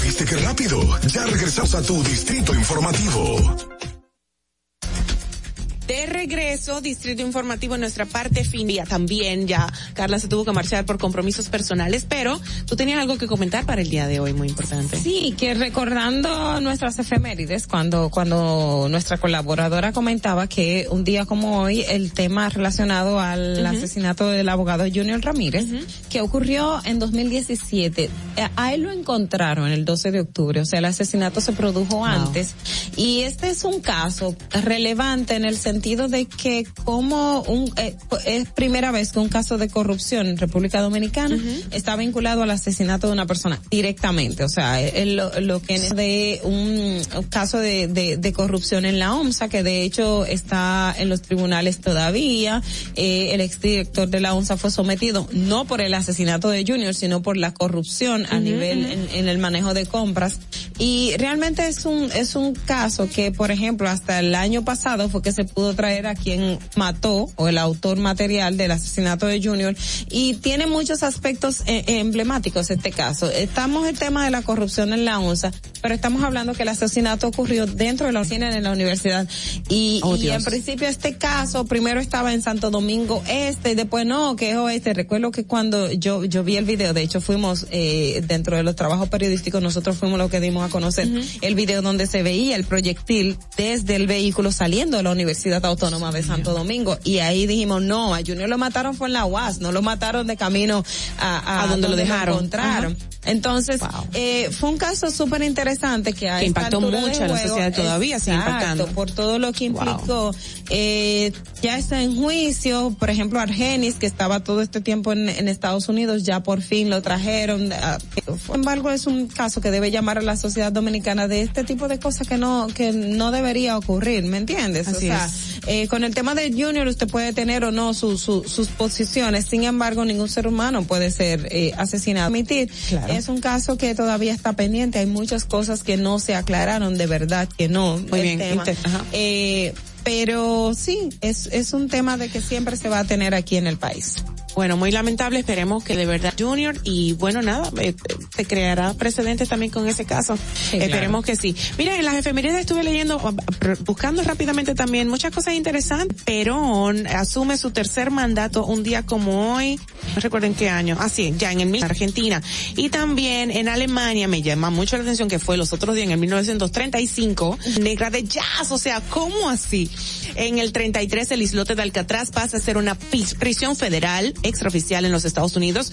¿Viste qué rápido? Ya regresamos a tu distrito informativo. De regreso, Distrito Informativo en nuestra parte finia también. Ya Carla se tuvo que marchar por compromisos personales, pero tú tenías algo que comentar para el día de hoy, muy importante. Sí, que recordando nuestras efemérides, cuando, cuando nuestra colaboradora comentaba que un día como hoy, el tema relacionado al asesinato del abogado Junior Ramírez, que ocurrió en 2017, eh, a él lo encontraron el 12 de octubre, o sea, el asesinato se produjo antes, y este es un caso relevante en el sentido sentido de que como un, eh, es primera vez que un caso de corrupción en República Dominicana está vinculado al asesinato de una persona directamente. O sea, lo, lo, que es de un, caso de, de, de, corrupción en la OMSA, que de hecho está en los tribunales todavía. Eh, el exdirector de la OMSA fue sometido no por el asesinato de Junior, sino por la corrupción a nivel en, en, el manejo de compras. Y realmente es un, es un caso que, por ejemplo, hasta el año pasado fue que se pudo traer a quien mató o el autor material del asesinato de Junior y tiene muchos aspectos eh, emblemáticos este caso. Estamos el tema de la corrupción en la ONSA, pero estamos hablando que el asesinato ocurrió dentro de la oficina en la universidad y, oh, y en principio este caso primero estaba en Santo Domingo Este y después no, que es oeste. Recuerdo que cuando yo yo vi el video, de hecho fuimos eh, dentro de los trabajos periodísticos, nosotros fuimos los que dimos a conocer el video donde se veía el proyectil desde el vehículo saliendo de la Universidad Autónoma de Santo Domingo y ahí dijimos, no, a Junior lo mataron fue en la UAS, no lo mataron de camino a, a, donde, lo dejaron. encontraron. Entonces, eh, fue un caso súper interesante que, que impactó mucho a la sociedad todavía, sigue impactando. Por todo lo que implicó. Eh, ya está en juicio, por ejemplo, Argenis, que estaba todo este tiempo en, en Estados Unidos, ya por fin lo trajeron. Ah, sin embargo, es un caso que debe llamar a la sociedad dominicana de este tipo de cosas que no, que no debería ocurrir, ¿me entiendes? Así o sea, es. Eh, con el tema de Junior usted puede tener o no su, su, sus posiciones, sin embargo, ningún ser humano puede ser eh, asesinado. Admitir, Claro. es un caso que todavía está pendiente, hay muchas cosas que no se aclararon, de verdad que no. Muy bien, tema. ajá. Eh, pero sí, es, es un tema de que siempre se va a tener aquí en el país. Bueno, muy lamentable, esperemos que de verdad Junior y bueno, nada, eh, se creará precedentes también con ese caso. Esperemos que sí. Mira, en las efemérides estuve leyendo, buscando rápidamente también muchas cosas interesantes. Perón asume su tercer mandato un día como hoy, no recuerdo en qué año, así, ya en el mil- Argentina. Y también en Alemania me llama mucho la atención que fue los otros días en el 1935, negra de jazz, o sea, ¿cómo así? En el 33 el islote de Alcatraz pasa a ser una prisión federal extraoficial en los Estados Unidos.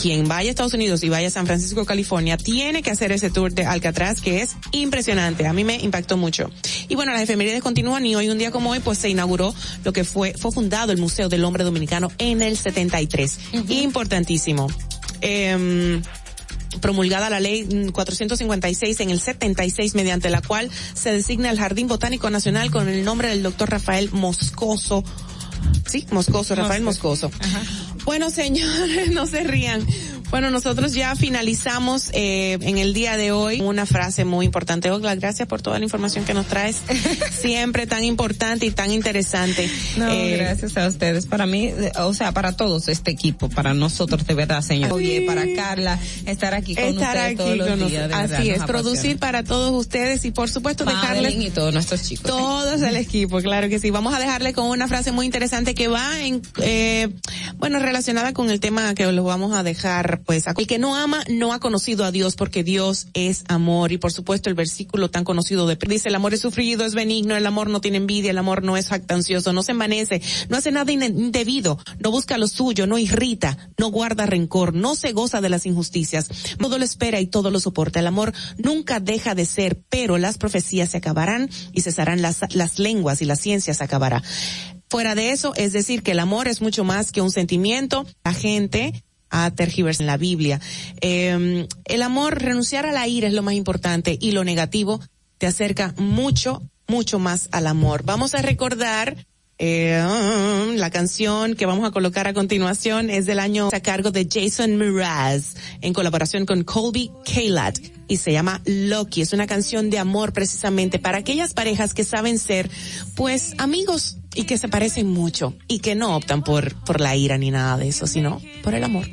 Quien vaya a Estados Unidos y vaya a San Francisco, California, tiene que hacer ese tour de Alcatraz que es impresionante. A mí me impactó mucho. Y bueno, las efemérides continúan y hoy, un día como hoy, pues se inauguró lo que fue, fue fundado el Museo del Hombre Dominicano en el 73. Importantísimo. Em, promulgada la ley mm, 456 en el 76 mediante la cual se designa el Jardín Botánico Nacional con el nombre del doctor Rafael Moscoso. Sí, Moscoso, Rafael Moscoso. Bueno, señores, no se rían. Bueno, nosotros ya finalizamos eh, en el día de hoy una frase muy importante. Ogla, gracias por toda la información que nos traes. Siempre tan importante y tan interesante. No, Eh, gracias a ustedes. Para mí, eh, o sea, para todos este equipo, para nosotros de verdad, señor. Oye, para Carla, estar aquí con estar ustedes aquí todos los con días. verdad, Así es, producir para todos ustedes y por supuesto dejarles Madeline y todos nuestros chicos. todos el equipo, claro que sí. Vamos a dejarle con una frase muy interesante que va en, eh, bueno, relacionada con el tema que lo vamos a dejar, pues, el que no ama no ha conocido a Dios porque Dios es amor y por supuesto el versículo tan conocido de dice el amor es sufrido, es benigno, el amor no tiene envidia, el amor no es jactancioso, no se envanece, no hace nada indebido, no busca lo suyo, no irrita, no guarda rencor, no se goza de las injusticias, todo lo espera y todo lo soporta. El amor nunca deja de ser, pero las profecías se acabarán y cesarán las, las lenguas y la ciencia se acabará. Fuera de eso, es decir, que el amor es mucho más que un sentimiento. La gente a tergiversar en la Biblia. Eh, el amor, renunciar a la ira es lo más importante y lo negativo te acerca mucho, mucho más al amor. Vamos a recordar eh, la canción que vamos a colocar a continuación es del año a cargo de Jason Mraz en colaboración con Colby Kalat y se llama Loki. Es una canción de amor precisamente para aquellas parejas que saben ser pues amigos y que se parecen mucho y que no optan por, por la ira ni nada de eso, sino por el amor.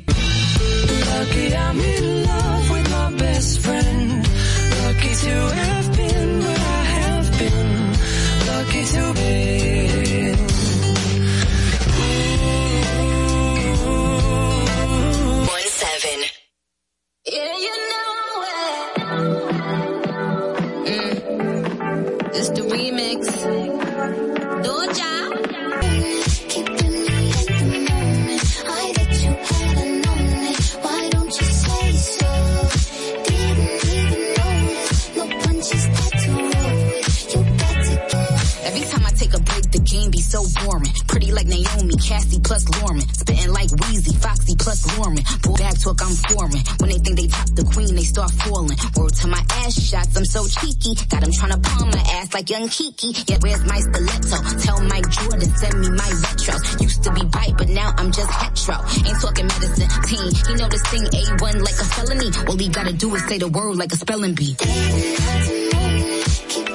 Take a Pretty like Naomi, Cassie plus Lauren. Spitting like Wheezy, Foxy plus Lauren. Bull back talk, I'm foreign. When they think they top the queen, they start falling. Word to my ass shots, I'm so cheeky. Got him trying to palm my ass like young Kiki. Yeah, where's my stiletto? Tell Mike Jordan, send me my retro. Used to be bite, but now I'm just hetero. Ain't talking medicine, teen. He know this thing A1 like a felony. All he gotta do is say the word like a spelling bee. Why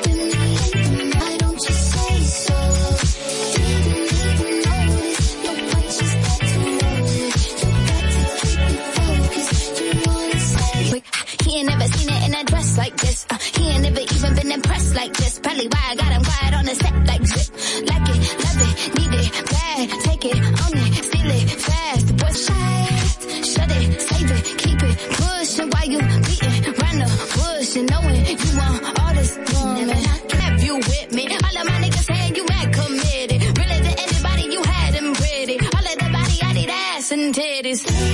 Uh, he ain't never even been impressed like this. Probably why I got him quiet on the set like zip. Like it, love it, need it, bad. Take it, own it, steal it, fast. Boy, shit, shut it, save it, keep it, pushing while you beating round the bush and knowing you want all this woman. Have you with me? All of my niggas saying you mad committed. Really to anybody you had them pretty. All of the body, I need ass and titties.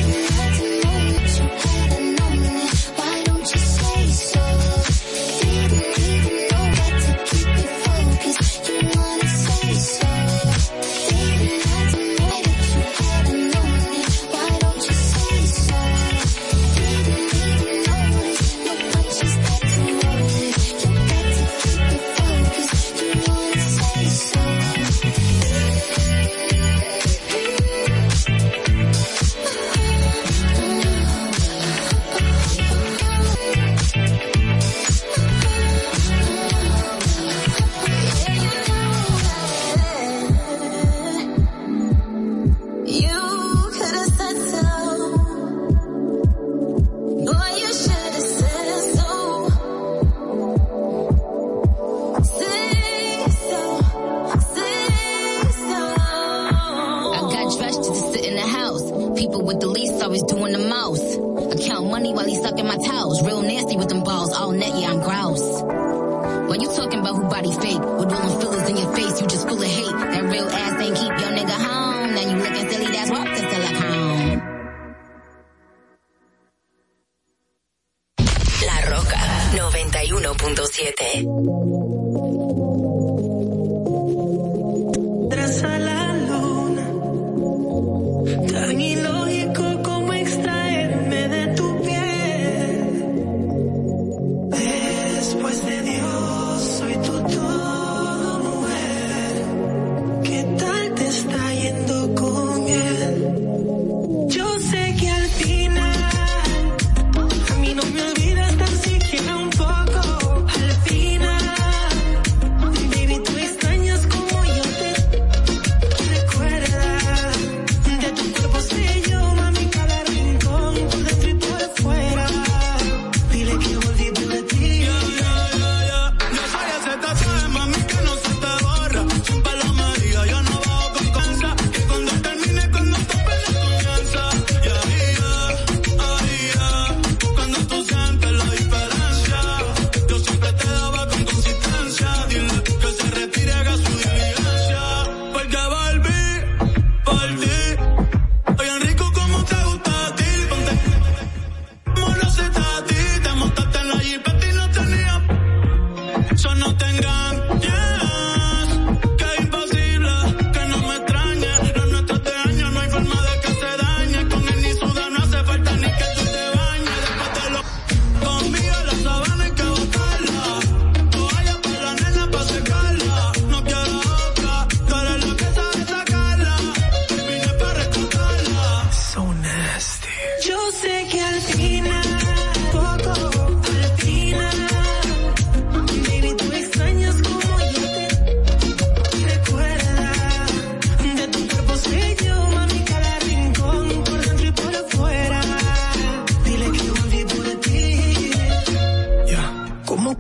Como?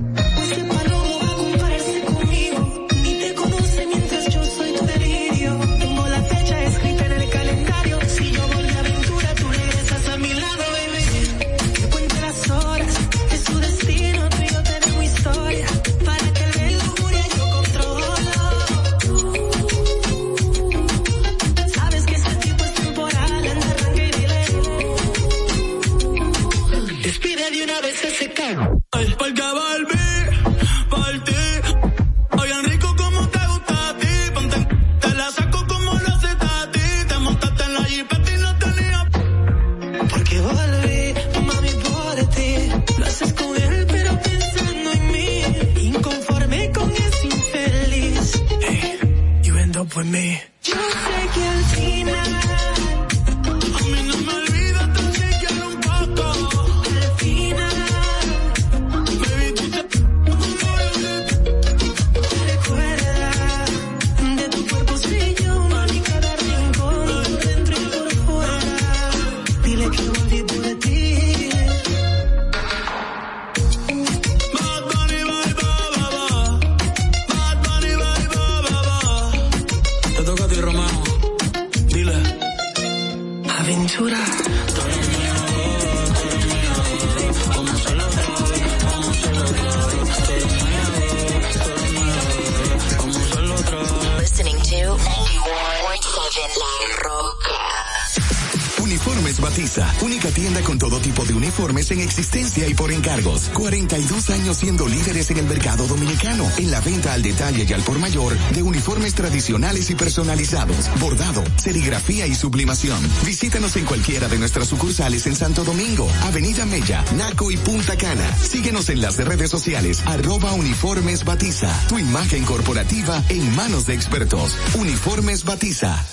En la venta al detalle y al por mayor de uniformes tradicionales y personalizados, bordado, serigrafía y sublimación. Visítanos en cualquiera de nuestras sucursales en Santo Domingo, Avenida Mella, Naco y Punta Cana. Síguenos en las redes sociales, arroba Uniformes Batiza, tu imagen corporativa en manos de expertos. Uniformes Batiza.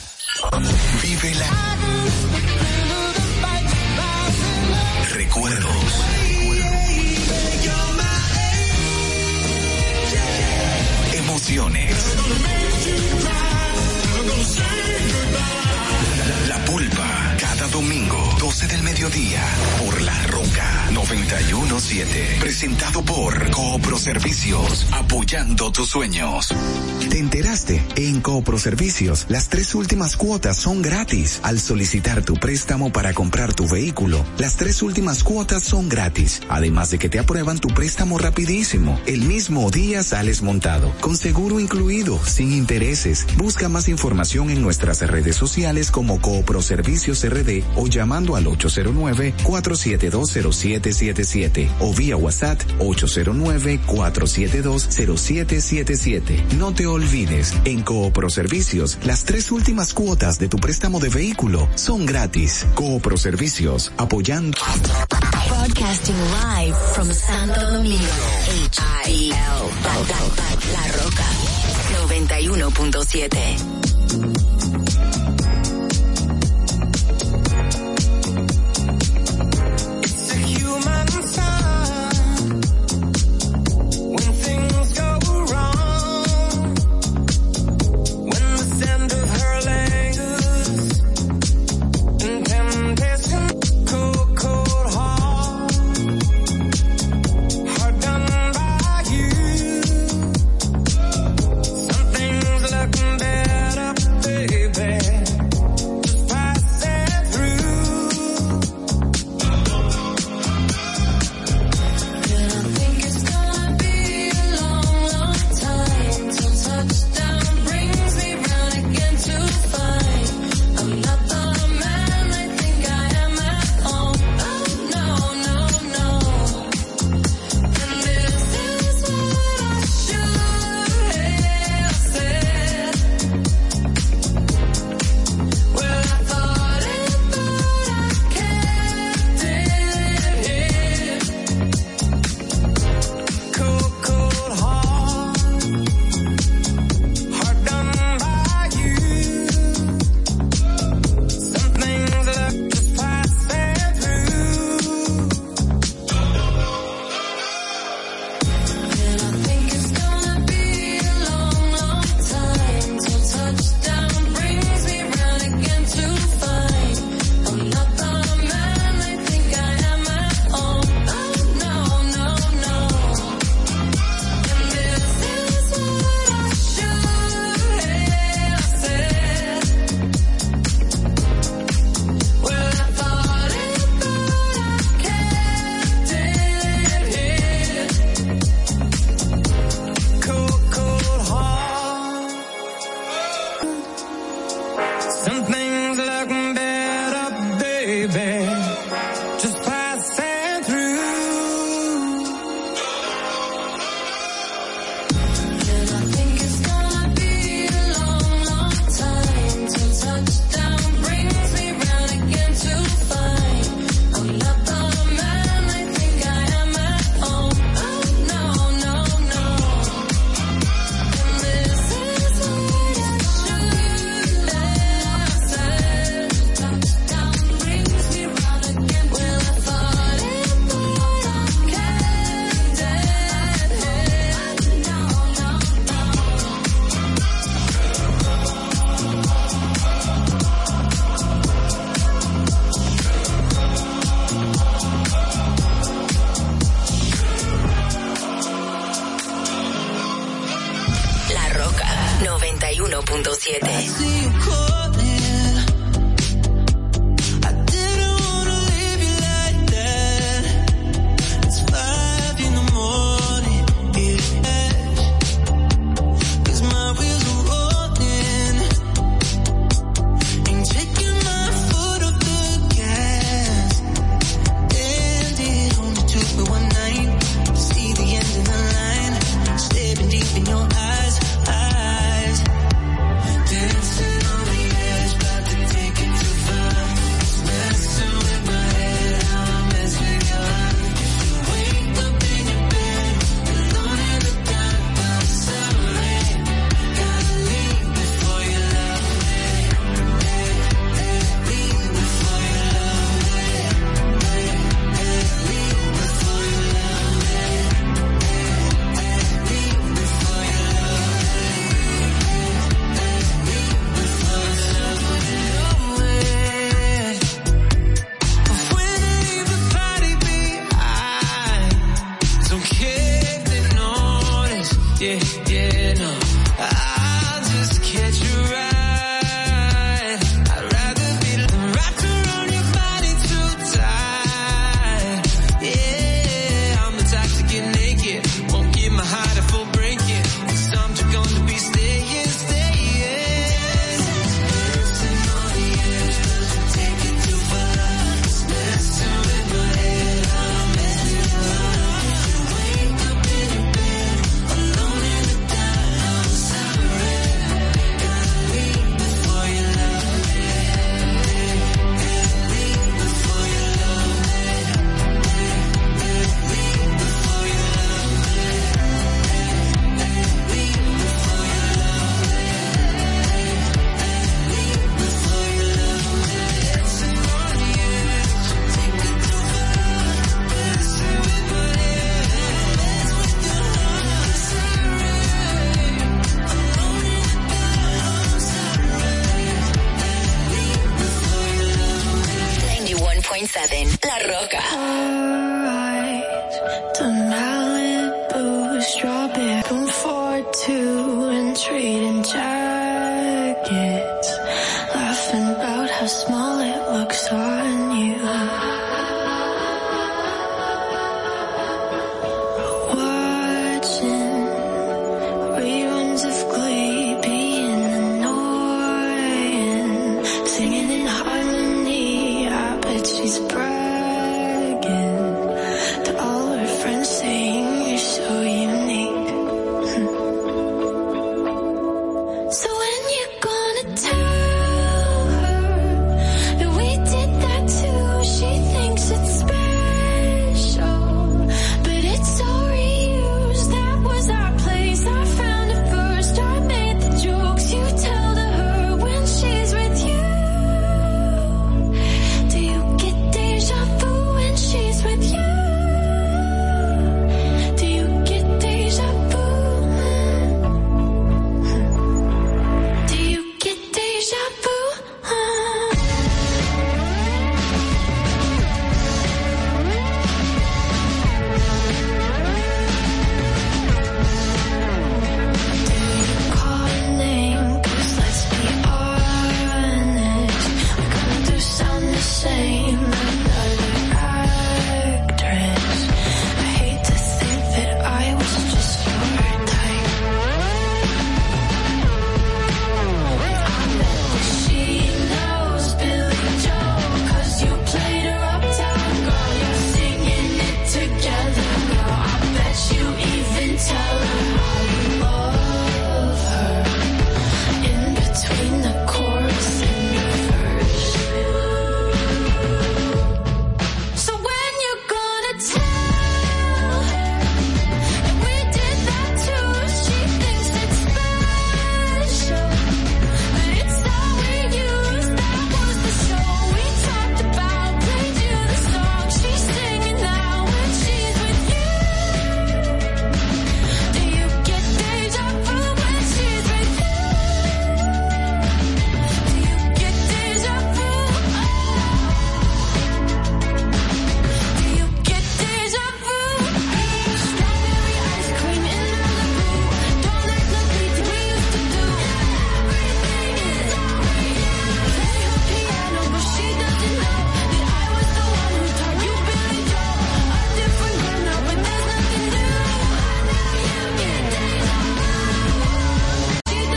Vive la recuerdos. La pulpa, cada domingo, 12 del mediodía, por La Roca 917. Presentado por Coopro Servicios, apoyando tus sueños. ¿Te enteraste? En Coopro Servicios, las tres últimas cuotas son gratis. Al solicitar tu préstamo para comprar tu vehículo, las tres últimas cuotas son gratis. Además de que te aprueban tu préstamo rapidísimo. El mismo día sales montado, con seguro incluido, sin intereses. Busca más información en nuestras redes sociales como Coopro Servicios RD o llamando al 809-4720777 o vía WhatsApp 809-4720777. No te olvides, en Coopro Servicios, las tres últimas cuotas de tu préstamo de vehículo son gratis. Coopro Servicios, apoyando. Broadcasting live from Santo Domingo. H-I-L. La Roca. 91.7.